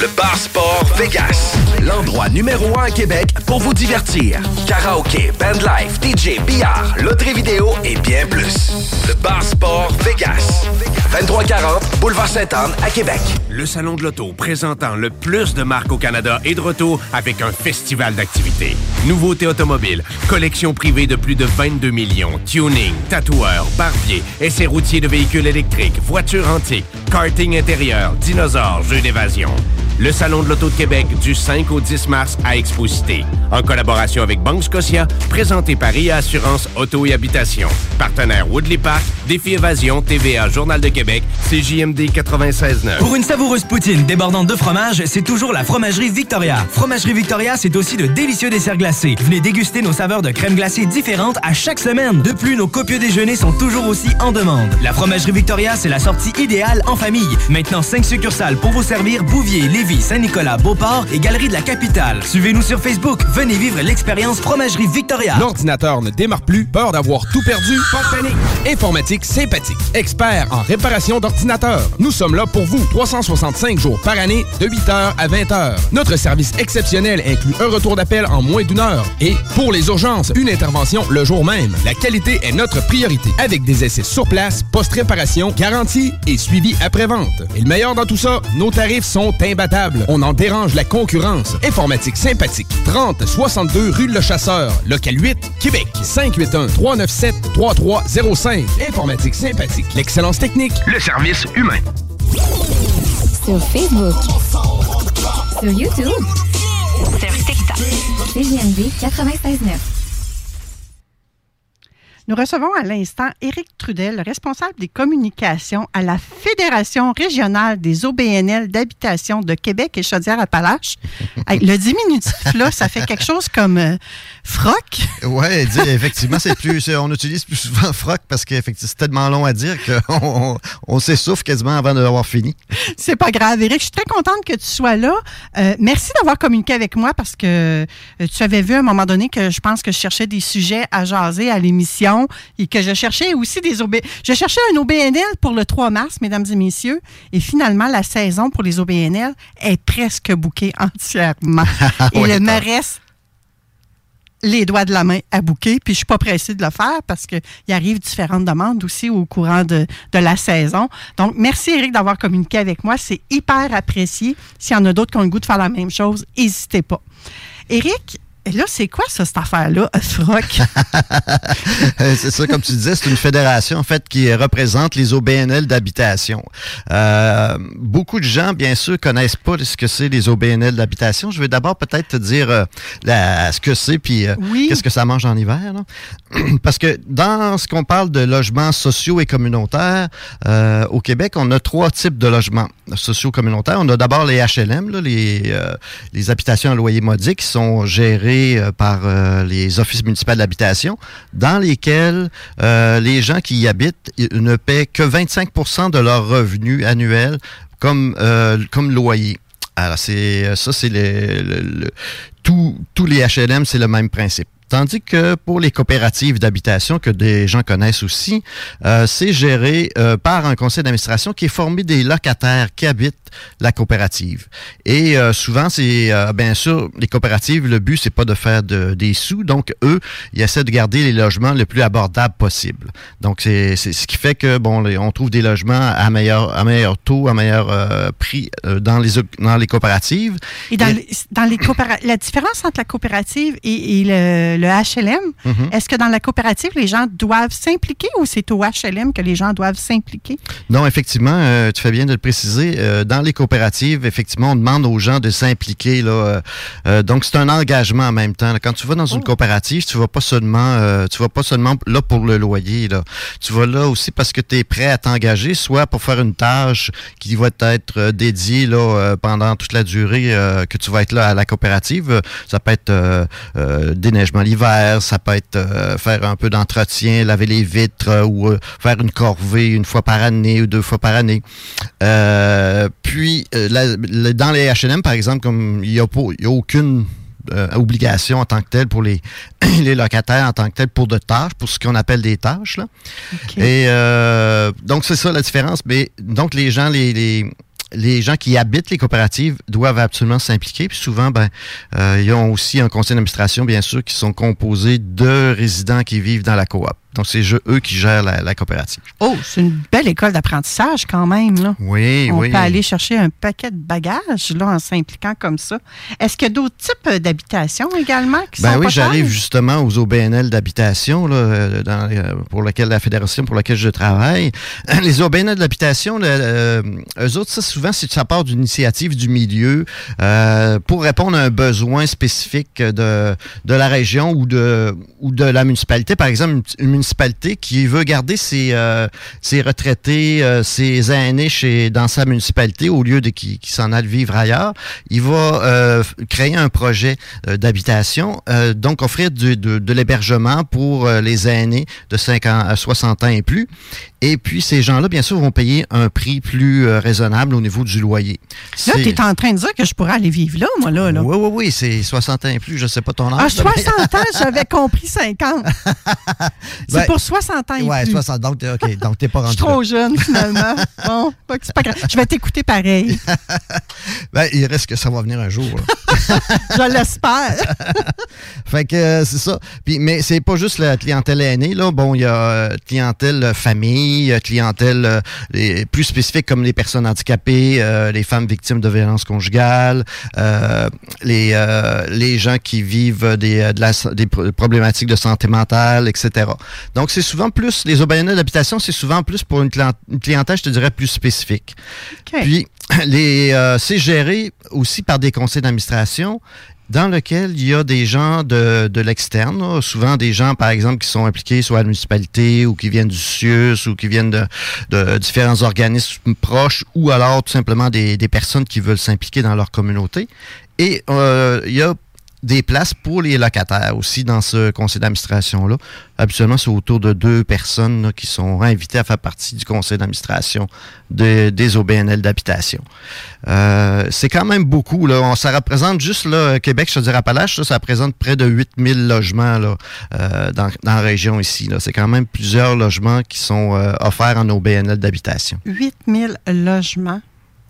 Speaker 20: Le Bar Sport Vegas. L'endroit numéro un à Québec pour vous divertir. Karaoke, bandlife, DJ, billard, loterie vidéo et bien plus. Le Bar Sport Vegas. 2340 Boulevard Sainte-Anne à Québec.
Speaker 26: Le Salon de l'Auto, présentant le plus de marques au Canada, est de retour avec un festival d'activités. Nouveautés automobiles, collection privée de plus de 22 millions, tuning, tatoueurs, barbiers, essais routiers de véhicules électriques, voitures antiques, karting intérieur, dinosaures, jeux d'évasion. Le Salon de l'Auto de Québec du 5 au 10 mars à Exposité. En collaboration avec Banque Scotia, présenté par IA Assurance Auto et Habitation. Partenaire Woodley Park, Défi Évasion, TVA, Journal de Québec, CJMD 96.9.
Speaker 4: Pour une savoureuse poutine débordante de fromage, c'est toujours la Fromagerie Victoria. Fromagerie Victoria, c'est aussi de délicieux desserts glacés. Venez déguster nos saveurs de crème glacée différentes à chaque semaine. De plus, nos copieux déjeuners sont toujours aussi en demande. La Fromagerie Victoria, c'est la sortie idéale en famille. Maintenant, 5 succursales pour vous servir Bouvier, Lévis, Saint-Nicolas, Beauport et Galerie de la Capitale. Suivez-nous sur Facebook. Venez vivre l'expérience Fromagerie Victoria.
Speaker 2: L'ordinateur ne démarre plus, peur d'avoir tout perdu, pas de panique. Informatique sympathique, expert en réparation d'ordinateurs. Nous sommes là pour vous 365 jours par année de 8h à 20h. Notre service exceptionnel inclut un retour d'appel en moins d'une heure et pour les urgences, une intervention le jour même. La qualité est notre priorité avec des essais sur place, post-réparation, garantie et suivi après-vente. Et le meilleur dans tout ça, nos tarifs sont imbattables. On en dérange la concurrence. Informatique sympathique. 30 62 rue Le Chasseur. Local 8, Québec. 581 397 3305. Informatique sympathique. L'excellence technique.
Speaker 3: Le service humain.
Speaker 12: Sur Facebook. Sur YouTube. Sur TikTok. CGMD 96.9.
Speaker 11: Nous recevons à l'instant Éric Trudel, responsable des communications à la Fédération régionale des OBNL d'habitation de Québec et Chaudière-Appalaches. Le diminutif, là, ça fait quelque chose comme euh, froc.
Speaker 30: Oui, effectivement, c'est plus, on utilise plus souvent froc parce que c'est tellement long à dire qu'on <laughs> on, on s'essouffle quasiment avant d'avoir fini.
Speaker 11: C'est pas grave, Éric. Je suis très contente que tu sois là. Euh, merci d'avoir communiqué avec moi parce que euh, tu avais vu à un moment donné que je pense que je cherchais des sujets à jaser à l'émission et que je cherchais aussi des OB. Je cherchais un OBNL pour le 3 mars, mesdames et messieurs. Et finalement, la saison pour les OBNL est presque bouquée entièrement. <laughs> et
Speaker 30: Ouais,
Speaker 11: il me reste les doigts de la main à bouquer, puis je suis pas pressée de le faire parce qu'il arrive différentes demandes aussi au courant de, de la saison. Donc, merci Eric d'avoir communiqué avec moi. C'est hyper apprécié. S'il y en a d'autres qui ont le goût de faire la même chose, n'hésitez pas. Eric, et là, c'est quoi ça, cette affaire-là, <laughs> Froc? <laughs>
Speaker 30: Euh, c'est ça, comme tu disais, c'est une fédération en fait qui représente les OBNL d'habitation. Euh, beaucoup de gens, bien sûr, connaissent pas ce que c'est les OBNL d'habitation. Je vais d'abord peut-être te dire euh, la- ce que c'est puis euh, qu'est-ce que ça mange en hiver. là. <clears throat> Parce que dans ce qu'on parle de logements sociaux et communautaires au Québec, on a trois types de logements sociaux communautaires. On a d'abord les HLM, là, les, les habitations à loyer modique qui sont gérées euh, par euh, les offices municipaux d'habitation, dans lesquels euh, les gens qui y habitent ne paient que 25% de leur revenu annuel comme, comme loyer. Alors, c'est ça, c'est le, le- tous les HLM, c'est le même principe. Tandis que pour les coopératives d'habitation, que des gens connaissent aussi, euh, c'est géré euh, par un conseil d'administration qui est formé des locataires qui habitent la coopérative. Et euh, souvent, c'est euh, bien sûr les coopératives. Le but, c'est pas de faire de- des sous. Donc eux, ils essaient de garder les logements le plus abordables possible. Donc c'est ce qui fait que bon, les- on trouve des logements à meilleur à meilleur taux, à meilleur euh, prix euh, dans les dans les coopératives.
Speaker 11: Et dans,
Speaker 30: Et-
Speaker 11: les- dans les coopéra- la différence entre la coopérative et, et le, le HLM,
Speaker 30: Mhm.
Speaker 11: est-ce que dans la coopérative, les gens doivent s'impliquer ou c'est au HLM que les gens doivent s'impliquer?
Speaker 30: Non, effectivement, euh, tu fais bien de le préciser. Euh, dans les coopératives, effectivement, on demande aux gens de s'impliquer. Là, euh, donc, c'est un engagement en même temps. Quand tu vas dans une coopérative, tu vas pas seulement, tu vas pas seulement là pour le loyer. Là. Tu vas là aussi parce que tu es prêt à t'engager, soit pour faire une tâche qui va être dédiée là pendant toute la durée que tu vas être là à la coopérative. Ça peut être déneigement l'hiver, ça peut être euh, faire un peu d'entretien, laver les vitres euh, ou euh, faire une corvée une fois par année ou deux fois par année. Puis, la- dans les H&M, par exemple, comme il n'y a, a aucune euh, obligation en tant que telle pour les, <clears throat> les locataires en tant que telle pour de tâches, pour ce qu'on appelle des tâches. Là. Et euh, donc, c'est ça la différence. Mais donc, les gens, les, les, les gens qui habitent les coopératives doivent absolument s'impliquer. Puis souvent, ben, euh, ils ont aussi un conseil d'administration, bien sûr, qui sont composés de résidents qui vivent dans la coop. Donc, c'est eux qui gèrent la, la coopérative.
Speaker 11: Oh, c'est une belle école d'apprentissage quand même. Là.
Speaker 30: Oui,
Speaker 11: On
Speaker 30: oui.
Speaker 11: peut aller chercher un paquet de bagages là, en s'impliquant comme ça. Est-ce qu'il y a d'autres types d'habitations également qui
Speaker 30: Ben
Speaker 11: sont
Speaker 30: oui, j'arrive justement aux OBNL d'habitation, là, euh, euh, pour laquelle la fédération pour laquelle je travaille. <clears throat> Les OBNL d'habitation, euh, eux autres, ça souvent, c'est ça part d'une initiative du milieu euh, pour répondre à un besoin spécifique de, de la région ou de ou de la municipalité. Par exemple, une, une municipalité qui veut garder ses, euh, ses retraités, euh, ses aînés chez dans sa municipalité au lieu de qui, qui s'en aillent vivre ailleurs, il va euh, créer un projet d'habitation, donc offrir du- de, de l'hébergement pour les aînés de 5 ans à 60 ans et plus. Et puis, ces gens-là, bien sûr, vont payer un prix plus euh, raisonnable au niveau du loyer.
Speaker 11: Là, tu es en train de dire que je pourrais aller vivre là, moi, là. là.
Speaker 30: Oui, oui, oui, c'est 60 ans et plus, je sais pas ton âge. mais-
Speaker 11: 60 ans, j'avais compris 50. <laughs> c'est
Speaker 30: Ben,
Speaker 11: pour 60 ans et
Speaker 30: Ouais,
Speaker 11: plus.
Speaker 30: 60, donc, OK, donc t'es pas <laughs>
Speaker 11: Je
Speaker 30: rendu
Speaker 11: suis
Speaker 30: là.
Speaker 11: trop jeune, finalement. <laughs> bon, c'est pas grave. Je vais t'écouter pareil. <laughs>
Speaker 30: Ben, il reste que ça va venir un jour.
Speaker 11: Je l'espère.
Speaker 30: fait que euh, c'est ça. Puis, mais c'est pas juste la clientèle aînée. Là. Bon, il y a euh, clientèle euh, famille, clientèle euh, les- plus spécifique comme les personnes handicapées, les femmes victimes de violences conjugales, les, les gens qui vivent des, de la, des pro- problématiques de santé mentale, etc. Donc, c'est souvent plus, les OBNL d'habitation, c'est souvent plus pour une, client- une clientèle, je te dirais, plus spécifique. Puis, <clears throat> les, euh, c'est géré aussi par des conseils d'administration dans lequel il y a des gens de, de l'externe, souvent des gens, par exemple, qui sont impliqués soit à la municipalité ou qui viennent du CIUS ou qui viennent de, de différents organismes proches ou alors tout simplement des, des personnes qui veulent s'impliquer dans leur communauté. Et euh, il y a des places pour les locataires aussi dans ce conseil d'administration-là. Habituellement, c'est autour de deux personnes qui sont invitées à faire partie du conseil d'administration de- des OBNL d'habitation. Euh, c'est quand même beaucoup. Là. On, ça représente juste là, Québec, je te dirais Appalaches, ça, ça représente près de 8000 logements là, euh, dans, la région ici. C'est quand même plusieurs logements qui sont euh, offerts en OBNL d'habitation.
Speaker 11: 8000 logements?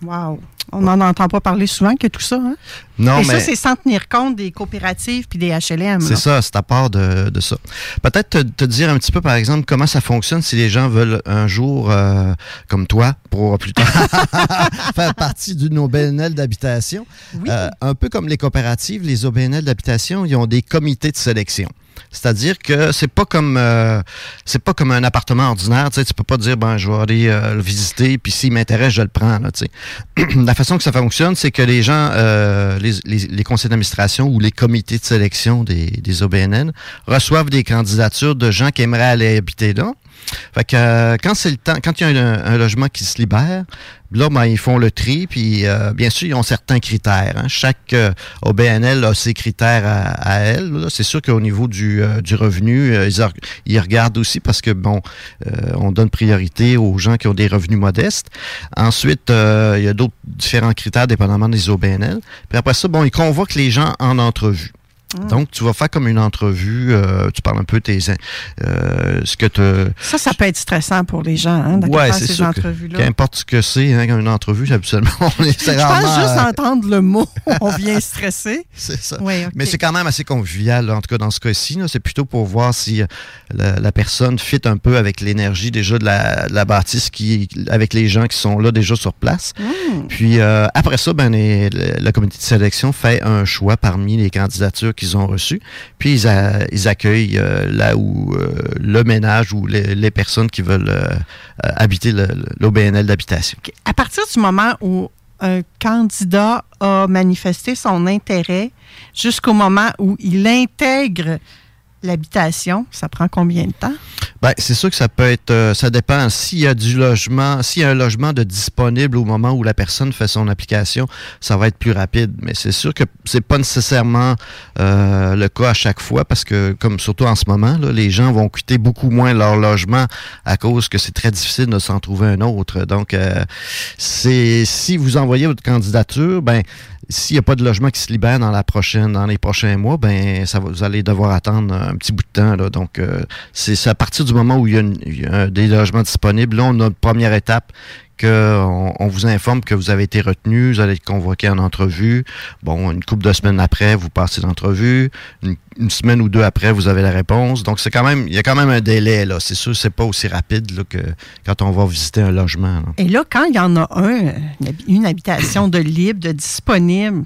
Speaker 11: Wow. On n'en entend pas parler souvent que tout ça. Hein?
Speaker 30: Non,
Speaker 11: Et
Speaker 30: mais-
Speaker 11: ça, c'est sans tenir compte des coopératives puis des HLM.
Speaker 30: C'est ça, c'est à part de, de ça. Peut-être te, te dire un petit peu, par exemple, comment ça fonctionne si les gens veulent un jour, euh, comme toi, pour plus tard, <laughs> faire partie d'une OBNL d'habitation. Euh, un peu comme les coopératives, les OBNL d'habitation, ils ont des comités de sélection. C'est-à-dire que c'est pas comme euh, c'est pas comme un appartement ordinaire, tu peux pas dire ben je vais aller euh, le visiter puis s'il m'intéresse, je le prends. <clears throat> La façon que ça fonctionne, c'est que les gens euh, les conseils d'administration ou les comités de sélection des, des OBNN reçoivent des candidatures de gens qui aimeraient aller habiter là. Fait que euh, quand c'est le temps, quand il y a un, un logement qui se libère, là, ben, ils font le tri, puis euh, bien sûr, ils ont certains critères. hein. Chaque euh, OBNL a ses critères à, à elle. C'est sûr qu'au niveau du, euh, du revenu, euh, ils, ils regardent aussi parce que, bon, euh, on donne priorité aux gens qui ont des revenus modestes. Ensuite, il y a d'autres différents critères dépendamment des OBNL. Puis après ça, bon, ils convoquent les gens en entrevue. Donc, tu vas faire comme une entrevue, euh, tu parles un peu de tes, euh, ce que tu
Speaker 11: Ça, ça peut être stressant pour les gens, hein,
Speaker 30: Ouais,
Speaker 11: faire ces entrevues-là.
Speaker 30: qu'importe ce que c'est, hein, une entrevue, habituellement, <laughs> on est
Speaker 11: Je
Speaker 30: rarement,
Speaker 11: pense juste
Speaker 30: euh,
Speaker 11: entendre le mot, <laughs> on vient stresser. <laughs>
Speaker 30: C'est ça.
Speaker 11: Oui, ok.
Speaker 30: Mais c'est quand même assez convivial, là, en tout cas dans ce cas-ci. C'est plutôt pour voir si euh, la, la personne fit un peu avec l'énergie déjà de la, de la bâtisse, qui, avec les gens qui sont là déjà sur place.
Speaker 11: Hmm.
Speaker 30: Puis après ça, ben, les- le, le comité de sélection fait un choix parmi les candidatures qu'ils ont reçues. Puis ils, accueillent euh, là où euh, le ménage ou les, personnes qui veulent euh, habiter l'OBNL d'habitation.
Speaker 11: À partir du moment où un candidat a manifesté son intérêt jusqu'au moment où il intègre l'habitation, ça prend combien de temps?
Speaker 30: Ben, c'est sûr que ça peut être, euh, ça dépend. S'il y a du logement, s'il y a un logement de disponible au moment où la personne fait son application, ça va être plus rapide. Mais c'est sûr que c'est pas nécessairement euh, le cas à chaque fois parce que, comme surtout en ce moment, les gens vont quitter beaucoup moins leur logement à cause que c'est très difficile de s'en trouver un autre. Donc, euh, c'est si vous envoyez votre candidature, ben s'il n'y a pas de logement qui se libère dans les prochains mois, ben ça vous allez devoir attendre un petit bout de temps. Là. Donc, euh, c'est c'est à partir du moment où il y a, une- il y a des logements disponibles. Là, on a une première étape qu'on on vous informe que vous avez été retenu, vous allez être convoqué en entrevue. Bon, une couple de semaines après, vous passez l'entrevue. Une, une semaine ou deux après, vous avez la réponse. Donc, c'est quand même, il y a quand même un délai. là. C'est sûr, c'est pas aussi rapide là, que quand on va visiter un logement. là.
Speaker 11: Et là, quand il y en a un, une habi- une habitation de libre, de disponible,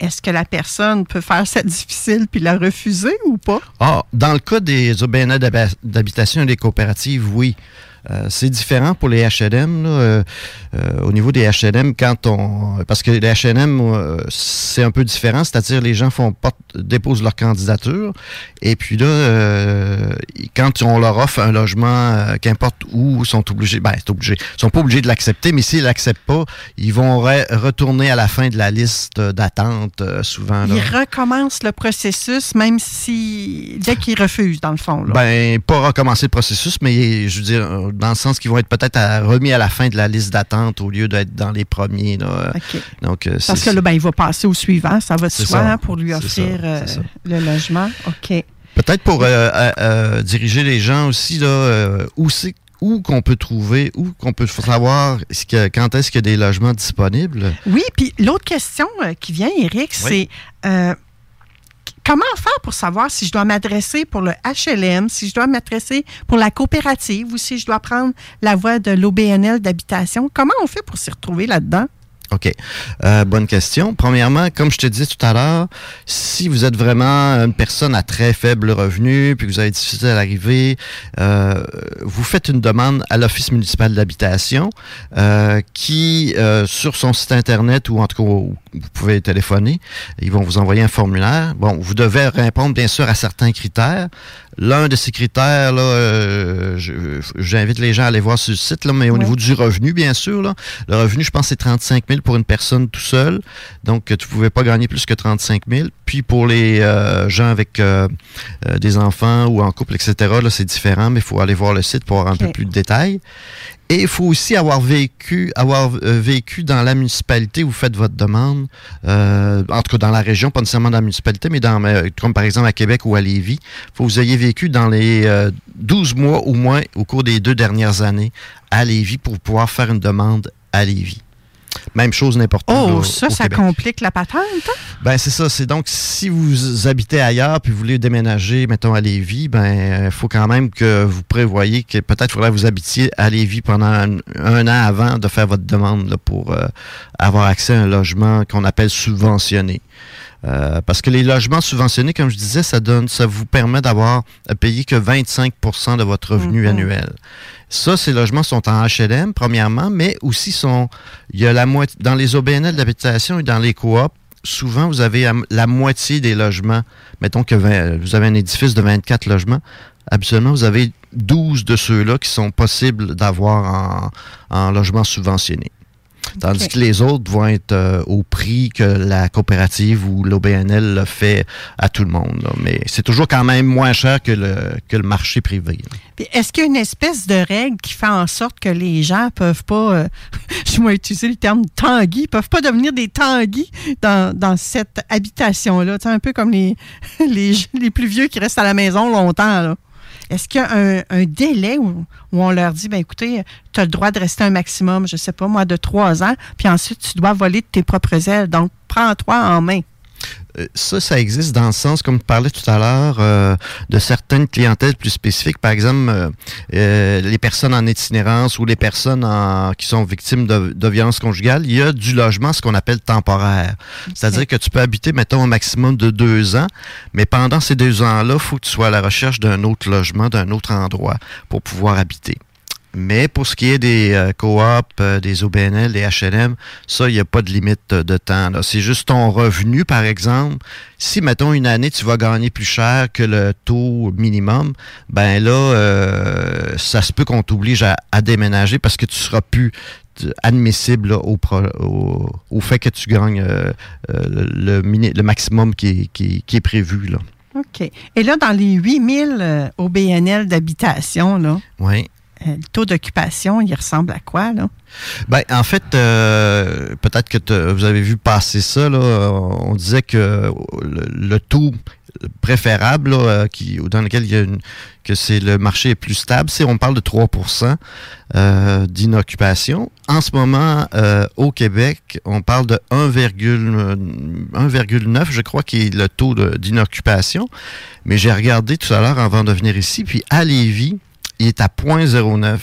Speaker 11: est-ce que la personne peut faire ça difficile puis la refuser ou pas?
Speaker 30: Ah, dans le cas des d'hab- d'habitation et des coopératives, oui. Euh, c'est différent pour les HLM. là. Euh, euh, au niveau des HLM, quand on. Parce que les HLM, euh, c'est un peu différent, c'est-à-dire les gens font porte- déposent leur candidature et puis là, euh, quand on leur offre un logement, euh, qu'importe où, ils sont obligés. Ben, c'est obligé. Ils sont pas obligés de l'accepter, mais s'ils l'acceptent pas, ils vont re- retourner à la fin de la liste d'attente, euh, souvent. là.
Speaker 11: Il recommence le processus, même si. dès qu'il refuse, dans le fond. Là.
Speaker 30: Ben, pas recommencer le processus, mais je veux dire, dans le sens qu'ils vont être peut-être remis à la fin de la liste d'attente au lieu d'être dans les premiers. là. Donc, euh,
Speaker 11: Parce que là, ben, il va passer au suivant, ça va de soi,
Speaker 30: ça.
Speaker 11: hein, pour lui offrir
Speaker 30: ça,
Speaker 11: euh, le logement. OK.
Speaker 30: Peut-être pour euh, diriger les gens aussi, là, euh, où c'est où qu'on peut trouver, où qu'on peut savoir ce que- quand est-ce qu'il y a des logements disponibles?
Speaker 11: Oui, puis l'autre question qui vient, Eric, c'est euh, comment faire pour savoir si je dois m'adresser pour le HLM, si je dois m'adresser pour la coopérative ou si je dois prendre la voie de l'OBNL d'habitation? Comment on fait pour s'y retrouver là-dedans?
Speaker 30: OK. Euh, bonne question. Premièrement, comme je te disais tout à l'heure, si vous êtes vraiment une personne à très faible revenu, puis que vous avez difficile à l'arrivée, euh, vous faites une demande à l'Office municipal d'habitation euh, qui, sur son site Internet ou en tout cas, vous pouvez téléphoner, ils vont vous envoyer un formulaire. Bon, vous devez répondre bien sûr à certains critères. L'un de ces critères, là, euh, j'invite les gens à aller voir sur le site, là, mais au
Speaker 31: Ouais.
Speaker 30: niveau du revenu, bien sûr, là, le revenu, je pense, c'est 35 000 pour une personne tout seul. Donc, tu ne pouvais pas gagner plus que 35 000. Puis pour les euh, gens avec euh, euh, des enfants ou en couple, etc., là, c'est différent, mais il faut aller voir le site pour avoir un peu plus de détails. Et il faut aussi avoir vécu, avoir euh, vécu dans la municipalité où vous faites votre demande, euh, en tout cas dans la région, pas nécessairement dans la municipalité, mais dans, euh, comme par exemple à Québec ou à Lévis. Il faut que vous ayez vécu dans les euh, 12 mois au moins au cours des deux dernières années à Lévis pour pouvoir faire une demande à Lévis. Même chose n'importe où.
Speaker 11: Oh,
Speaker 30: là,
Speaker 11: ça, ça
Speaker 30: Québec.
Speaker 11: complique la patente. hein?
Speaker 30: Ben c'est ça. C'est donc si vous habitez ailleurs puis vous voulez déménager, mettons à Lévis, ben il faut quand même que vous prévoyez que peut-être faudrait que vous habitiez à Lévis pendant un, un an avant de faire votre demande là, pour euh, avoir accès à un logement qu'on appelle subventionné. Euh, parce que les logements subventionnés, comme je disais, ça donne, ça vous permet d'avoir à payer que 25% de votre revenu
Speaker 31: Mhm.
Speaker 30: annuel. Ça, ces logements sont en HLM, premièrement, mais aussi sont, il y a la moitié, dans les OBNL d'habitation et dans les coops, souvent, vous avez la moitié des logements. Mettons que vingt- vous avez un édifice de 24 logements. Habituellement, vous avez 12 de ceux-là qui sont possibles d'avoir en, en logement subventionné. Tandis que les autres vont être euh, au prix que la coopérative ou l'OBNL le fait à tout le monde. là. Mais c'est toujours quand même moins cher que le, que le marché privé.
Speaker 11: Est-ce qu'il y a une espèce de règle qui fait en sorte que les gens peuvent pas, euh, <laughs> je vais utiliser le terme tanguy, peuvent pas devenir des tanguys dans, dans cette habitation-là? Un peu comme les, <laughs> les, les plus vieux qui restent à la maison longtemps. là. Est-ce qu'il y a un, délai où, où on leur dit, ben écoutez, tu as le droit de rester un maximum, je sais pas moi, de trois ans, puis ensuite tu dois voler de tes propres ailes. Donc, prends-toi en main.
Speaker 30: Euh, Ça, ça existe dans le sens, comme tu parlais tout à l'heure, euh, de certaines clientèles plus spécifiques. Par exemple, euh, les personnes en itinérance ou les personnes qui sont victimes de, de violences conjugales, il y a du logement, ce qu'on appelle temporaire. C'est-à-dire que tu peux habiter, mettons, un maximum de deux ans, mais pendant ces deux ans-là, il faut que tu sois à la recherche d'un autre logement, d'un autre endroit pour pouvoir habiter. Mais pour ce qui est des euh, coops, euh, des OBNL, des HLM, ça, il n'y a pas de limite de temps. C'est juste ton revenu, par exemple. Si, mettons, une année, tu vas gagner plus cher que le taux minimum, ben là, euh, ça se peut qu'on t'oblige à, à déménager parce que tu seras plus admissible là, au, pro- au, au fait que tu gagnes euh, le, le mini- le maximum qui est, qui est- qui est prévu. Là.
Speaker 11: OK. Et là, dans les 8000 euh, OBNL d'habitation, là,
Speaker 30: Oui.
Speaker 11: Euh, le taux d'occupation, il ressemble à quoi, là?
Speaker 30: Ben, en fait, euh, peut-être que vous avez vu passer ça. Là, on disait que le, taux préférable là, euh, qui, dans lequel il y a une, que c'est le marché est plus stable, c'est on parle de 3% euh, d'inoccupation. En ce moment, euh, au Québec, on parle de 1,9, je crois, qui est le taux d'inoccupation. Mais j'ai regardé tout à l'heure avant de venir ici, puis à Lévis, il est à 0.09.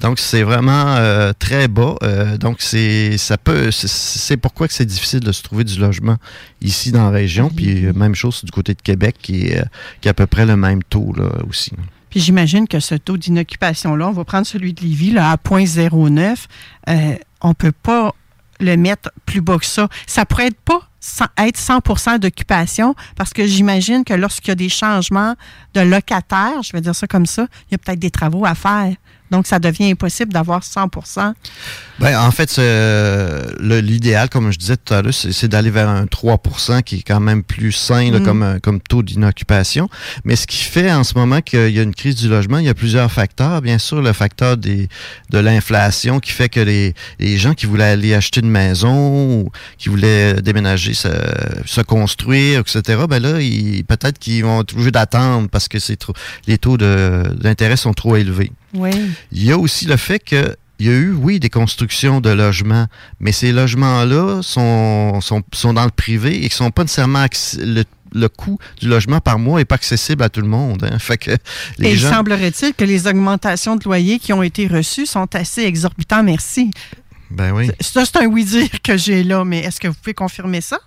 Speaker 30: Donc c'est vraiment euh, très bas. Euh, donc c'est ça peut c'est- pourquoi que c'est difficile de se trouver du logement ici dans la région. Puis euh, même chose du côté de Québec qui est, qui à peu près le même taux là aussi.
Speaker 11: Puis j'imagine que ce taux d'inoccupation-là, on va prendre celui de Lévis, là, à 0.09. Euh, on ne peut pas le mettre plus bas que ça. Ça pourrait être pas être 100% d'occupation parce que j'imagine que lorsqu'il y a des changements de locataires, je vais dire ça comme ça, il y a peut-être des travaux à faire. Donc, ça devient impossible d'avoir 100%
Speaker 30: Ben, en fait, l'idéal, comme je disais tout à l'heure, c'est, d'aller vers un 3% qui est quand même plus sain là,
Speaker 11: Mm.
Speaker 30: comme, euh, comme taux d'inoccupation. Mais ce qui fait en ce moment qu'il y a une crise du logement, il y a plusieurs facteurs. Bien sûr, le facteur des, de l'inflation qui fait que les, les gens qui voulaient aller acheter une maison ou qui voulaient déménager, se, se construire, etc., ben là, ils- peut-être qu'ils vont être obligés d'attendre parce que c'est trop, les taux d'intérêt sont trop élevés.
Speaker 11: Oui.
Speaker 30: Il y a aussi le fait que il y a eu, oui, des constructions de logements, mais ces logements-là sont, sont, sont dans le privé et qui sont pas nécessairement le, le coût du logement par mois n'est pas accessible à tout le monde. hein. Fait que les
Speaker 11: Et
Speaker 30: gens.
Speaker 11: semblerait-il que les augmentations de loyers qui ont été reçues sont assez exorbitantes, merci.
Speaker 30: Ben oui.
Speaker 11: Ça, c'est un oui-dire que j'ai là, mais est-ce que vous pouvez confirmer ça?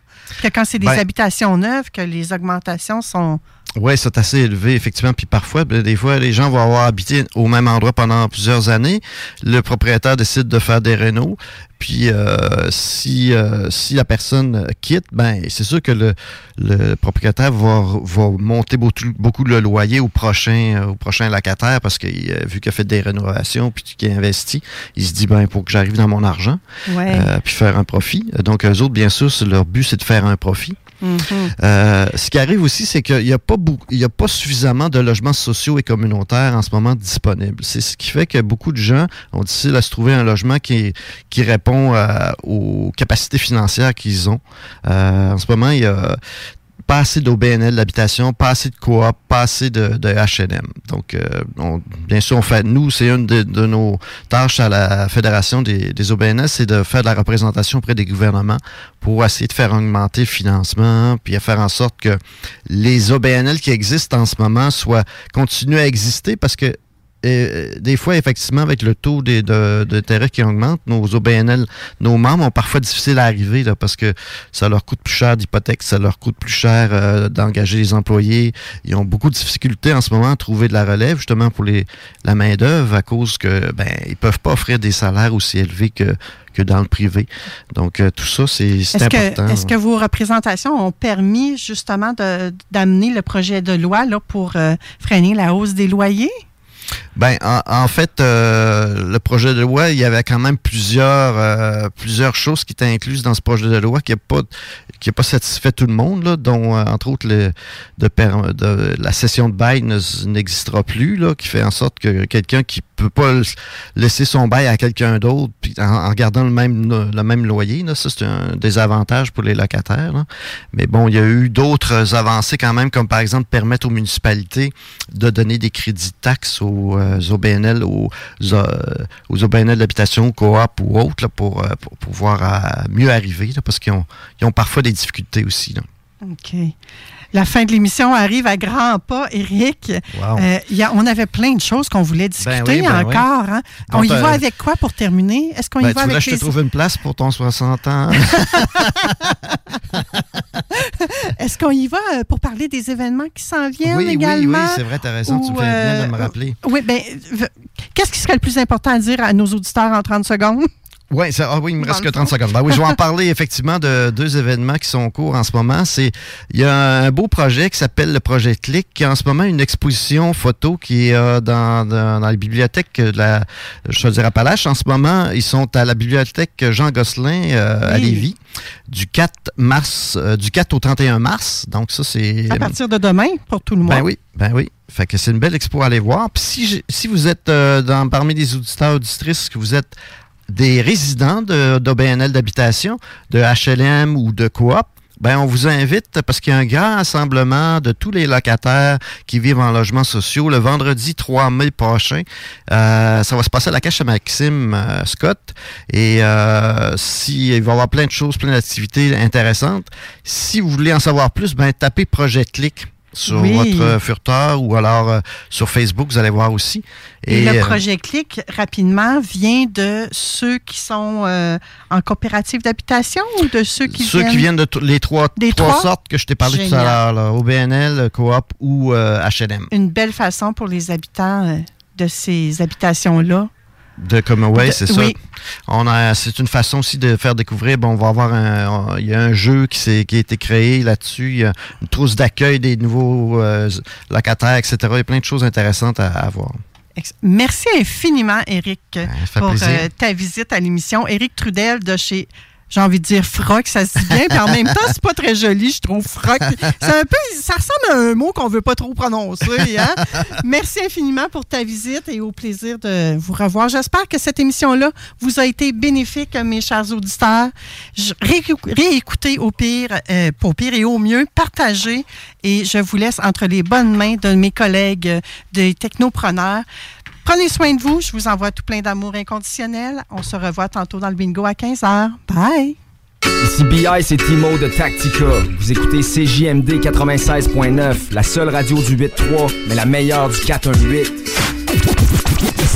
Speaker 11: Que quand c'est des
Speaker 30: Ben-
Speaker 11: habitations neuves, que les augmentations sont...
Speaker 30: Oui, c'est assez élevé, effectivement. Puis parfois, ben, des fois, les gens vont avoir habité au même endroit pendant plusieurs années. Le propriétaire décide de faire des rénaux. Puis euh, si, euh, si la personne quitte, ben c'est sûr que le, le propriétaire va, va monter beaucoup, beaucoup le loyer au prochain, euh, au prochain locataire parce que euh, vu qu'il a fait des rénovations puis qu'il a investi, il se dit ben il faut que j'arrive dans mon argent
Speaker 11: Ouais.
Speaker 30: euh, puis faire un profit. Donc eux autres, bien sûr, leur but c'est de faire un profit.
Speaker 11: Mhm.
Speaker 30: Euh, ce qui arrive aussi, c'est qu'il n'y a, pas a pas suffisamment de logements sociaux et communautaires en ce moment disponibles. C'est ce qui fait que beaucoup de gens ont difficile à se trouver un logement qui, qui répond euh, aux capacités financières qu'ils ont. Euh, en ce moment, il y a pas assez d'OBNL d'habitation, pas de coop, pas assez de, de H&M. Donc, euh, bien sûr, on fait, nous, c'est une de, de nos tâches à la Fédération des, des OBNL, c'est de faire de la représentation auprès des gouvernements pour essayer de faire augmenter le financement, puis à faire en sorte que les OBNL qui existent en ce moment soient continuent à exister parce que euh, des fois, effectivement, avec le taux des- de- d'intérêt qui augmente, nos OBNL, nos membres ont parfois difficile à arriver là, parce que ça leur coûte plus cher d'hypothèque, ça leur coûte plus cher euh, d'engager les employés. Ils ont beaucoup de difficultés en ce moment à trouver de la relève, justement pour les, la main-d'œuvre, à cause que ben ils peuvent pas offrir des salaires aussi élevés que, que dans le privé. Donc, euh, tout ça, c'est
Speaker 11: Est-ce
Speaker 30: important.
Speaker 11: est-ce que vos représentations ont permis justement de- d'amener le projet de loi là, pour euh, freiner la hausse des loyers?
Speaker 30: Ben, en, en fait, euh, le projet de loi, il y avait quand même plusieurs, euh, plusieurs choses qui étaient incluses dans ce projet de loi qui n'a pas, qui a pas satisfait tout le monde, là, dont, euh, entre autres, le, de, de- la session de bail ne- n'existera plus, là, qui fait en sorte que quelqu'un qui peut pas laisser son bail à quelqu'un d'autre en, en gardant le même, le même loyer, là, ça, c'est un désavantage pour les locataires. là. Mais bon, il y a eu d'autres avancées quand même, comme par exemple permettre aux municipalités de donner des crédits de taxes aux, euh, OBNL, aux, euh, aux OBNL d'habitation, coop ou autres, là, pour, euh, pour pouvoir euh, mieux arriver, parce qu'ils ont, ils parfois des difficultés aussi. Là.
Speaker 11: OK. La fin de l'émission arrive à grands pas, Eric.
Speaker 30: Wow.
Speaker 11: Euh, il y a- on avait plein de choses qu'on voulait discuter
Speaker 30: oui, ben oui.
Speaker 11: encore. hein. On y va avec quoi pour terminer? Est-ce qu'on
Speaker 30: Ben,
Speaker 11: y va
Speaker 30: tu voulais
Speaker 11: avec
Speaker 30: que je te
Speaker 11: les...
Speaker 30: trouve une place pour ton 60 ans? <laughs>
Speaker 11: Est-ce qu'on y va euh, pour parler des événements qui s'en viennent
Speaker 30: oui, oui,
Speaker 11: également?
Speaker 30: oui, c'est vrai, tu as raison, tu
Speaker 11: Ou,
Speaker 30: fais bien de
Speaker 11: euh,
Speaker 30: me rappeler.
Speaker 11: Oui, bien, qu'est-ce qui serait le plus important à dire à nos auditeurs en 30 secondes?
Speaker 30: Ouais, ça, ah oui, il me reste que 30
Speaker 11: fond.
Speaker 30: secondes. Ben oui, je vais en parler <laughs> effectivement de deux événements qui sont en cours en ce moment. C'est il y a un beau projet qui s'appelle le projet Click, qui a en ce moment une exposition photo qui est euh, dans, dans, dans les bibliothèques de la Chaudière-Appalaches. En ce moment, ils sont à la bibliothèque Jean Gosselin euh, à. Lévis du 4 mars, euh, du 4 au 31 mars. Donc ça, c'est
Speaker 11: À partir de demain, pour tout le monde.
Speaker 30: ben oui, ben oui. Fait que c'est une belle expo à aller voir. Puis si, si vous êtes euh, dans, parmi les auditeurs auditrices, que vous êtes des résidents de- d'OBNL d'habitation, de HLM ou de coop, ben on vous invite parce qu'il y a un grand rassemblement de tous les locataires qui vivent en logements sociaux le vendredi 3 mai prochain. Euh, ça va se passer à la cache à Maxime euh, Scott et euh, si il va y avoir plein de choses, plein d'activités intéressantes. Si vous voulez en savoir plus, ben tapez Projet Click sur
Speaker 11: Oui.
Speaker 30: votre euh, furteur ou alors euh, sur Facebook, vous allez voir aussi.
Speaker 11: Et, le
Speaker 30: euh,
Speaker 11: projet Clic, rapidement, vient de ceux qui sont euh, en coopérative d'habitation ou de ceux qui
Speaker 30: Ceux
Speaker 11: viennent...
Speaker 30: qui viennent de les trois,
Speaker 11: Des
Speaker 30: trois
Speaker 11: trois?
Speaker 30: sortes que je t'ai parlé tout à l'heure, OBNL, Coop ou euh, H&M.
Speaker 11: Une belle façon pour les habitants de ces habitations-là.
Speaker 30: De Commonwealth, c'est ça.
Speaker 11: oui.
Speaker 30: On a, c'est une façon aussi de faire découvrir. Bon, on va avoir un, il y a un jeu qui, s'est- qui a été créé là-dessus. Il y a une trousse d'accueil des nouveaux euh, locataires, etc. Il y a plein de choses intéressantes à, à voir.
Speaker 11: Merci infiniment, Eric,
Speaker 30: fait
Speaker 11: pour euh, ta visite à l'émission. Eric Trudel de chez, j'ai envie de dire Froc, ça se dit bien, puis en même temps, c'est pas très joli, je trouve Froc. C'est un peu, ça ressemble à un mot qu'on veut pas trop prononcer. Hein? Merci infiniment pour ta visite et au plaisir de vous revoir. J'espère que cette émission-là vous a été bénéfique, mes chers auditeurs. Réécoutez au pire, euh, au pire et au mieux, partagez et je vous laisse entre les bonnes mains de mes collègues des technopreneurs. Prenez soin de vous. Je vous envoie tout plein d'amour inconditionnel. On se revoit tantôt dans le bingo à 15h. Bye!
Speaker 31: Ici BI, c'est Timo de Tactica. Vous écoutez CJMD 96.9, la seule radio du 8.3, mais la meilleure du 418.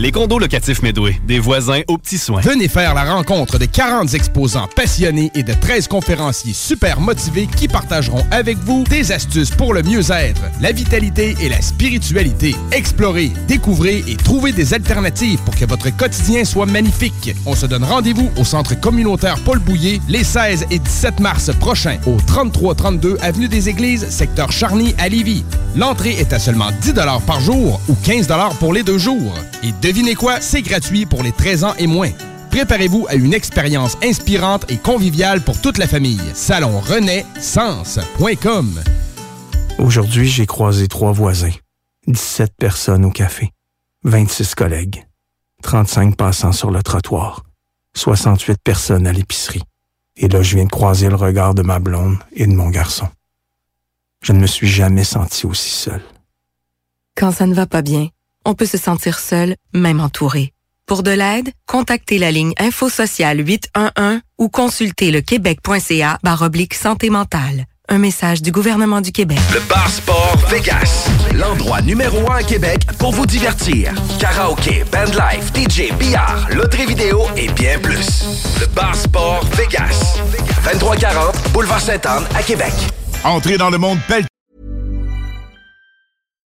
Speaker 32: Les condos locatifs Medway, des voisins aux petits soins.
Speaker 2: Venez faire la rencontre de 40 exposants passionnés et de 13 conférenciers super motivés qui partageront avec vous des astuces pour le mieux-être, la vitalité et la spiritualité. Explorez, découvrez et trouvez des alternatives pour que votre quotidien soit magnifique. On se donne rendez-vous au centre communautaire Paul Bouillé les 16 et 17 mars prochains au 3332 avenue des Églises, secteur Charny à Lévis. L'entrée est à seulement 10 par jour ou 15 pour les deux jours. Devinez quoi, c'est gratuit pour les 13 ans et moins. Préparez-vous à une expérience inspirante et conviviale pour toute la famille. Salon Sens.com
Speaker 33: Aujourd'hui, j'ai croisé trois voisins, 17 personnes au café, 26 collègues, 35 passants sur le trottoir, 68 personnes à l'épicerie. Et là, je viens de croiser le regard de ma blonde et de mon garçon. Je ne me suis jamais senti aussi seul.
Speaker 34: Quand ça ne va pas bien, on peut se sentir seul, même entouré. Pour de l'aide, contactez la ligne Info Sociale 811 ou consultez le québec.ca oblique santé mentale. Un message du gouvernement du Québec.
Speaker 20: Le Bar Sport Vegas, l'endroit numéro un à Québec pour vous divertir. Karaoke, bandlife, DJ, billard, loterie vidéo et bien plus. Le Bar Sport Vegas, 2340 Boulevard Sainte-Anne à Québec.
Speaker 27: Entrez dans le monde pel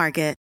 Speaker 23: Market.